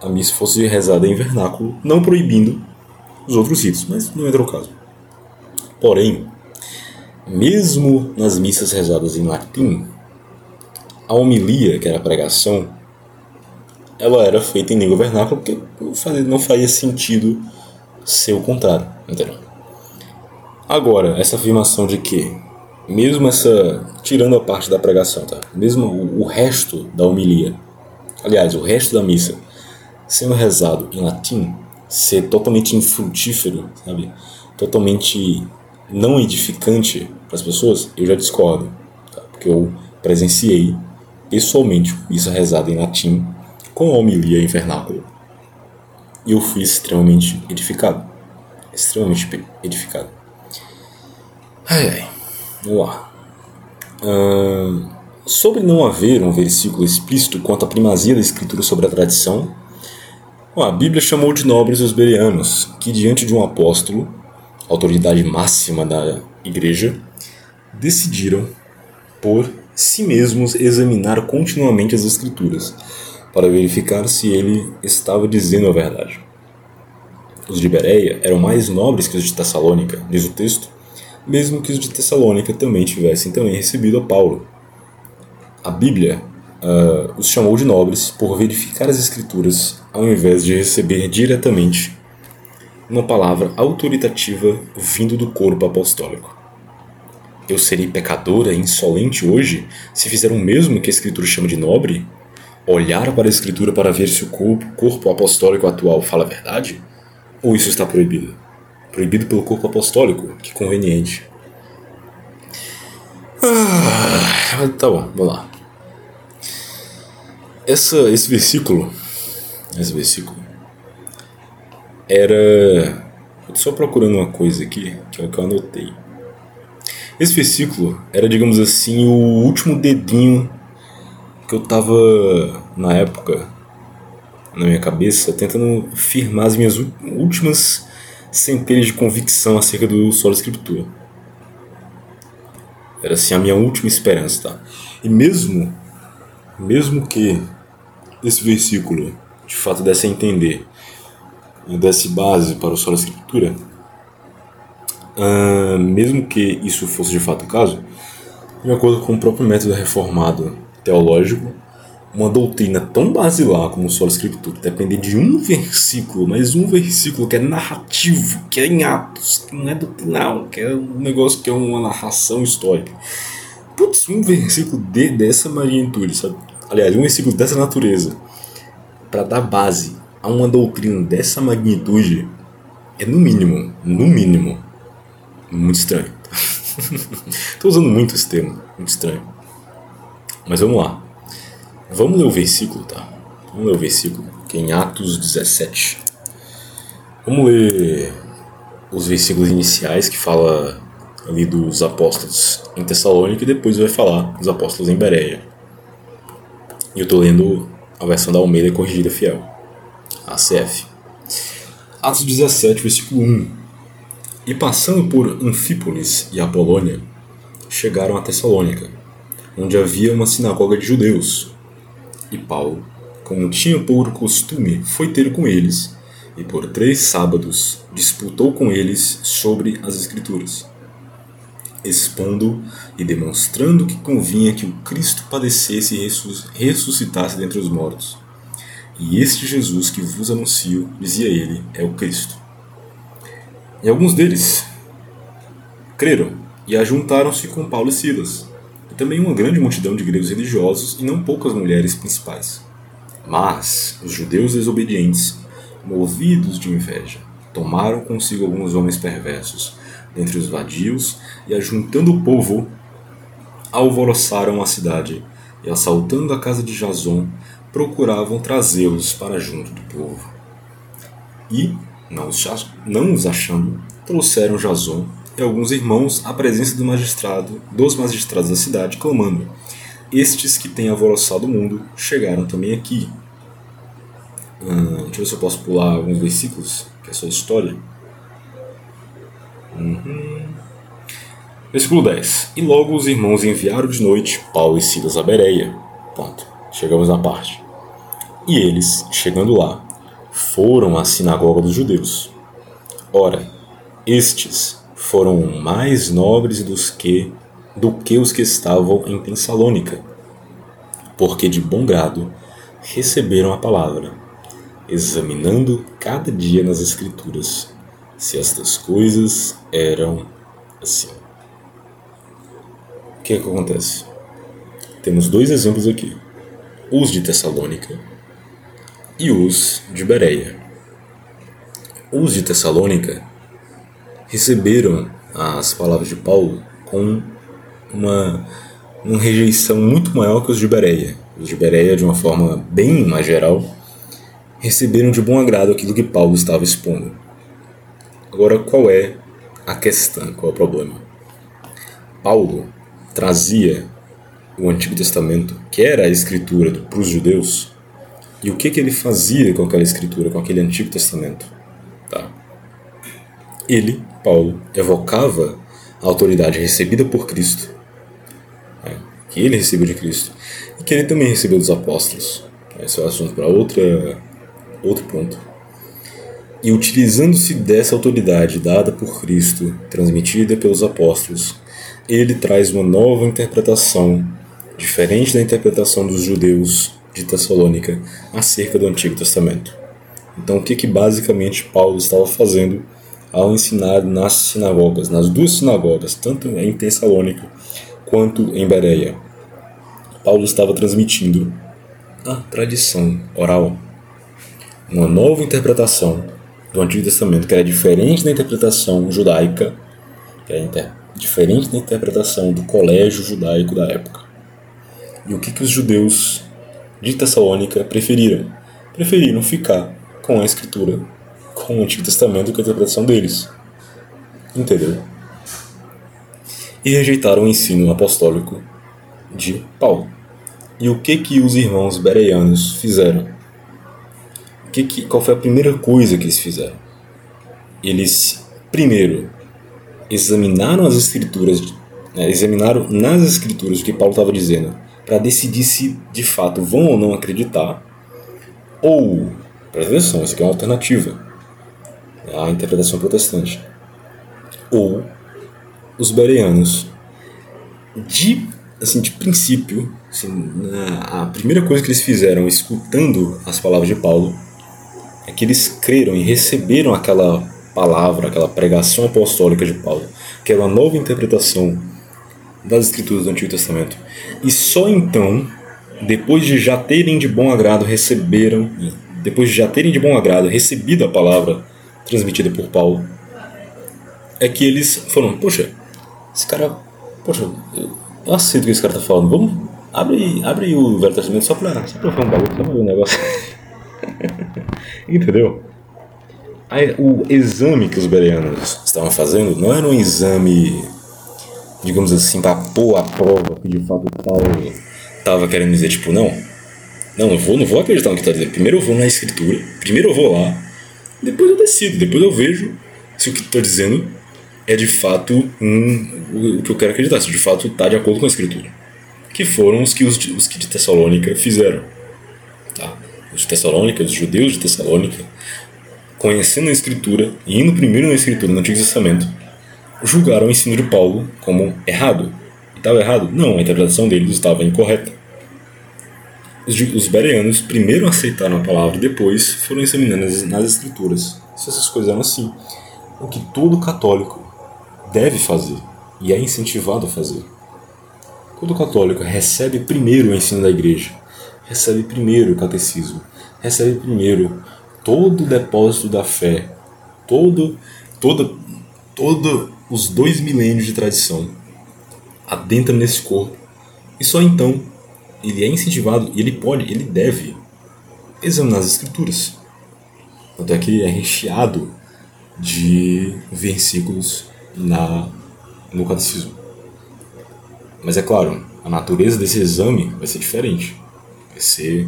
a missa fosse rezada em vernáculo, não proibindo os outros ritos, mas não entra o caso. Porém, mesmo nas missas rezadas em latim, a homilia, que era a pregação, ela era feita em língua vernácula porque não faria sentido ser o contrário, entendeu? Agora, essa afirmação de que, mesmo essa. tirando a parte da pregação, tá? Mesmo o, resto da homilia aliás, o resto da missa sendo rezado em latim, ser totalmente infrutífero, sabe? Totalmente não edificante para as pessoas, eu já discordo, tá? porque eu presenciei pessoalmente missa rezada em latim com a homilia em vernáculo e eu fui extremamente edificado, extremamente edificado. Ai ai, vamos lá. Sobre não haver um versículo explícito quanto à primazia da escritura sobre a tradição, a Bíblia chamou de nobres os bereanos, que diante de um apóstolo, autoridade máxima da igreja, decidiram por si mesmos examinar continuamente as escrituras para verificar se ele estava dizendo a verdade. Os de Bereia eram mais nobres que os de Tessalônica, diz o texto, mesmo que os de Tessalônica também tivessem também recebido a Paulo a Bíblia uh, os chamou de nobres por verificar as Escrituras ao invés de receber diretamente uma palavra autoritativa vindo do corpo apostólico. Eu serei pecadora e insolente hoje se fizer o mesmo que a Escritura chama de nobre? Olhar para a Escritura para ver se o corpo, corpo apostólico atual fala a verdade? Ou isso está proibido? Proibido pelo corpo apostólico, que conveniente. Ah, tá bom, vamos lá. Essa, esse versículo, esse versículo, era. Só procurando uma coisa aqui, que é o que eu anotei. Esse versículo era, digamos assim, o último dedinho que eu tava, na época, na minha cabeça, tentando firmar as minhas últimas centelhas de convicção acerca do solo escritura. Era assim a minha última esperança, tá? E mesmo, mesmo que esse versículo de fato desse a entender e desse base para o solo escritura, uh, mesmo que isso fosse de fato o caso, de acordo com o próprio método reformado teológico, uma doutrina tão basilar como o solo escritura depender de um versículo, mas um versículo que é narrativo, que é em Atos, que não é doutrinal, que é um negócio que é uma narração histórica. Putz, um versículo de, dessa magnitude, sabe? Aliás, um versículo dessa natureza, para dar base a uma doutrina dessa magnitude, é no mínimo, no mínimo, muito estranho. Estou usando muito esse termo, muito estranho. Mas vamos lá. Vamos ler o versículo, tá? Vamos ler o versículo, que é em Atos 17. Vamos ler os versículos iniciais que fala ali dos apóstolos em Tessalônica e depois vai falar dos apóstolos em Bereia. E eu estou lendo a versão da Almeida Corrigida Fiel, ACF. Atos 17, versículo 1. E passando por Anfípolis e Apolônia, chegaram a Tessalônica, onde havia uma sinagoga de judeus. E Paulo, como tinha por costume, foi ter com eles, e por três sábados disputou com eles sobre as Escrituras, expondo e demonstrando que convinha que o Cristo padecesse e ressuscitasse dentre os mortos. E este Jesus que vos anuncio, dizia ele, é o Cristo. E alguns deles creram e ajuntaram-se com Paulo e Silas também uma grande multidão de gregos religiosos e não poucas mulheres principais. Mas os judeus desobedientes, movidos de inveja, tomaram consigo alguns homens perversos dentre os vadios e, ajuntando o povo, alvoroçaram a cidade e, assaltando a casa de Jason, procuravam trazê-los para junto do povo. E, não os, achando, trouxeram Jason e alguns irmãos à presença do magistrado, dos magistrados da cidade, clamando: Estes que têm alvoroçado o mundo chegaram também aqui. Hum, deixa eu ver se eu posso pular alguns versículos, que é só história. Uhum. Versículo 10. E logo os irmãos enviaram de noite Paulo e Silas a Bereia. Ponto. Chegamos na parte. E eles, chegando lá, foram à sinagoga dos judeus. Ora, estes foram mais nobres dos que do que os que estavam em Tessalônica, porque de bom grado receberam a palavra, examinando cada dia nas escrituras se estas coisas eram assim. O que, é que acontece? Temos dois exemplos aqui: os de Tessalônica e os de Bereia. Os de Tessalônica receberam as palavras de Paulo com uma, uma rejeição muito maior que os de Bereia. Os de Bereia, de uma forma bem mais geral, receberam de bom agrado aquilo que Paulo estava expondo. Agora, qual é a questão? Qual é o problema? Paulo trazia o Antigo Testamento, que era a escritura para os judeus, e o que, que ele fazia com aquela escritura, com aquele Antigo Testamento? Tá? Ele Paulo evocava a autoridade recebida por Cristo, né, que ele recebeu de Cristo, e que ele também recebeu dos apóstolos. Esse é o assunto para outra, outro ponto. E utilizando-se dessa autoridade dada por Cristo, transmitida pelos apóstolos, ele traz uma nova interpretação, diferente da interpretação dos judeus de Tessalônica acerca do Antigo Testamento. Então, o que, que basicamente Paulo estava fazendo ao ensinar nas sinagogas, nas duas sinagogas, tanto em Tessalônica quanto em Bereia. Paulo estava transmitindo a tradição oral. Uma nova interpretação do Antigo Testamento que era diferente da interpretação judaica, que era diferente da interpretação do colégio judaico da época. E o que, que os judeus de Tessalônica preferiram? Preferiram ficar com a escritura, com o Antigo Testamento, com a interpretação deles. Entendeu? E rejeitaram o ensino apostólico de Paulo. E o que que os irmãos bereanos fizeram? O que que, qual foi a primeira coisa que eles fizeram? Eles, primeiro, examinaram as escrituras, né, examinaram nas escrituras o que Paulo estava dizendo, para decidir se de fato vão ou não acreditar, ou, presta atenção, isso aqui é uma alternativa à interpretação protestante, ou os bereanos, de assim, de princípio, assim, a primeira coisa que eles fizeram escutando as palavras de Paulo é que eles creram e receberam aquela palavra, aquela pregação apostólica de Paulo, que era uma nova interpretação das escrituras do Antigo Testamento. E só então, depois de já terem de bom agrado receberam, depois de já terem de bom agrado recebido a palavra transmitida por Paulo, é que eles foram, poxa, esse cara, poxa, eu aceito o que esse cara tá falando. Vamos. Abre, abre o Velho Testamento só pra, só pra ver um bagulho, só pra ver um negócio. Entendeu? Aí, o exame que os bereanos estavam fazendo não era um exame, digamos assim, para pôr a prova que de fato Paulo estava querendo dizer, tipo, não, não, eu vou, não vou acreditar no que está dizendo. Primeiro eu vou na escritura, primeiro eu vou lá, depois eu decido, depois eu vejo se o que está dizendo é de fato um, o que eu quero acreditar, se de fato está de acordo com a escritura. Que foram os que os, os que de Tessalônica fizeram. Tá? Os de Tessalônica, os judeus de Tessalônica, conhecendo a escritura e indo primeiro na escritura no Antigo Testamento, julgaram o ensino de Paulo como errado. Estava errado? Não, a interpretação deles estava incorreta. Os, os bereanos primeiro aceitaram a palavra e depois foram examinando nas escrituras se essas coisas eram assim. O que todo católico deve fazer e é incentivado a fazer. Todo católico recebe primeiro o ensino da igreja, recebe primeiro o catecismo, recebe primeiro todo o depósito da fé, todo, todo, todo os dois milênios de tradição adentra nesse corpo e só então ele é incentivado e ele pode, ele deve examinar as escrituras. Tanto é que é recheado de versículos na, no catecismo. Mas é claro, a natureza desse exame vai ser diferente. Vai ser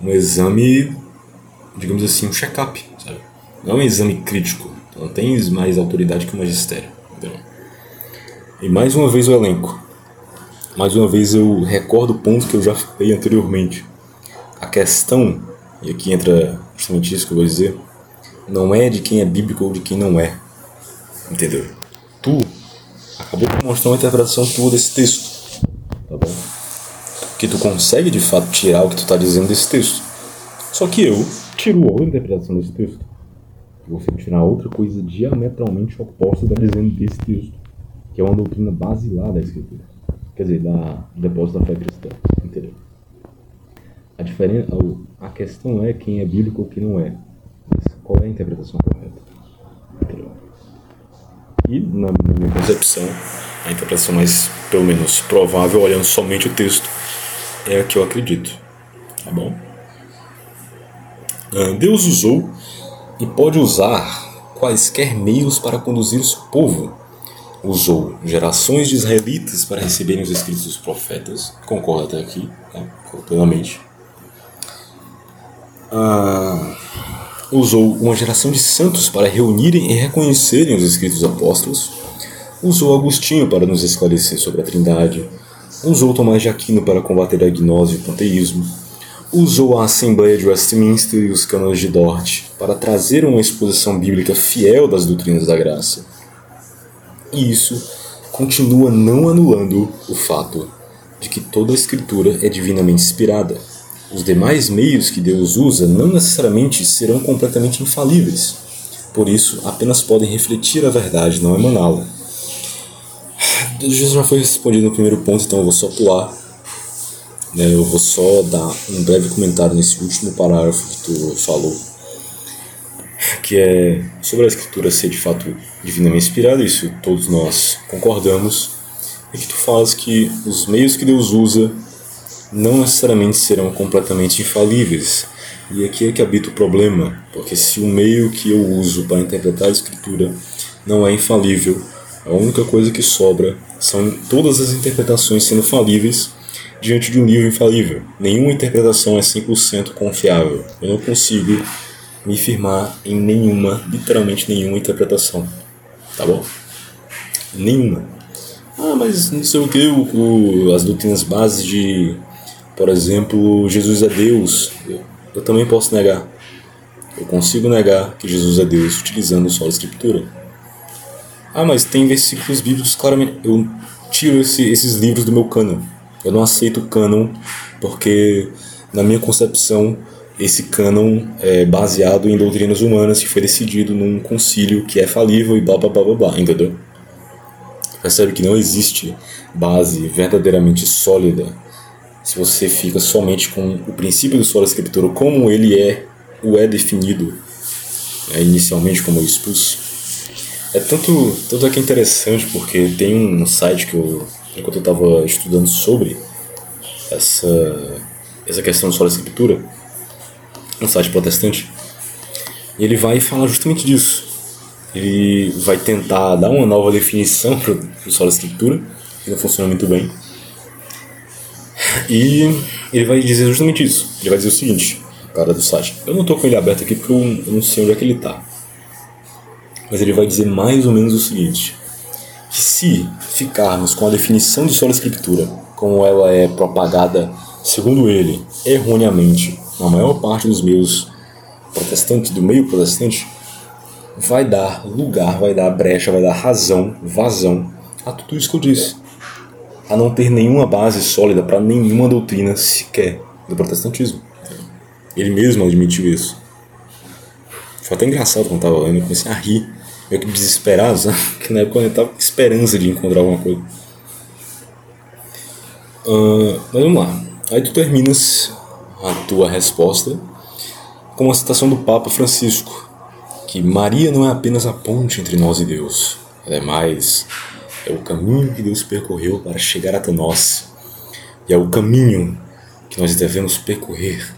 um exame, digamos assim, um check-up, sabe? Não é um exame crítico. Então não tem mais autoridade que o magistério. Entendeu? E mais uma vez o elenco. Mais uma vez eu recordo o ponto que eu já falei anteriormente. A questão, e aqui entra justamente isso que eu vou dizer, não é de quem é bíblico ou de quem não é. Entendeu? tu acabou de mostrar uma interpretação tua desse texto. Tá bom? Que tu consegue de fato tirar o que tu está dizendo desse texto. Só que eu tiro outra interpretação desse texto. Eu vou tirar outra coisa diametralmente oposta da dizendo desse texto. Que é uma doutrina basilar da escritura. Quer dizer, da, do depósito da fé cristã. Entendeu? A, diferença, a questão é quem é bíblico ou quem não é. Qual é a interpretação correta? Entendeu? E, na minha concepção, a interpretação mais, pelo menos, provável, olhando somente o texto, é a que eu acredito. Tá bom? Ah, Deus usou e pode usar quaisquer meios para conduzir o seu povo. Usou gerações de israelitas para receberem os escritos dos profetas. Concordo até aqui, né? plenamente. Ah, usou uma geração de santos para reunirem e reconhecerem os escritos apóstolos, usou Agostinho para nos esclarecer sobre a Trindade, usou Tomás de Aquino para combater a gnose e o panteísmo, usou a Assembleia de Westminster e os cânones de Dort para trazer uma exposição bíblica fiel das doutrinas da graça. E isso continua não anulando o fato de que toda a escritura é divinamente inspirada os demais meios que Deus usa não necessariamente serão completamente infalíveis. Por isso, apenas podem refletir a verdade, não emaná-la. Jesus já foi respondido no primeiro ponto, então eu vou só pular. Né? Eu vou só dar um breve comentário nesse último parágrafo que tu falou, que é sobre a escritura ser de fato divinamente inspirada, isso todos nós concordamos, e que tu falas que os meios que Deus usa não necessariamente serão completamente infalíveis. E aqui é que habita o problema, porque se o meio que eu uso para interpretar a escritura não é infalível, a única coisa que sobra são todas as interpretações sendo falíveis diante de um livro infalível. Nenhuma interpretação é 100% confiável. Eu não consigo me firmar em nenhuma, literalmente nenhuma interpretação. Tá bom? Nenhuma. Ah, mas não sei o que, o, o, as doutrinas bases de, por exemplo, Jesus é Deus. Eu, eu também posso negar. Eu consigo negar que Jesus é Deus utilizando só a Escritura. Ah, mas tem versículos bíblicos claramente. Eu tiro esse, esses livros do meu cânon. Eu não aceito o cânon porque, na minha concepção, esse cânon é baseado em doutrinas humanas que foi decidido num concílio que é falível e blá blá blá blá, blá entendeu? Percebe que não existe base verdadeiramente sólida se você fica somente com o princípio do solo escritura como ele é, o é definido é, inicialmente como eu expus. É tanto, tanto é que é interessante porque tem um site que eu, enquanto eu estava estudando sobre essa, essa questão do solo escritura, um site protestante, e ele vai falar justamente disso. Ele vai tentar dar uma nova definição para o solo escritura, que não funciona muito bem. E ele vai dizer justamente isso. Ele vai dizer o seguinte, cara do site. Eu não estou com ele aberto aqui porque eu não sei onde é que ele está mas ele vai dizer mais ou menos o seguinte: que se ficarmos com a definição de sola escritura como ela é propagada, segundo ele, erroneamente, na maior parte dos meios protestantes, do meio protestante, vai dar lugar, vai dar brecha, vai dar razão, vazão a tudo isso que eu disse. A não ter nenhuma base sólida para nenhuma doutrina sequer do protestantismo. Ele mesmo admitiu isso. Foi até engraçado quando estava lendo, eu comecei a rir meio que desesperado, sabe? Que na época eu tava com esperança de encontrar alguma coisa. Uh, mas vamos lá. Aí tu terminas a tua resposta com uma citação do Papa Francisco, que Maria não é apenas a ponte entre nós e Deus, ela é mais é o caminho que Deus percorreu para chegar até nós, e é o caminho que nós devemos percorrer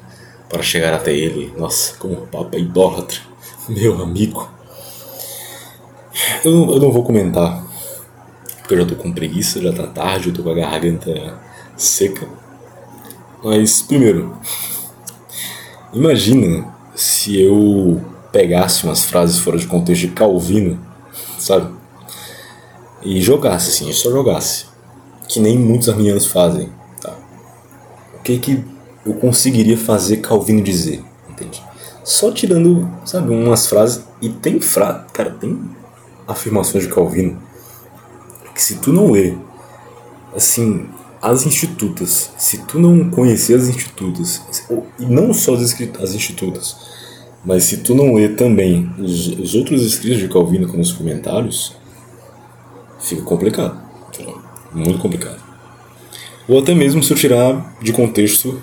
para chegar até Ele. Nossa, como o Papa é idólatra, meu amigo. Eu, eu não vou comentar, porque eu já tô com preguiça, já tá tarde, eu tô com a garganta seca. Mas, primeiro, imagina se eu pegasse umas frases fora de contexto de Calvino, sabe? E jogasse assim, só jogasse. Que nem muitos arminianos fazem, tá? O que que eu conseguiria fazer Calvino dizer, entende? Só tirando, sabe, umas frases. E tem frase, cara, tem afirmações de Calvino que se tu não ler assim as institutas, se tu não conhecer as institutas, e não só as, as institutas, mas se tu não ler também os, os outros escritos de Calvino com os comentários, fica complicado. Muito complicado. Ou até mesmo se eu tirar de contexto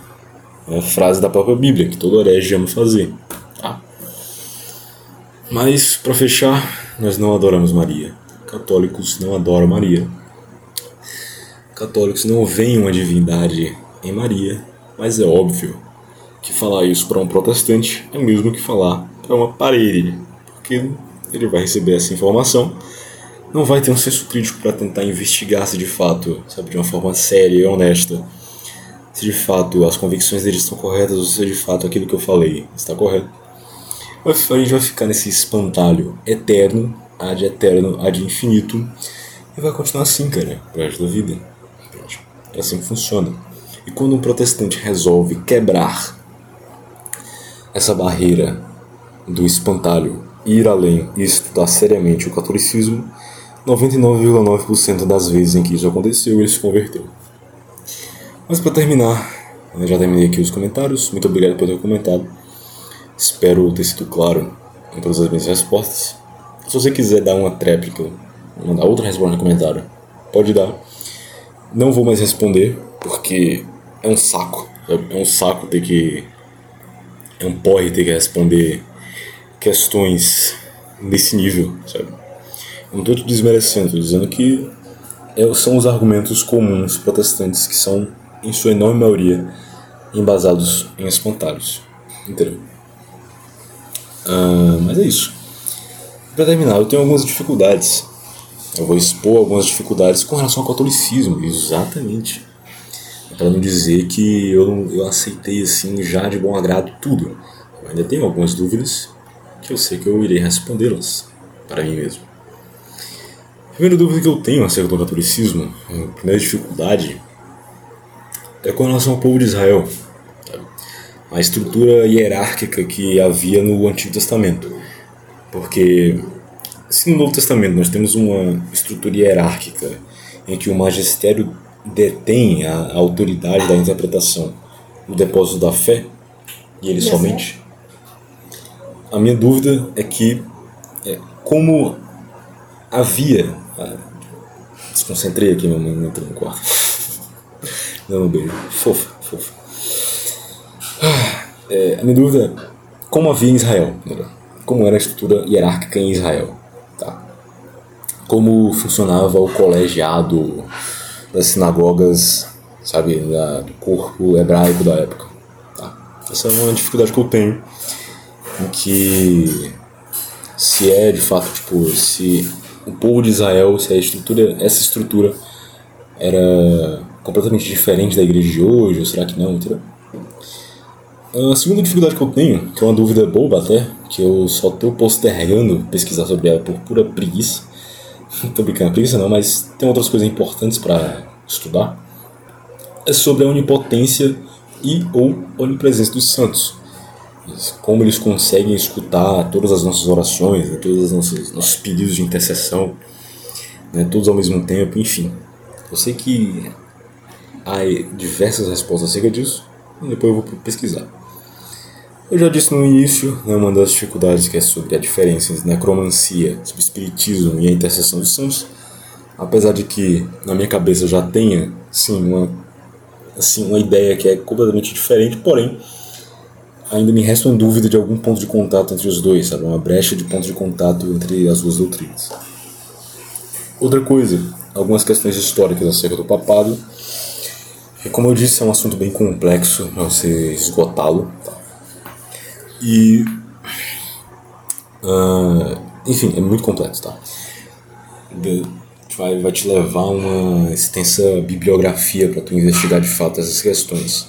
a frase da própria Bíblia, que todo herege ama fazer. Tá? Mas, para fechar, nós não adoramos Maria. Católicos não adoram Maria. Católicos não veem uma divindade em Maria, mas é óbvio que falar isso para um protestante é mesmo que falar para uma parede, porque ele vai receber essa informação, não vai ter um senso crítico para tentar investigar se de fato, sabe, de uma forma séria e honesta, se de fato as convicções dele estão corretas ou se de fato aquilo que eu falei está correto. A gente vai ficar nesse espantalho eterno, ad eterno, ad infinito, e vai continuar assim, cara, pro resto da vida. É assim que funciona. E quando um protestante resolve quebrar essa barreira do espantalho, ir além e estudar seriamente o catolicismo, 99,9% das vezes em que isso aconteceu, ele se converteu. Mas para terminar, eu já terminei aqui os comentários. Muito obrigado por ter comentado. Espero ter sido claro em todas as minhas respostas. Se você quiser dar uma tréplica, mandar outra resposta no comentário, pode dar. Não vou mais responder, porque é um saco. É um saco ter que. É um porre ter que responder questões nesse nível, sabe? Eu não tô te desmerecendo, tô dizendo que é, são os argumentos comuns protestantes que são, em sua enorme maioria, embasados em espantalhos. Entendeu? Ah, mas é isso. Para terminar, eu tenho algumas dificuldades. Eu vou expor algumas dificuldades com relação ao catolicismo, exatamente. Para não dizer que eu, eu aceitei assim já de bom agrado tudo. Eu ainda tenho algumas dúvidas que eu sei que eu irei respondê-las para mim mesmo. A primeira dúvida que eu tenho acerca do catolicismo, a primeira dificuldade, é com relação ao povo de Israel. A estrutura hierárquica que havia no Antigo Testamento. Porque se no Novo Testamento nós temos uma estrutura hierárquica em que o magistério detém a, autoridade da interpretação no depósito da fé, e ele somente, a minha dúvida é que, é, como havia. Ah, desconcentrei aqui, minha mãe entrou no quarto. Dando um beijo. Fofa, fofa. Ah, é, a minha dúvida é como havia em Israel, como era a estrutura hierárquica em Israel? Como funcionava o colegiado das sinagogas, sabe, da, do corpo hebraico da época. Tá? Essa é uma dificuldade que eu tenho em que se é de fato tipo se o povo de Israel se a estrutura essa estrutura era completamente diferente da igreja de hoje ou será que não entendeu? a segunda dificuldade que eu tenho que é uma dúvida boba até que eu só estou postergando pesquisar sobre ela por pura preguiça tô brincando preguiça não mas tem outras coisas importantes para estudar é sobre a onipotência e ou onipresença dos santos como eles conseguem escutar todas as nossas orações, né, todos os nossos, nossos pedidos de intercessão, né, todos ao mesmo tempo, enfim. Eu sei que há diversas respostas acerca disso, e depois eu vou pesquisar. Eu já disse no início, né, uma das dificuldades que é sobre a diferença entre necromancia, sobre espiritismo e a intercessão dos santos, apesar de que na minha cabeça já tenha sim uma, assim, uma ideia que é completamente diferente, porém ainda me resta uma dúvida de algum ponto de contato entre os dois, sabe? Uma brecha de ponto de contato entre as duas doutrinas. Outra coisa, algumas questões históricas acerca do papado. E como eu disse, é um assunto bem complexo para você esgotá-lo. Tá? E. Uh, enfim, é muito complexo, tá? Vai, vai te levar uma extensa bibliografia para tu investigar de fato essas questões.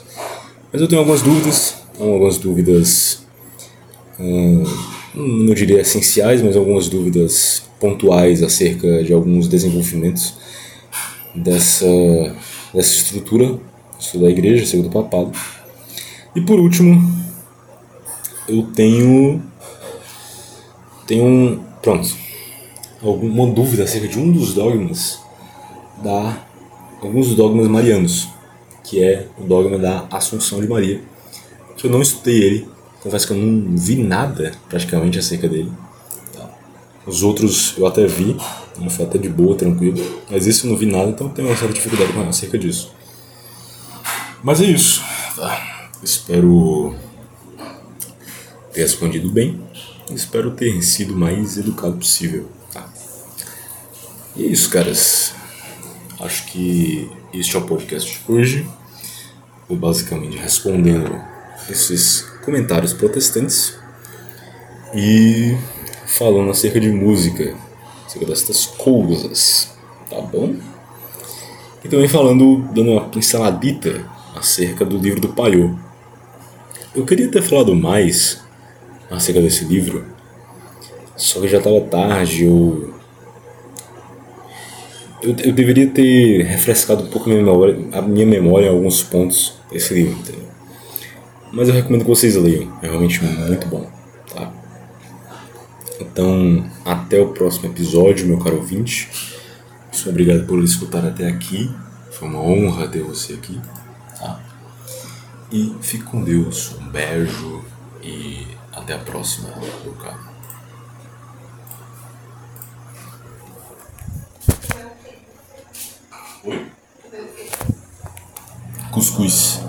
Mas eu tenho algumas dúvidas algumas dúvidas, hum, não diria essenciais, mas algumas dúvidas pontuais acerca de alguns desenvolvimentos dessa, dessa estrutura da igreja, segundo o papado. E por último, eu tenho tenho pronto, alguma dúvida acerca de um dos dogmas da alguns dogmas marianos, que é o dogma da Assunção de Maria que eu não estudei ele. Confesso que eu não vi nada praticamente acerca dele. Tá. Os outros eu até vi, uma foi até de boa, tranquilo. Mas esse eu não vi nada, então tenho uma certa dificuldade acerca disso. Mas é isso. Tá. Espero ter respondido bem. Espero ter sido o mais educado possível. Tá. E é isso, caras. Acho que este é o podcast de hoje. Vou basicamente respondendo esses comentários protestantes e falando acerca de música, acerca destas coisas, tá bom? E também falando, dando uma pinceladita acerca do livro do Paiô. Eu queria ter falado mais acerca desse livro, só que já estava tarde, eu, eu, eu deveria ter refrescado um pouco a minha memória, a minha memória em alguns pontos desse livro, entendeu? Mas eu recomendo que vocês leiam, é realmente muito bom, tá? Então, até o próximo episódio, meu caro ouvinte. Muito obrigado por escutar até aqui. Foi uma honra ter você aqui, tá? E fique com Deus. Um beijo e até a próxima, caro. Oi? Cuscuz.